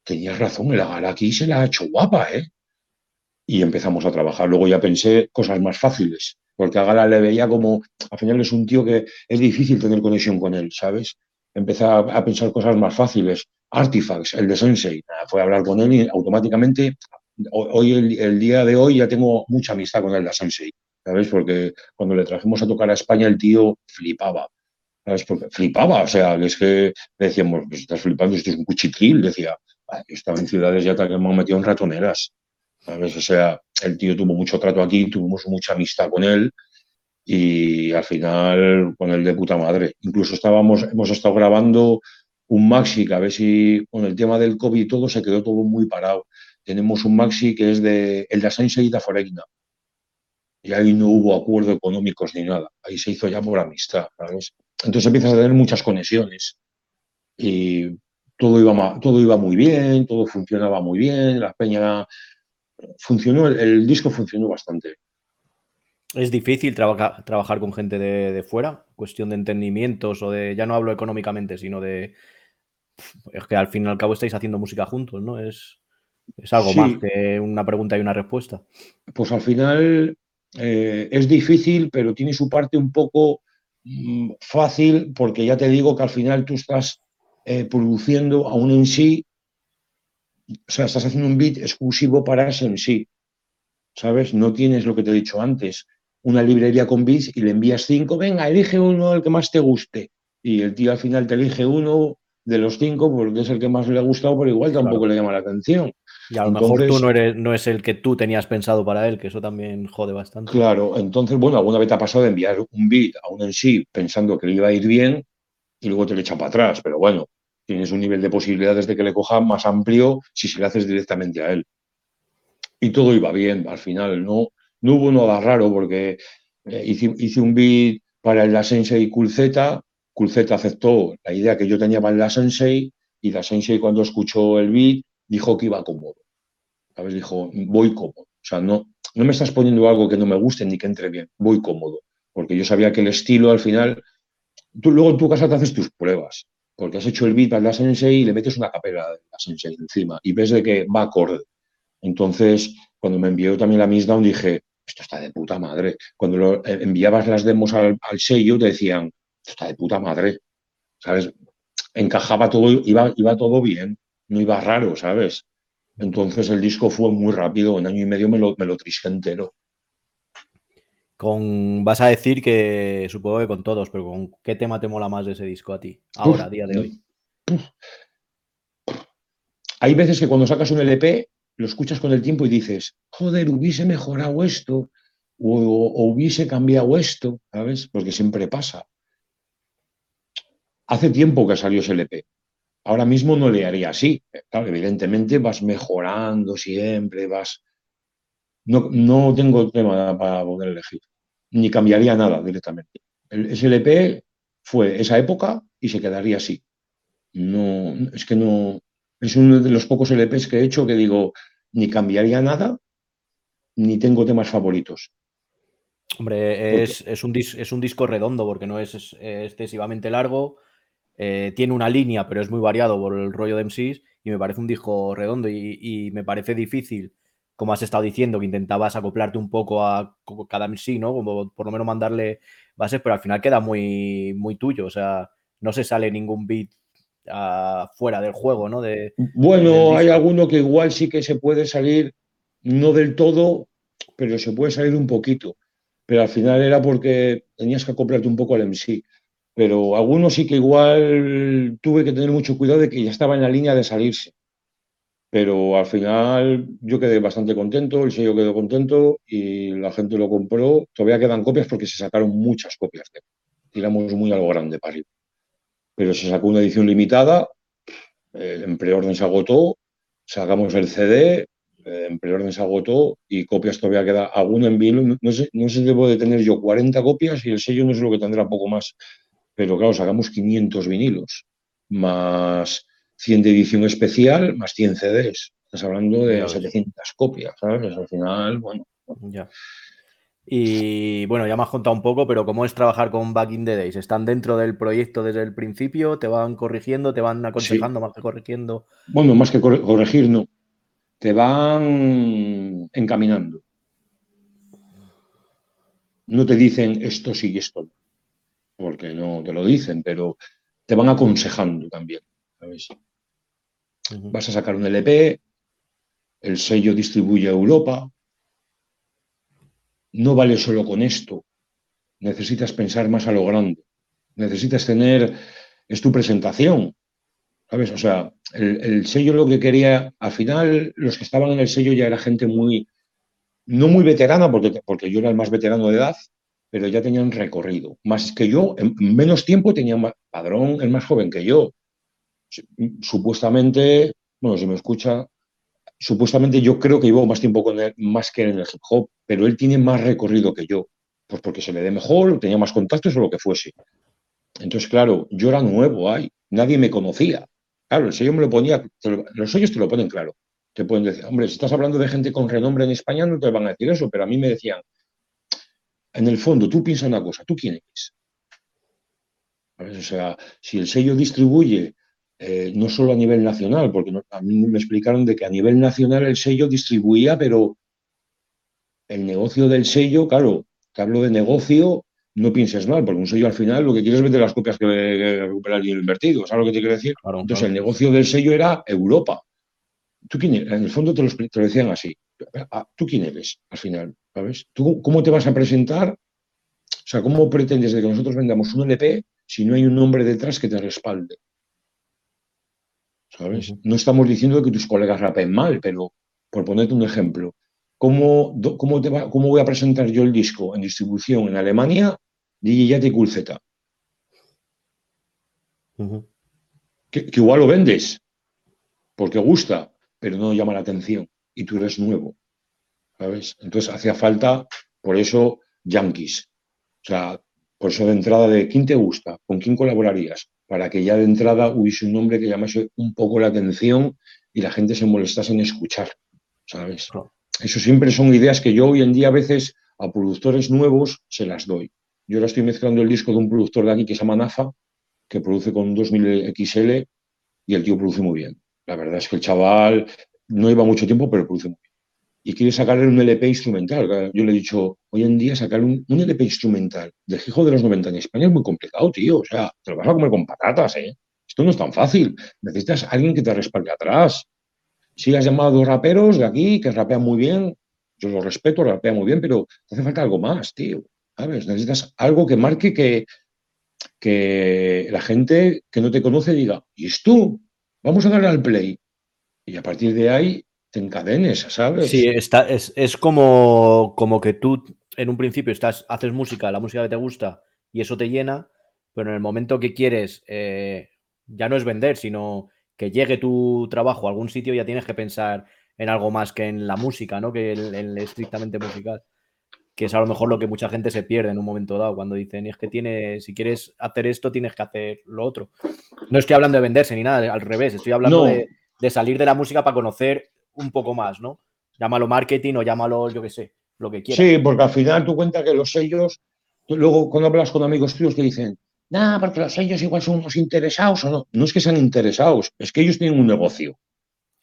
tenías razón, el Ágara aquí se la ha hecho guapa, ¿eh? Y empezamos a trabajar. Luego ya pensé cosas más fáciles, porque a Gala le veía como, al final es un tío que es difícil tener conexión con él, ¿sabes? empecé a, pensar cosas más fáciles. Artifacts, el de Sensei, fue a hablar con él y automáticamente, hoy el, día de hoy ya tengo mucha amistad con el de Sensei, ¿sabes? Porque cuando le trajimos a tocar a España el tío flipaba, ¿sabes? Porque flipaba, o sea, es que decíamos, pues estás flipando, esto es un cuchitril, decía, yo estaba en ciudades ya que me han metido en ratoneras, ¿sabes? O sea, el tío tuvo mucho trato aquí, tuvimos mucha amistad con él y al final con el de puta madre. Incluso estábamos, hemos estado grabando un maxi que a ver si con el tema del COVID y todo se quedó todo muy parado. Tenemos un maxi que es de el de Sensei de Foreigna. Y ahí no hubo acuerdo económicos ni nada. Ahí se hizo ya por amistad, ¿sabes? Entonces empiezas a tener muchas conexiones. Y todo iba, todo iba muy bien, todo funcionaba muy bien, la peña funcionó, el disco funcionó bastante es difícil trabajar con gente de, fuera, cuestión de entendimientos o de, ya no hablo económicamente, sino de, es que al fin y al cabo estáis haciendo música juntos, ¿no? Es, es algo más que una pregunta y una respuesta. Pues al final eh, es difícil, pero tiene su parte un poco mm, fácil porque ya te digo que al final tú estás eh, produciendo aún en sí, o sea, estás haciendo un beat exclusivo para ese en sí, ¿sabes? No tienes lo que te he dicho antes, una librería con beats y le envías cinco, venga, elige uno el que más te guste. Y el tío al final te elige uno de los cinco porque es el que más le ha gustado, pero igual tampoco le llama la atención. Y a lo mejor tú no, eres, no es el que tú tenías pensado para él, que eso también jode bastante. Claro, entonces, bueno, alguna vez te ha pasado de enviar un beat a un en sí pensando que le iba a ir bien y luego te le echa para atrás, pero bueno, tienes un nivel de posibilidades de que le coja más amplio si se le haces directamente a él. Y todo iba bien, al final, no, no hubo nada raro porque eh, hice, un beat para el La Sensei Kulzeta, Kulzeta aceptó la idea que yo tenía para el La Sensei y La Sensei cuando escuchó el beat dijo que iba cómodo. ¿Sabes? Dijo, voy cómodo. O sea, no, no me estás poniendo algo que no me guste ni que entre bien, voy cómodo. Porque yo sabía que el estilo al final, tú luego en tu casa te haces tus pruebas porque has hecho el beat para la Sensei y le metes una capela de la Sensei encima y ves de que va acorde. Entonces, cuando me envió también la Miss Down, dije, esto está de puta madre. Cuando eh, enviabas las demos al, sello, te decían, esto está de puta madre. ¿Sabes? Encajaba todo, iba, iba todo bien, no iba raro, ¿sabes? Entonces el disco fue muy rápido, en año y medio me lo, me lo trisqué entero. Con, vas a decir que supongo que con todos, pero ¿con qué tema te mola más de ese disco a ti, ahora, a día de hoy? Hay veces que cuando sacas un LP lo escuchas con el tiempo y dices, joder, hubiese mejorado esto o, hubiese cambiado esto, ¿sabes? Porque siempre pasa. Hace tiempo que salió ese LP. Ahora mismo no le haría así. evidentemente vas mejorando siempre, vas no, no tengo tema para poder elegir, ni cambiaría nada directamente. El SLP fue esa época y se quedaría así. No, es que no, es uno de los pocos LPs que he hecho que digo, ni cambiaría nada, ni tengo temas favoritos. Hombre, es, un, es un disco redondo porque no es, excesivamente largo, eh, tiene una línea, pero es muy variado por el rollo de MCs y me parece un disco redondo y me parece difícil como has estado diciendo, que intentabas acoplarte un poco a cada sí, ¿no? Como por lo menos mandarle bases, pero al final queda muy, muy tuyo. O sea, no se sale ningún beat uh, fuera del juego, ¿no? De, bueno, hay alguno que igual sí que se puede salir, no del todo, pero se puede salir un poquito. Pero al final era porque tenías que acoplarte un poco al MC. Pero algunos sí que igual tuve que tener mucho cuidado de que ya estaba en la línea de salirse. Pero al final yo quedé bastante contento, el sello quedó contento y la gente lo compró. Todavía quedan copias porque se sacaron muchas copias. Tiramos muy algo grande para arriba. Pero se sacó una edición limitada, en preorden se agotó, sacamos el CD, en preorden se agotó y copias todavía queda alguna en. No sé, no sé debo de tener yo 40 copias y el sello no sé lo que tendrá poco más. Pero claro, sacamos 500 vinilos, más 100 de edición especial más 100 CDs. Estás hablando de 700 copias, ¿sabes? Al final, bueno. Ya. Y bueno, ya me has contado un poco, pero ¿cómo es trabajar con Back in the Days? ¿Están dentro del proyecto desde el principio? ¿Te van corrigiendo? ¿Te van aconsejando más que corrigiendo? Bueno, más que corregir, no. Te van encaminando. No te dicen esto sí y esto no, porque no te lo dicen, pero te van aconsejando también. ¿sabes? Vas a sacar un LP, el sello distribuye a Europa. No vale solo con esto. Necesitas pensar más a lo grande. Necesitas tener, es tu presentación. ¿Sabes? O sea, el, sello lo que quería, al final, los que estaban en el sello ya era gente muy, no muy veterana, porque, porque yo era el más veterano de edad, pero ya tenían recorrido. Más que yo, en menos tiempo tenía padrón, el más joven que yo supuestamente, bueno, si me escucha, supuestamente yo creo que llevo más tiempo con él, más que en el hip hop, pero él tiene más recorrido que yo, pues porque se le dé mejor, tenía más contactos o lo que fuese. Entonces, claro, yo era nuevo ahí, nadie me conocía. Claro, el sello me lo ponía, los sellos te lo ponen claro. Te pueden decir, hombre, si estás hablando de gente con renombre en España, no te van a decir eso, pero a mí me decían, en el fondo, tú piensas una cosa, ¿tú quién eres? O sea, si el sello distribuye eh, no solo a nivel nacional, porque a mí me explicaron de que a nivel nacional el sello distribuía, pero el negocio del sello, claro, te hablo de negocio, no pienses mal, porque un sello al final lo que quieres es vender las copias que, recupera el dinero invertido, ¿sabes lo que te quiero decir? Entonces el negocio del sello era Europa. ¿Tú quién En el fondo te lo, decían así. Ah, ¿Tú quién eres al final? ¿Sabes? ¿Tú cómo te vas a presentar? O sea, ¿cómo pretendes de que nosotros vendamos un LP si no hay un nombre detrás que te respalde? ¿Sabes? No estamos diciendo que tus colegas rapen mal, pero por ponerte un ejemplo, ¿cómo, cómo, te va, cómo voy a presentar yo el disco en distribución en Alemania DJ Yati Cool Z? que, igual lo vendes porque gusta, pero no llama la atención y tú eres nuevo. ¿Sabes? Entonces hacía falta, por eso, Yankees. O sea, por eso de entrada de quién te gusta, con quién colaborarías, para que ya de entrada hubiese un nombre que llamase un poco la atención y la gente se molestase en escuchar. ¿Sabes? Eso siempre son ideas que yo hoy en día a veces a productores nuevos se las doy. Yo ahora estoy mezclando el disco de un productor de aquí que se llama Nafa, que produce con 2000 XL y el tío produce muy bien. La verdad es que el chaval no lleva mucho tiempo, pero produce muy bien. Y quiere sacarle un LP instrumental. Yo le he dicho, hoy en día sacar un, LP instrumental de Hijo de los 90 en España es muy complicado, tío. O sea, te lo vas a comer con patatas, ¿eh? Esto no es tan fácil. Necesitas a alguien que te respalde atrás. Si has llamado raperos de aquí que rapean muy bien, yo los respeto, rapean muy bien, pero te hace falta algo más, tío. ¿Sabes? Necesitas algo que marque que, que la gente que no te conoce diga, ¿y es tú? Vamos a darle al play. Y a partir de ahí te encadenes, ¿sabes? Sí, está, es, como, como que tú en un principio estás, haces música, la música que te gusta, y eso te llena, pero en el momento que quieres, eh, ya no es vender, sino que llegue tu trabajo a algún sitio, ya tienes que pensar en algo más que en la música, ¿no? Que en el estrictamente musical que es a lo mejor lo que mucha gente se pierde en un momento dado cuando dicen, es que tiene, si quieres hacer esto, tienes que hacer lo otro. No estoy hablando de venderse ni nada, al revés, estoy hablando de, salir de la música para conocer un poco más, ¿no? Llámalo marketing o llámalo, yo qué sé, lo que quieras. Sí, porque al final tú cuentas que los sellos, luego cuando hablas con amigos tuyos te dicen, nada, porque los sellos igual son unos interesados o no. No es que sean interesados, es que ellos tienen un negocio.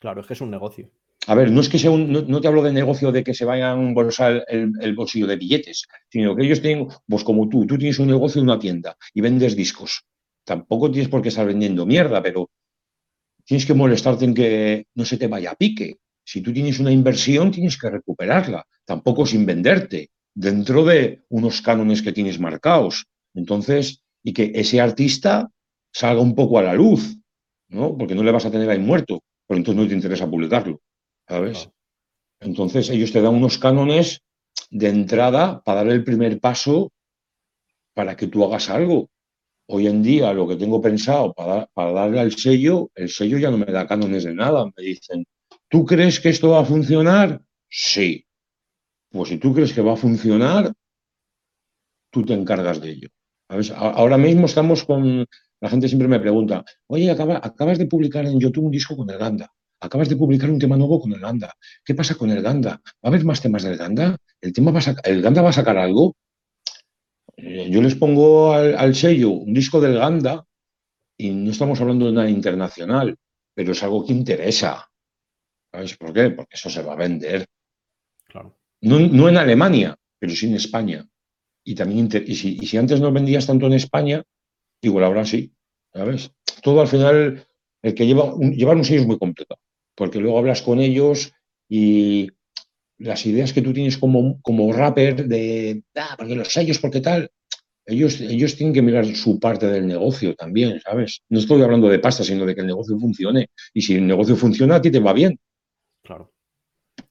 Claro, es que es un negocio. A ver, no es que sea un, no, te hablo de negocio de que se vayan a embolsar el, bolsillo de billetes, sino que ellos tienen, pues como tú, tú tienes un negocio en una tienda y vendes discos. Tampoco tienes por qué estar vendiendo mierda, pero tienes que molestarte en que no se te vaya a pique. Si tú tienes una inversión, tienes que recuperarla, tampoco sin venderte, dentro de unos cánones que tienes marcados. Entonces, y que ese artista salga un poco a la luz, ¿no? Porque no le vas a tener ahí muerto, pero entonces no te interesa publicarlo. ¿sabes? Entonces ellos te dan unos cánones de entrada para dar el primer paso para que tú hagas algo. Hoy en día lo que tengo pensado para, darle al sello, el sello ya no me da cánones de nada. Me dicen, ¿tú crees que esto va a funcionar? Sí. Pues si tú crees que va a funcionar, tú te encargas de ello. Ahora mismo estamos con, la gente siempre me pregunta, oye, acabas de publicar en YouTube un disco con el Ganda acabas de publicar un tema nuevo con el Ganda. ¿Qué pasa con el Ganda? ¿Va a haber más temas del Ganda? ¿El, tema va ¿El Ganda va a sacar algo? Eh, yo les pongo al, sello un disco del Ganda y no estamos hablando de nada internacional, pero es algo que interesa. ¿Sabes por qué? Porque eso se va a vender. Claro. No, en Alemania, pero sí en España. Y, también y si, y si antes no vendías tanto en España, igual ahora sí. ¿Sabes? Todo al final, el que lleva llevar un sello es muy complicado porque luego hablas con ellos y las ideas que tú tienes como, como rapper de, ah, porque los sellos, porque tal, ellos, ellos tienen que mirar su parte del negocio también, ¿sabes? No estoy hablando de pasta, sino de que el negocio funcione. Y si el negocio funciona, a ti te va bien. Claro.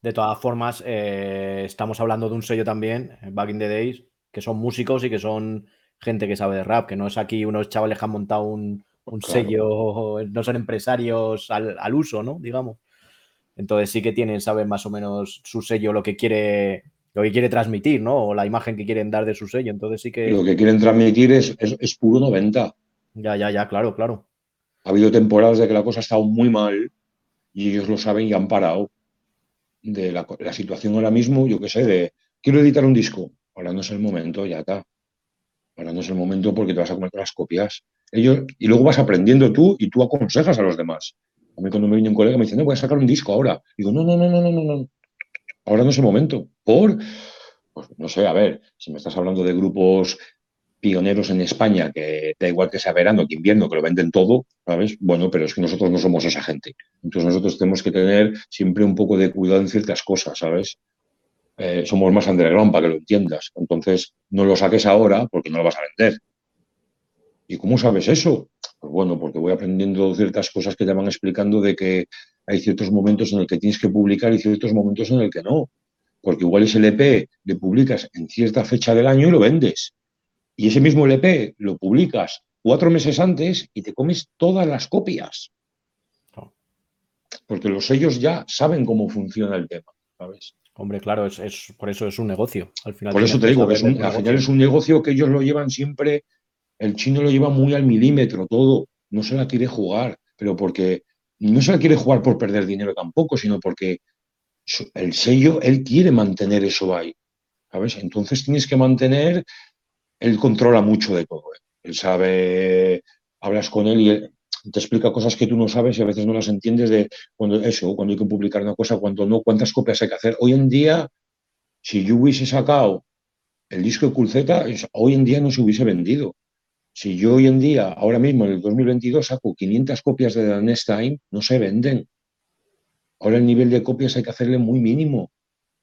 De todas formas, eh, estamos hablando de un sello también, Back in the Days, que son músicos y que son gente que sabe de rap, que no es aquí unos chavales que han montado un, un sello, no son empresarios al, uso, ¿no? Digamos. Entonces sí que tienen, saben más o menos su sello, lo que quiere, lo que quiere transmitir, ¿no? O la imagen que quieren dar de su sello. Entonces sí que. Lo que quieren transmitir es, es, puro 90. Ya, ya, ya, claro, claro. Ha habido temporadas de que la cosa ha estado muy mal y ellos lo saben y han parado. De la, la situación ahora mismo, yo qué sé, de quiero editar un disco. Ahora no es el momento, ya está. Ahora no es el momento porque te vas a comer las copias y luego vas aprendiendo tú y tú aconsejas a los demás. A mí cuando me viene un colega me dice, no, voy a sacar un disco ahora. Digo, no, no, no, no, no, no, Ahora no es el momento. ¿Por? Pues no sé, a ver, si me estás hablando de grupos pioneros en España, que da igual que sea verano que invierno, que lo venden todo, ¿sabes? Bueno, pero es que nosotros no somos esa gente. Entonces nosotros tenemos que tener siempre un poco de cuidado en ciertas cosas, ¿sabes? Eh, somos más underground para que lo entiendas. Entonces no lo saques ahora porque no lo vas a vender. ¿Y cómo sabes eso? Pues bueno, porque voy aprendiendo ciertas cosas que te van explicando de que hay ciertos momentos en el que tienes que publicar y ciertos momentos en el que no. Porque igual ese LP le publicas en cierta fecha del año y lo vendes. Y ese mismo LP lo publicas cuatro meses antes y te comes todas las copias. Porque los sellos ya saben cómo funciona el tema, ¿sabes? Hombre, claro, es, por eso es un negocio. Al final por eso te digo que es un, al final es un negocio que ellos lo llevan siempre, el chino lo lleva muy al milímetro todo, no se la quiere jugar, pero porque no se la quiere jugar por perder dinero tampoco, sino porque el sello, él quiere mantener eso ahí, ¿sabes? Entonces tienes que mantener, él controla mucho de todo, ¿eh? él sabe, hablas con él y él, te explica cosas que tú no sabes y a veces no las entiendes de cuando eso, cuando hay que publicar una cosa, cuando no, cuántas copias hay que hacer. Hoy en día, si yo hubiese sacado el disco de Culceta, hoy en día no se hubiese vendido. Si yo hoy en día, ahora mismo en el 2022, saco 500 copias de The Next Time, no se venden. Ahora el nivel de copias hay que hacerle muy mínimo.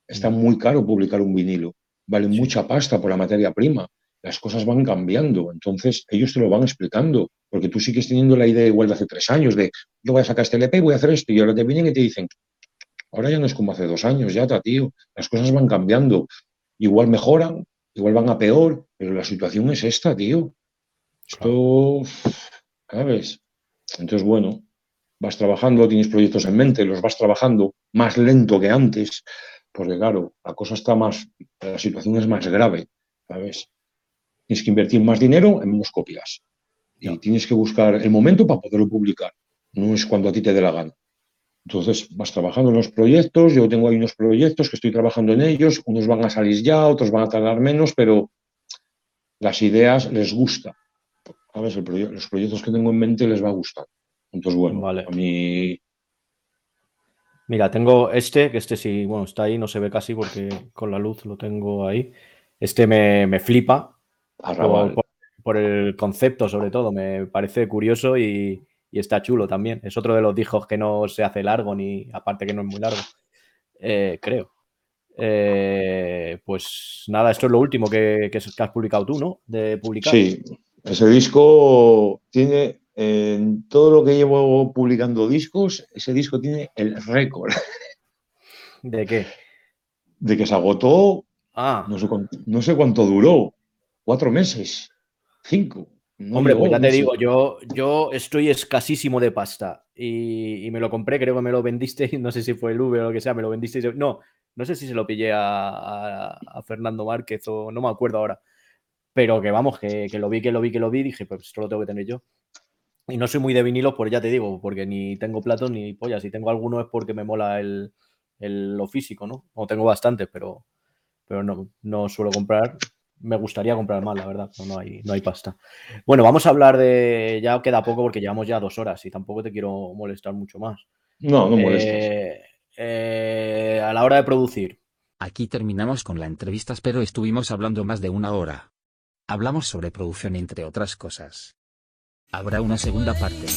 Está mm. muy caro publicar un vinilo. Vale mucha pasta por la materia prima las cosas van cambiando. Entonces, ellos te lo van explicando, porque tú sigues teniendo la idea igual de hace tres años, de yo voy a sacar este LP, voy a hacer esto, y ahora te vienen y te dicen, ahora ya no es como hace dos años, ya está, tío, las cosas van cambiando. Igual mejoran, igual van a peor, pero la situación es esta, tío. Esto, ¿sabes? Entonces, bueno, vas trabajando, tienes proyectos en mente, los vas trabajando más lento que antes, porque claro, la cosa está más, la situación es más grave, ¿sabes? Tienes que invertir más dinero en menos copias. Y tienes que buscar el momento para poderlo publicar. No es cuando a ti te dé la gana. Entonces vas trabajando en los proyectos. Yo tengo ahí unos proyectos que estoy trabajando en ellos. Unos van a salir ya, otros van a tardar menos, pero las ideas les gusta. ¿Sabes? los proyectos que tengo en mente les va a gustar. Entonces, bueno, a mí Mira, tengo este, que este sí, bueno, está ahí, no se ve casi porque con la luz lo tengo ahí. Este me, me flipa, por, el concepto, sobre todo, me parece curioso y, está chulo también. Es otro de los discos que no se hace largo, ni aparte que no es muy largo, eh, creo. Eh, pues nada, esto es lo último que, has publicado tú, ¿no? De publicar. Sí, ese disco tiene, en todo lo que llevo publicando discos, ese disco tiene el récord. ¿De qué? De que se agotó, ah. no sé cuánto duró, cuatro meses, cinco. Hombre, pues ya te digo, yo, yo estoy escasísimo de pasta y, me lo compré, creo que me lo vendiste, no sé si fue el V o lo que sea, me lo vendiste. No, no sé si se lo pillé a, Fernando Márquez o no me acuerdo ahora. Pero que vamos, que, lo vi, que lo vi, que lo vi, dije, pues esto lo tengo que tener yo. Y no soy muy de vinilos, pues ya te digo, porque ni tengo platos ni pollas. Si tengo alguno es porque me mola el, lo físico, ¿no? O tengo bastantes, pero, pero no, no suelo comprar me gustaría comprar más, la verdad, pero no hay, no hay pasta. Bueno, vamos a hablar de. Ya queda poco porque llevamos ya dos horas y tampoco te quiero molestar mucho más. No, no molestes. Eh, eh, a la hora de producir. Aquí terminamos con la entrevista, pero estuvimos hablando más de una hora. Hablamos sobre producción, entre otras cosas. Habrá una segunda parte.